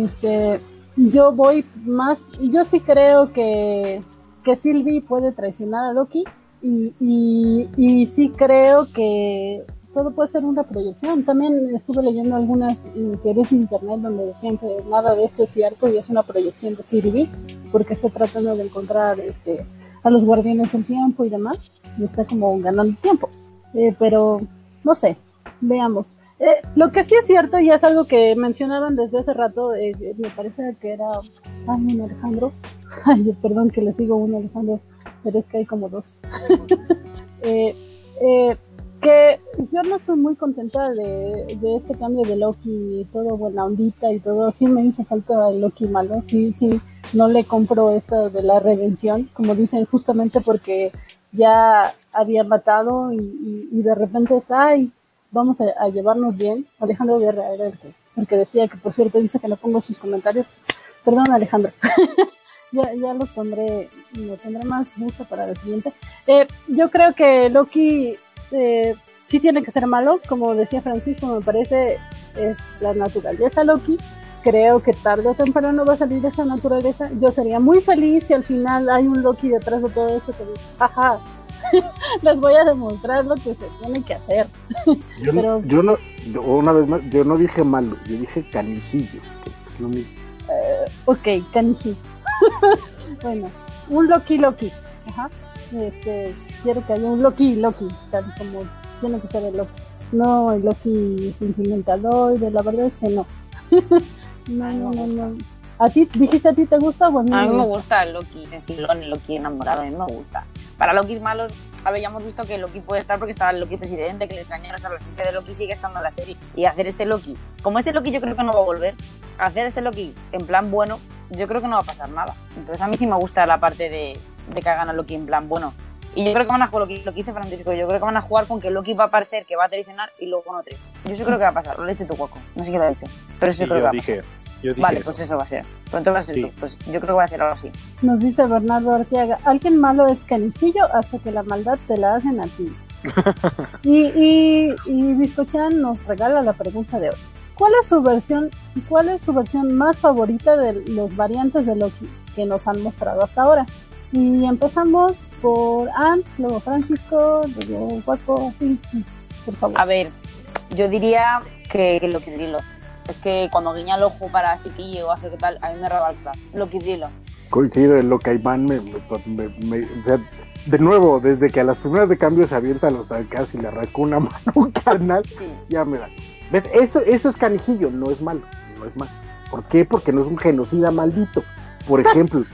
[SPEAKER 1] Este, yo voy más, yo sí creo que, que Sylvie puede traicionar a Loki y, y, y sí creo que todo puede ser una proyección. También estuve leyendo algunas teorías en internet donde decían que nada de esto es cierto y es una proyección de Sylvie porque está tratando de encontrar este, a los guardianes del tiempo y demás y está como ganando tiempo. Eh, pero no sé, veamos. Eh, lo que sí es cierto y es algo que mencionaron desde hace rato, eh, me parece que era ay, un Alejandro. *laughs* Ay, perdón que les digo un Alejandro, pero es que hay como dos. *laughs* Eh, eh, que yo no estoy muy contenta de, de este cambio de Loki todo buena ondita y todo. Sí me hizo falta el Loki malo, sí, sí, no le compro esto de la redención, como dicen, justamente porque ya había matado y, de repente es, ay, vamos a, llevarnos bien. Alejandro Guerra era el que, decía que, por cierto, dice que no pongo sus comentarios. Perdón, Alejandro. *laughs* ya, ya los pondré, me pondré más gusto para la siguiente. Eh, yo creo que Loki eh, sí tiene que ser malo, como decía Francisco, me parece es la naturaleza Loki. Creo que tarde o temprano va a salir esa naturaleza. Yo sería muy feliz si al final hay un Loki detrás de todo esto que dice, ajá, *laughs* les voy a demostrar lo que se tiene que hacer.
[SPEAKER 4] Yo, no-
[SPEAKER 1] Pero-
[SPEAKER 4] yo no, yo- una vez más, yo no dije malo, yo dije canijillo. que es lo mismo.
[SPEAKER 1] Ok, Kanji. *laughs* bueno, un Loki Loki. Ajá. Este, quiero que haya un Loki Loki, tal como tiene que ser el Loki. No el Loki sentimentaloide, la verdad es que no. *laughs* no, no, no, no. ¿A ti, dijiste a ti te gusta? Bueno,
[SPEAKER 3] A mí me gusta el Loki sencillón, el Loki enamorado, a mí me gusta. Para Loki malos, habíamos visto que Loki puede estar porque estaba el Loki presidente, que le extrañaron, o sea, la esencia de Loki sigue estando en la serie. Y hacer este Loki, como este Loki yo creo que no va a volver, hacer este Loki en plan bueno, yo creo que no va a pasar nada. Entonces a mí sí me gusta la parte de, de que hagan a Loki en plan bueno. Y yo creo que van a jugar lo que, lo que dice Francisco, yo creo que van a jugar con que Loki va a parecer que va a traicionar y luego no traicionar. Yo sí creo que va a pasar, lo he dicho tu guaco, no sé qué lo ha dicho, pero sí
[SPEAKER 2] Y
[SPEAKER 3] creo que va a
[SPEAKER 2] dije, yo dije
[SPEAKER 3] Vale,
[SPEAKER 2] eso.
[SPEAKER 3] pues eso va a ser. Pronto va a ser
[SPEAKER 2] Sí.
[SPEAKER 3] tú. Pues yo creo que va a ser algo así.
[SPEAKER 1] Nos dice Bernardo Arteaga, alguien malo es canijillo hasta que la maldad te la hacen a ti. *laughs* y, y, y Biscochan nos regala la pregunta de hoy. ¿Cuál es su versión, cuál es su versión más favorita de los variantes de Loki que nos han mostrado hasta ahora? Y empezamos por Ant, luego Francisco, luego Paco, así, por favor.
[SPEAKER 3] A ver, yo diría que, que Loki Drilo. Es que cuando guiña el ojo para chiquillo o hace que tal, a mí me roba el plan. Loki Drilo.
[SPEAKER 4] Coincido en lo que Iván me, me, me- me- o sea, de nuevo, desde que a las primeras de cambio se avienta a los tancas y le arranca una *laughs* mano carnal,
[SPEAKER 3] Sí.
[SPEAKER 4] ya me da. ¿Ves? Eso, eso es canijillo, no es malo, no es malo. ¿Por qué? Porque no es un genocida maldito. Por ejemplo,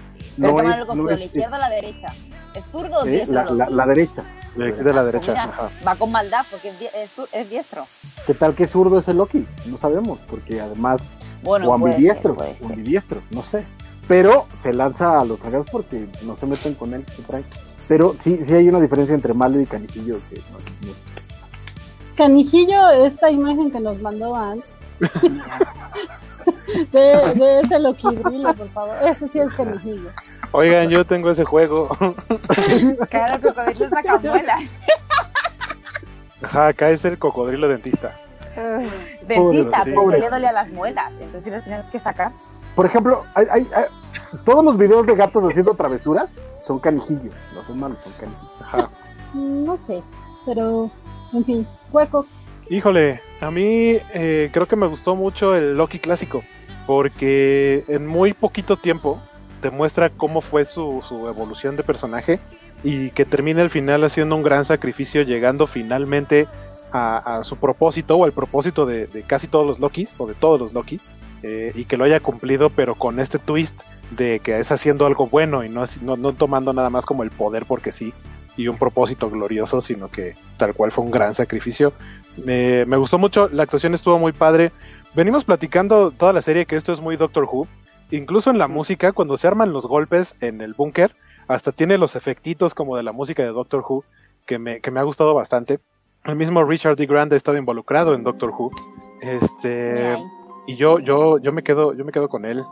[SPEAKER 3] Pero
[SPEAKER 4] no es,
[SPEAKER 3] ¿la izquierda o la derecha? ¿Es zurdo o
[SPEAKER 4] eh,
[SPEAKER 3] diestro?
[SPEAKER 4] la, la- la derecha.
[SPEAKER 2] De aquí de la derecha.
[SPEAKER 3] Mira,
[SPEAKER 2] ajá.
[SPEAKER 3] va con maldad porque es, es es diestro.
[SPEAKER 4] ¿Qué tal que zurdo es el Loki? No sabemos, porque además,
[SPEAKER 3] Bueno,
[SPEAKER 4] o
[SPEAKER 3] puede
[SPEAKER 4] ambidiestro,
[SPEAKER 3] ser, puede
[SPEAKER 4] o
[SPEAKER 3] ser.
[SPEAKER 4] ambidiestro, no sé. Pero se lanza a los tragados porque no se meten con él, se traen. Pero sí, sí hay una diferencia entre malo y canijillo que no- no- *laughs*
[SPEAKER 1] Canijillo, esta imagen que nos mandó Ant. *laughs* *laughs* de, de ese Loki Drilo, por favor. Eso sí es canijillo.
[SPEAKER 2] Oigan, yo tengo ese juego. *laughs*
[SPEAKER 3] El cocodrilo saca muelas.
[SPEAKER 2] Ajá, acá es el cocodrilo dentista.
[SPEAKER 3] Dentista, pero se
[SPEAKER 4] Pobre.
[SPEAKER 3] le dolía las muelas. Entonces sí las tenías que sacar.
[SPEAKER 4] Por ejemplo, hay, hay- hay- todos los videos de gatos haciendo travesuras son canijillos, no son malos, son canijillos.
[SPEAKER 2] Ajá.
[SPEAKER 1] No sé, pero en fin, hueco.
[SPEAKER 2] Híjole, a mí eh, creo que me gustó mucho el Loki clásico, porque en muy poquito tiempo te muestra cómo fue su, evolución de personaje y que termina al final haciendo un gran sacrificio, llegando finalmente a, su propósito o al propósito de, casi todos los Lokis o de todos los Lokis eh, y que lo haya cumplido, pero con este twist de que es haciendo algo bueno y no, no, no tomando nada más como el poder porque sí y un propósito glorioso, sino que tal cual fue un gran sacrificio. Me gustó mucho, la actuación estuvo muy padre. Venimos platicando toda la serie que esto es muy Doctor Who. Incluso en la música, cuando se arman los golpes en el búnker, hasta tiene los efectitos como de la música de Doctor Who, que me, que me ha gustado bastante. El mismo Richard D. Grant ha estado involucrado en Doctor Who. Este, y yo, yo, yo me quedo, yo me quedo con él.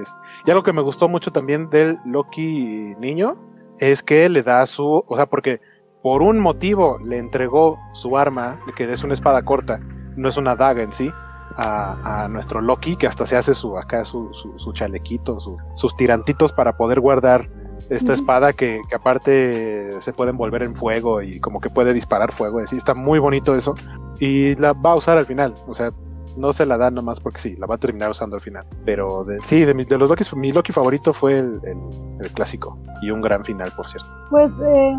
[SPEAKER 2] Es- y algo que me gustó mucho también del Loki niño es que le da su, o sea, porque por un motivo le entregó su arma, que es una espada corta, no es una daga en sí, a, a nuestro Loki, que hasta se hace su acá su, su, su chalequito, su- sus tirantitos para poder guardar esta espada que, que aparte se puede envolver en fuego y como que puede disparar fuego, así está muy bonito eso. Y la va a usar al final, o sea, no se la da nomás porque sí, la va a terminar usando al final. Pero de, sí, de, de los Loki, mi Loki favorito fue el, el- el clásico y un gran final, por cierto.
[SPEAKER 1] Pues, eh,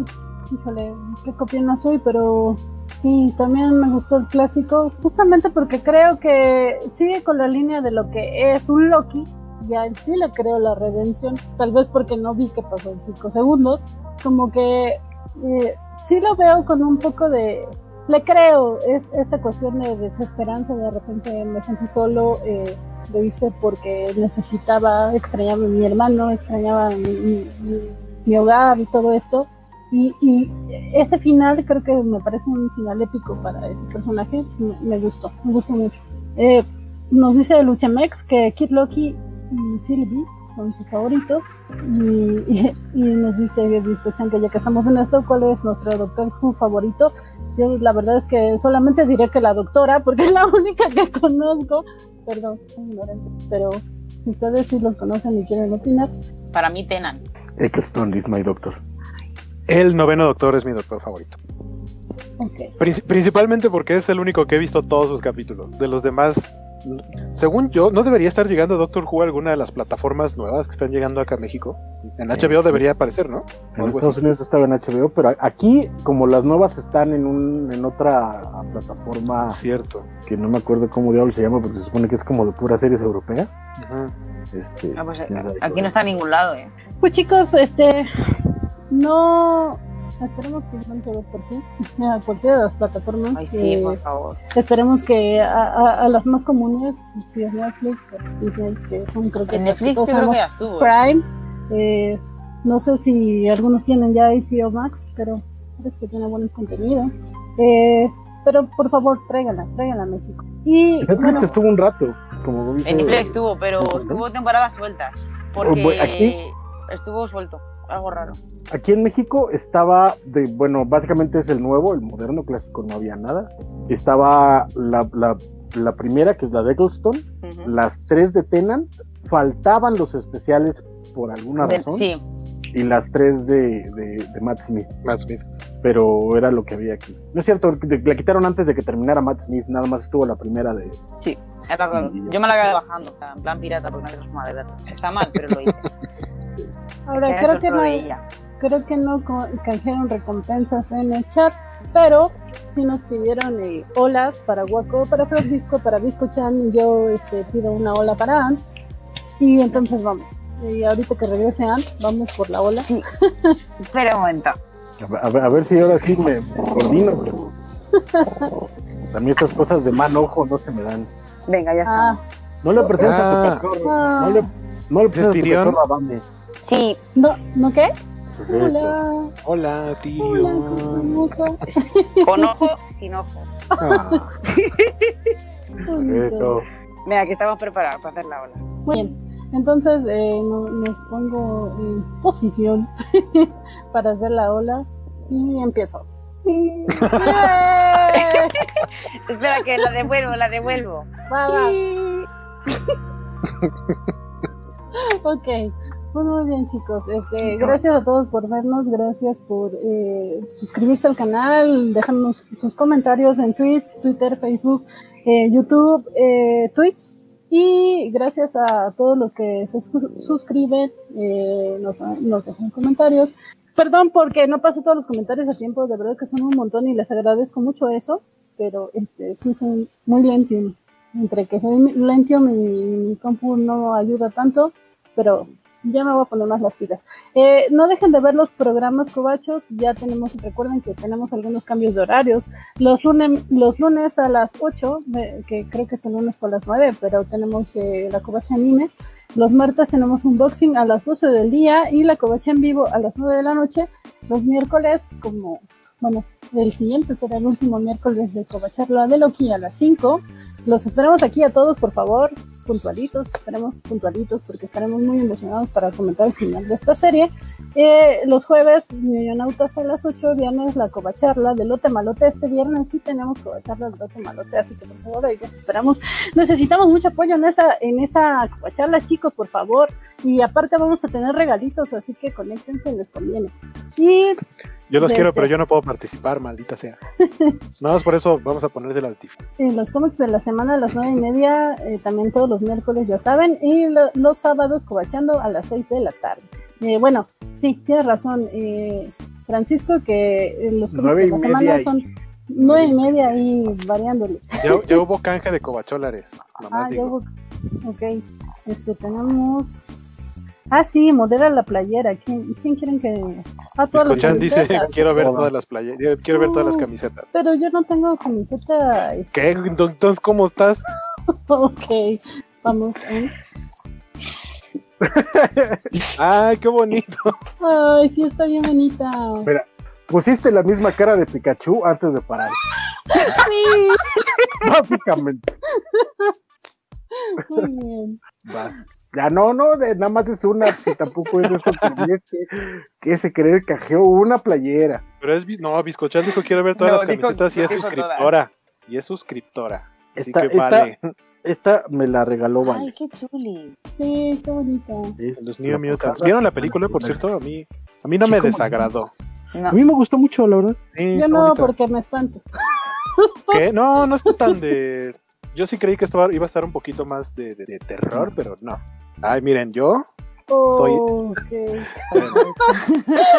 [SPEAKER 1] híjole, qué copia no soy, pero sí, también me gustó el clásico, justamente porque creo que sigue con la línea de lo que es un Loki, y a él sí le creo la redención, tal vez porque no vi que pasó en cinco segundos, como que eh, sí lo veo con un poco de... Le creo es, esta cuestión de desesperanza, de repente me sentí solo, eh, lo hice porque necesitaba, extrañaba a mi hermano, extrañaba mi hogar y todo esto. Y, y ese final creo que me parece un final épico para ese personaje. Me, me gustó, me gustó mucho. Eh, nos dice Luchamex que Kid Loki y Sylvie son sus favoritos. Y, y- y nos dice Biscochan que ya que estamos en esto, ¿cuál es nuestro Doctor Who favorito? Yo la verdad es que solamente diré que la doctora, porque es la única que conozco. Perdón, soy ignorante, pero si ustedes sí los conocen y quieren opinar,
[SPEAKER 3] Para mí, Tenan.
[SPEAKER 4] Eccleston is my doctor.
[SPEAKER 2] El noveno doctor es mi doctor favorito. principalmente porque es el único que he visto todos sus capítulos. De los demás, según yo, no debería estar llegando Doctor Who a alguna de las plataformas nuevas que están llegando acá a México. En HBO debería aparecer, ¿no?
[SPEAKER 4] En
[SPEAKER 2] algo
[SPEAKER 4] Estados
[SPEAKER 2] así.
[SPEAKER 4] Unidos estaba en HBO, pero aquí, como las nuevas están en un en otra plataforma
[SPEAKER 2] Cierto.
[SPEAKER 4] que no me acuerdo cómo diablos se llama, porque se supone que es como de puras series europeas.
[SPEAKER 2] Ujú.
[SPEAKER 4] Este,
[SPEAKER 3] Ah, pues, aquí no está en ningún lado, ¿eh?
[SPEAKER 1] Pues chicos, este no esperemos que pronto Doctor Who a cualquiera de las plataformas.
[SPEAKER 3] Ay, sí, por favor.
[SPEAKER 1] esperemos que a, a- a las más comunes, si es Netflix o Disney, que son creo que
[SPEAKER 3] En Netflix creo que ya estuvo. ¿eh?
[SPEAKER 1] Prime. eh, no sé si algunos tienen ya HBO Max, pero parece que tiene buen contenido. Eh, pero por favor, tráiganla, tráiganla a México. Y
[SPEAKER 4] Netflix
[SPEAKER 1] bueno,
[SPEAKER 4] estuvo un rato, como
[SPEAKER 3] En Netflix estuvo, pero estuvo temporadas sueltas.
[SPEAKER 4] Oh,
[SPEAKER 3] Porque
[SPEAKER 4] aquí-
[SPEAKER 3] estuvo suelto. Algo raro.
[SPEAKER 4] Aquí en México estaba de, bueno, básicamente es el nuevo, el moderno clásico, no había nada. Estaba la, la, la primera, que es la de Eccleston,
[SPEAKER 3] Ujú.
[SPEAKER 4] las tres de Tennant, faltaban los especiales por alguna
[SPEAKER 3] De-
[SPEAKER 4] razón,
[SPEAKER 3] sí,
[SPEAKER 4] y las tres de, de, de Matt Smith,
[SPEAKER 2] Matt Smith.
[SPEAKER 4] pero era lo que había aquí. No es cierto, la quitaron antes de que terminara Matt Smith, nada más estuvo la primera de...
[SPEAKER 3] sí. Era Yo me la acabé bajando, o sea, en plan pirata, porque no quiero de verdad. Está mal, pero lo hice. *laughs*
[SPEAKER 1] ahora creo que no, creo que no canjearon recompensas en el chat, pero sí nos pidieron eh, olas para Waco, para Francisco, para Visco Chan. Yo este, pido una ola para Ant. Y entonces vamos. Y ahorita que regrese Ant, vamos por la ola.
[SPEAKER 3] Sí. *laughs* Espera un momento.
[SPEAKER 4] A ver, a si ahora sí me, coordino, pero... A mí estas cosas de mano ojo no se me dan.
[SPEAKER 3] Venga, ya está.
[SPEAKER 1] Ah,
[SPEAKER 4] No le presentes
[SPEAKER 2] Ah.
[SPEAKER 4] a tu.
[SPEAKER 1] Ah.
[SPEAKER 4] No le, no le presentes a tu a Bambi.
[SPEAKER 3] Sí,
[SPEAKER 1] ¿no, ¿no qué? Hola,
[SPEAKER 2] Hola, tío.
[SPEAKER 1] hola,
[SPEAKER 3] con ojo, sin ojo.
[SPEAKER 2] Ah. *laughs*
[SPEAKER 3] Venga, que estamos preparados para hacer la ola.
[SPEAKER 1] Muy bien. Entonces eh, no- nos pongo en posición *laughs* para hacer la ola y empiezo. *laughs*
[SPEAKER 3] Espera, que la devuelvo, la devuelvo.
[SPEAKER 1] Va, va. ok. Pues muy bien, chicos. Este, gracias a todos por vernos, gracias por eh, suscribirse al canal, dejarnos sus comentarios en Twitch, Twitter, Facebook, eh, YouTube, eh, Twitch. Y gracias a todos los que se su- suscriben, eh, nos, nos dejan comentarios. Perdón porque no paso todos los comentarios a tiempo, de verdad que son un montón y les agradezco mucho eso, pero este sí soy muy lento. Entre que soy lento, mi, mi compu no ayuda tanto, pero ya me voy a poner más las pilas. Eh, no dejen de ver los programas cobachos, ya tenemos, recuerden que tenemos algunos cambios de horarios. Los lunes, los lunes a las 8, eh, que creo que este lunes fue a las 9, pero tenemos eh, la covacha anime. Los martes tenemos un boxing a las 12 del día y la covacha en vivo a las 9 de la noche. Los miércoles, como, bueno, el siguiente será el último miércoles de covacharla de Loki a las 5. Los esperamos aquí a todos, por favor, puntualitos, esperemos puntualitos porque estaremos muy emocionados para comentar el final de esta serie. Eh, los jueves, Millonautas a las 8, viernes la covacharla de Lote Malote. Este viernes sí tenemos covacharla de Lote Malote, así que por favor, ahí los esperamos. Necesitamos mucho apoyo en esa, en esa covacharla, chicos, por favor. Y aparte vamos a tener regalitos, así que conéctense, les conviene. Y
[SPEAKER 2] Yo los quiero, pero yo no puedo participar, maldita sea. Nada más por eso vamos a ponérsela al tif.
[SPEAKER 1] en los cómics de la semana a las nueve y media, eh, también todos los miércoles, ya saben, y lo- los sábados cobachando a las 6 de la tarde. Eh, bueno, sí, tienes razón, eh, Francisco, que eh, los
[SPEAKER 4] Nueve
[SPEAKER 1] de
[SPEAKER 4] y
[SPEAKER 1] la
[SPEAKER 4] media
[SPEAKER 1] semana
[SPEAKER 4] y-
[SPEAKER 1] son nueve y media y variándole.
[SPEAKER 2] Ya, ya hubo canje de cobacholares, *laughs* nomás
[SPEAKER 1] Ah,
[SPEAKER 2] digo.
[SPEAKER 1] yo, ok, este, tenemos... Ah, sí, modera la playera. ¿Quién, quién quieren que...? Ah, todas las
[SPEAKER 2] dice, quiero ver
[SPEAKER 4] Todas.
[SPEAKER 2] las playas, quiero ver todas las camisetas.
[SPEAKER 1] Pero yo no tengo camiseta. este,
[SPEAKER 2] ¿Qué? Entonces, ¿cómo estás? *laughs*
[SPEAKER 1] Ok, vamos. ¿eh? *laughs*
[SPEAKER 2] Ay, qué bonito.
[SPEAKER 1] Ay, sí, está bien bonita.
[SPEAKER 4] Mira, pusiste la misma cara de Pikachu antes de parar.
[SPEAKER 1] Sí, *laughs*
[SPEAKER 4] Básicamente.
[SPEAKER 1] muy bien.
[SPEAKER 4] Vas. Ya no, no, de, nada más es una, si tampoco es esto que es que, que se cree que canjeó una playera.
[SPEAKER 2] Pero es, no, Biscochan dijo quiero ver todas
[SPEAKER 3] No,
[SPEAKER 2] las
[SPEAKER 3] dijo-
[SPEAKER 2] camisetas y es
[SPEAKER 3] dijo
[SPEAKER 2] suscriptora. Y es suscriptora. Así
[SPEAKER 4] Esta-
[SPEAKER 2] que vale.
[SPEAKER 4] Esta me la regaló
[SPEAKER 3] Ay,
[SPEAKER 4] Vale.
[SPEAKER 3] qué chuli.
[SPEAKER 1] Sí, qué bonita.
[SPEAKER 4] Sí.
[SPEAKER 2] Los New Mutants. ¿Vieron la película, por cierto? A mí, a mí no me desagradó.
[SPEAKER 3] No.
[SPEAKER 4] A mí me gustó mucho, la verdad.
[SPEAKER 2] Sí,
[SPEAKER 1] Yo no,
[SPEAKER 2] bonita.
[SPEAKER 1] porque me espanto.
[SPEAKER 2] ¿Qué? No, no está tan de. Yo sí creí que estaba, iba a estar un poquito más de, de- de terror, pero no. Ay, miren, yo
[SPEAKER 1] Oh,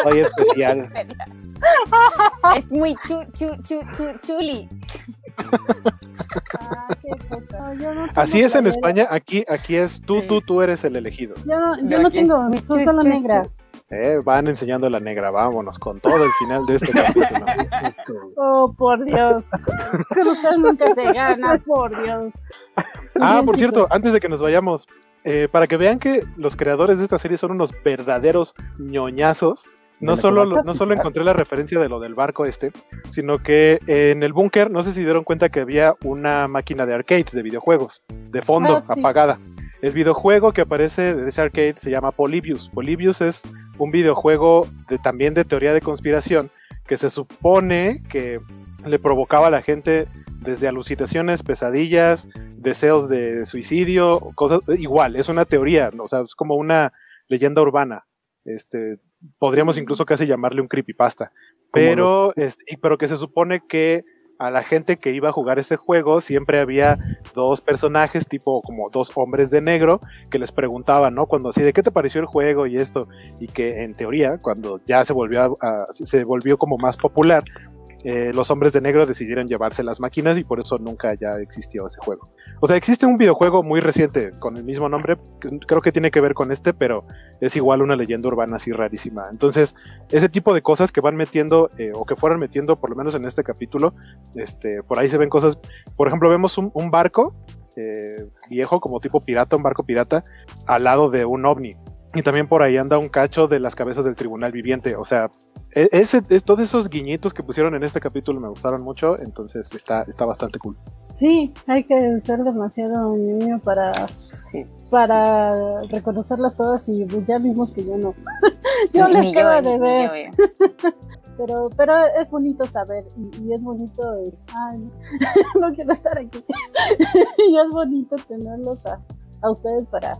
[SPEAKER 2] soy especial. *laughs*
[SPEAKER 3] Es muy chu, chu, chu, chu, chuli.
[SPEAKER 1] Ah, qué cosa. Yo no tengo
[SPEAKER 2] Así es en. España, aquí, aquí es tú,
[SPEAKER 3] Sí.
[SPEAKER 2] tú, tú eres el elegido.
[SPEAKER 1] Yo no, yo
[SPEAKER 3] No,
[SPEAKER 1] tengo, soy solo negra.
[SPEAKER 2] Eh, van enseñando la negra, vámonos, con todo el final de este capítulo. *laughs*
[SPEAKER 1] Oh, por Dios. Con ustedes nunca se gana, por Dios.
[SPEAKER 2] Ah,
[SPEAKER 1] Bien,
[SPEAKER 2] por cierto, antes de que nos vayamos, eh, para que vean que los creadores de esta serie son unos verdaderos ñoñazos. No
[SPEAKER 4] ¿De la
[SPEAKER 2] solo, no solo encontré la referencia de lo del barco este, sino que en el búnker, no sé si dieron cuenta que había una máquina de arcades, de videojuegos, de fondo,
[SPEAKER 1] Ah, sí.
[SPEAKER 2] apagada. El videojuego que aparece de ese arcade se llama Polybius. Polybius es un videojuego de, también de teoría de conspiración que se supone que le provocaba a la gente desde alucinaciones, pesadillas, deseos de suicidio, cosas igual, es una teoría, ¿no? o sea, es como una leyenda urbana. Este, podríamos incluso casi llamarle un creepypasta. Pero, este, pero que se supone que a la gente que iba a jugar ese juego siempre había dos personajes, tipo como dos hombres de negro, que les preguntaban, ¿no? Cuando así, ¿de qué te pareció el juego y esto? Y que en teoría, cuando ya se volvió, a- a- se volvió como más popular, eh, los hombres de negro decidieron llevarse las máquinas y por eso nunca ya existió ese juego. O sea, existe un videojuego muy reciente con el mismo nombre, creo que tiene que ver con este, pero es igual una leyenda urbana así rarísima. Entonces, ese tipo de cosas que van metiendo, eh, o que fueron metiendo, por lo menos en este capítulo, este, por ahí se ven cosas, por ejemplo, vemos un, un barco eh, viejo, como tipo pirata, un barco pirata, al lado de un ovni. Y también por ahí anda un cacho de las cabezas del tribunal viviente. O sea, ese, es- todos esos guiñitos que pusieron en este capítulo me gustaron mucho, entonces está, está bastante cool.
[SPEAKER 1] Sí, hay que ser demasiado niño para,
[SPEAKER 3] Sí.
[SPEAKER 1] para reconocerlas todas y ya vimos que yo no. *laughs* yo
[SPEAKER 3] Ni-
[SPEAKER 1] les quedo de ver, *laughs* pero, pero es bonito saber y, y es bonito. eh, Ay, *laughs* no quiero estar aquí. y es bonito tenerlos a, a ustedes para,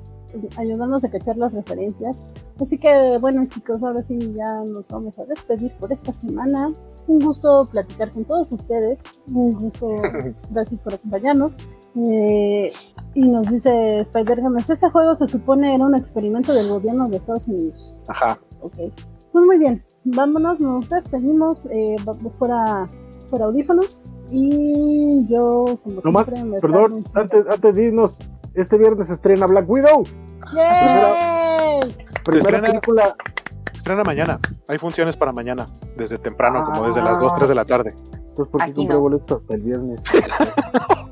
[SPEAKER 1] ayudándonos a cachar las referencias. Así que bueno chicos, ahora sí ya nos vamos a despedir por esta semana. Un gusto platicar con todos ustedes. Un gusto, *laughs* gracias por acompañarnos. Eh, y nos dice Spider-Games, ese juego se supone era un experimento del gobierno de Estados Unidos.
[SPEAKER 4] Ajá.
[SPEAKER 1] Ok. Pues muy bien, vámonos, nos despedimos eh, fuera, fuera audífonos. Y yo, como
[SPEAKER 4] no
[SPEAKER 1] siempre,
[SPEAKER 4] más, perdón, antes, antes de irnos, este viernes se estrena Black Widow.
[SPEAKER 1] ¡Yay!
[SPEAKER 4] Primera, primera película.
[SPEAKER 2] Estrena mañana. Hay funciones para mañana, desde temprano, como desde las 2, 3 de la tarde.
[SPEAKER 4] Entonces, ¿por qué compré
[SPEAKER 3] no.
[SPEAKER 4] boletos hasta el viernes? *laughs*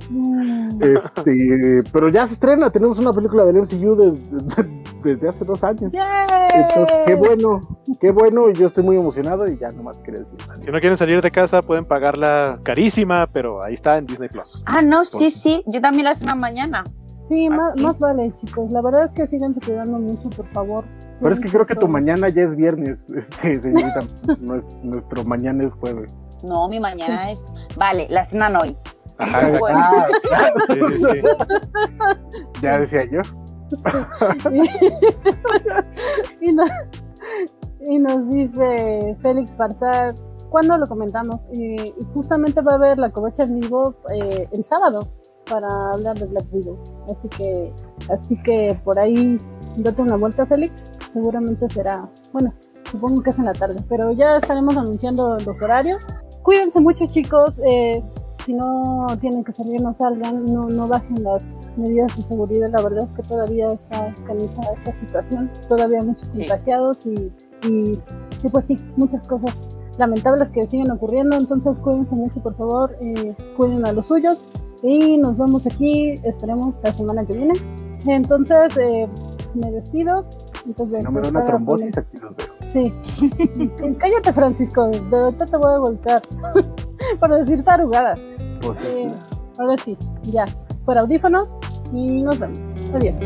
[SPEAKER 1] Mm,
[SPEAKER 4] este, pero ya se estrena, tenemos una película del MCU desde, *laughs* desde hace dos años.
[SPEAKER 1] ¡Yay!
[SPEAKER 4] Entonces, qué bueno, qué bueno, y yo estoy muy emocionado y ya nomás quería decir.
[SPEAKER 2] Si no quieren salir de casa, pueden pagarla carísima, pero ahí está en Disney Plus.
[SPEAKER 3] Ah, no, sí, sí. Yo también la estreno mañana.
[SPEAKER 1] Sí, más,
[SPEAKER 2] Aquí.
[SPEAKER 1] más vale, chicos. La verdad es que síganse cuidando mucho, por favor.
[SPEAKER 4] Pero es que creo que tu mañana ya es viernes, *laughs* este, señorita. *laughs* Nues- nuestro mañana es jueves.
[SPEAKER 3] No, mi mañana es. Vale, la estrenan hoy.
[SPEAKER 2] Ajá.
[SPEAKER 4] Ah, claro, *laughs*
[SPEAKER 2] Sí, sí, sí.
[SPEAKER 4] ya decía yo.
[SPEAKER 1] y, nos, y nos dice Félix Farsar, ¿cuándo lo comentamos? Y, y justamente va a haber la covacha en vivo eh, el sábado para hablar de Black Widow. Así que, así que por ahí date una vuelta, Félix. Seguramente será, bueno, supongo que es en la tarde, pero ya estaremos anunciando los horarios. Cuídense mucho, chicos. eh, si no tienen que salir, no salgan, no, no bajen las medidas de seguridad. La verdad es que todavía está canija esta situación, todavía hay muchos
[SPEAKER 3] Sí.
[SPEAKER 1] contagiados y, y, y pues sí, muchas cosas lamentables que siguen ocurriendo. Entonces cuídense mucho, por favor, eh, cuiden a los suyos y nos vemos aquí, esperemos la semana que viene. Entonces eh, me despido. Entonces,
[SPEAKER 4] no me da una trombosis, aquí los veo.
[SPEAKER 1] Sí. *laughs* Cállate, Francisco. De ahorita te voy a golpear. *laughs* Para decir tarugada.
[SPEAKER 4] Pues,
[SPEAKER 1] Eh, ahora sí, ya. Por audífonos y nos vemos. Adiós.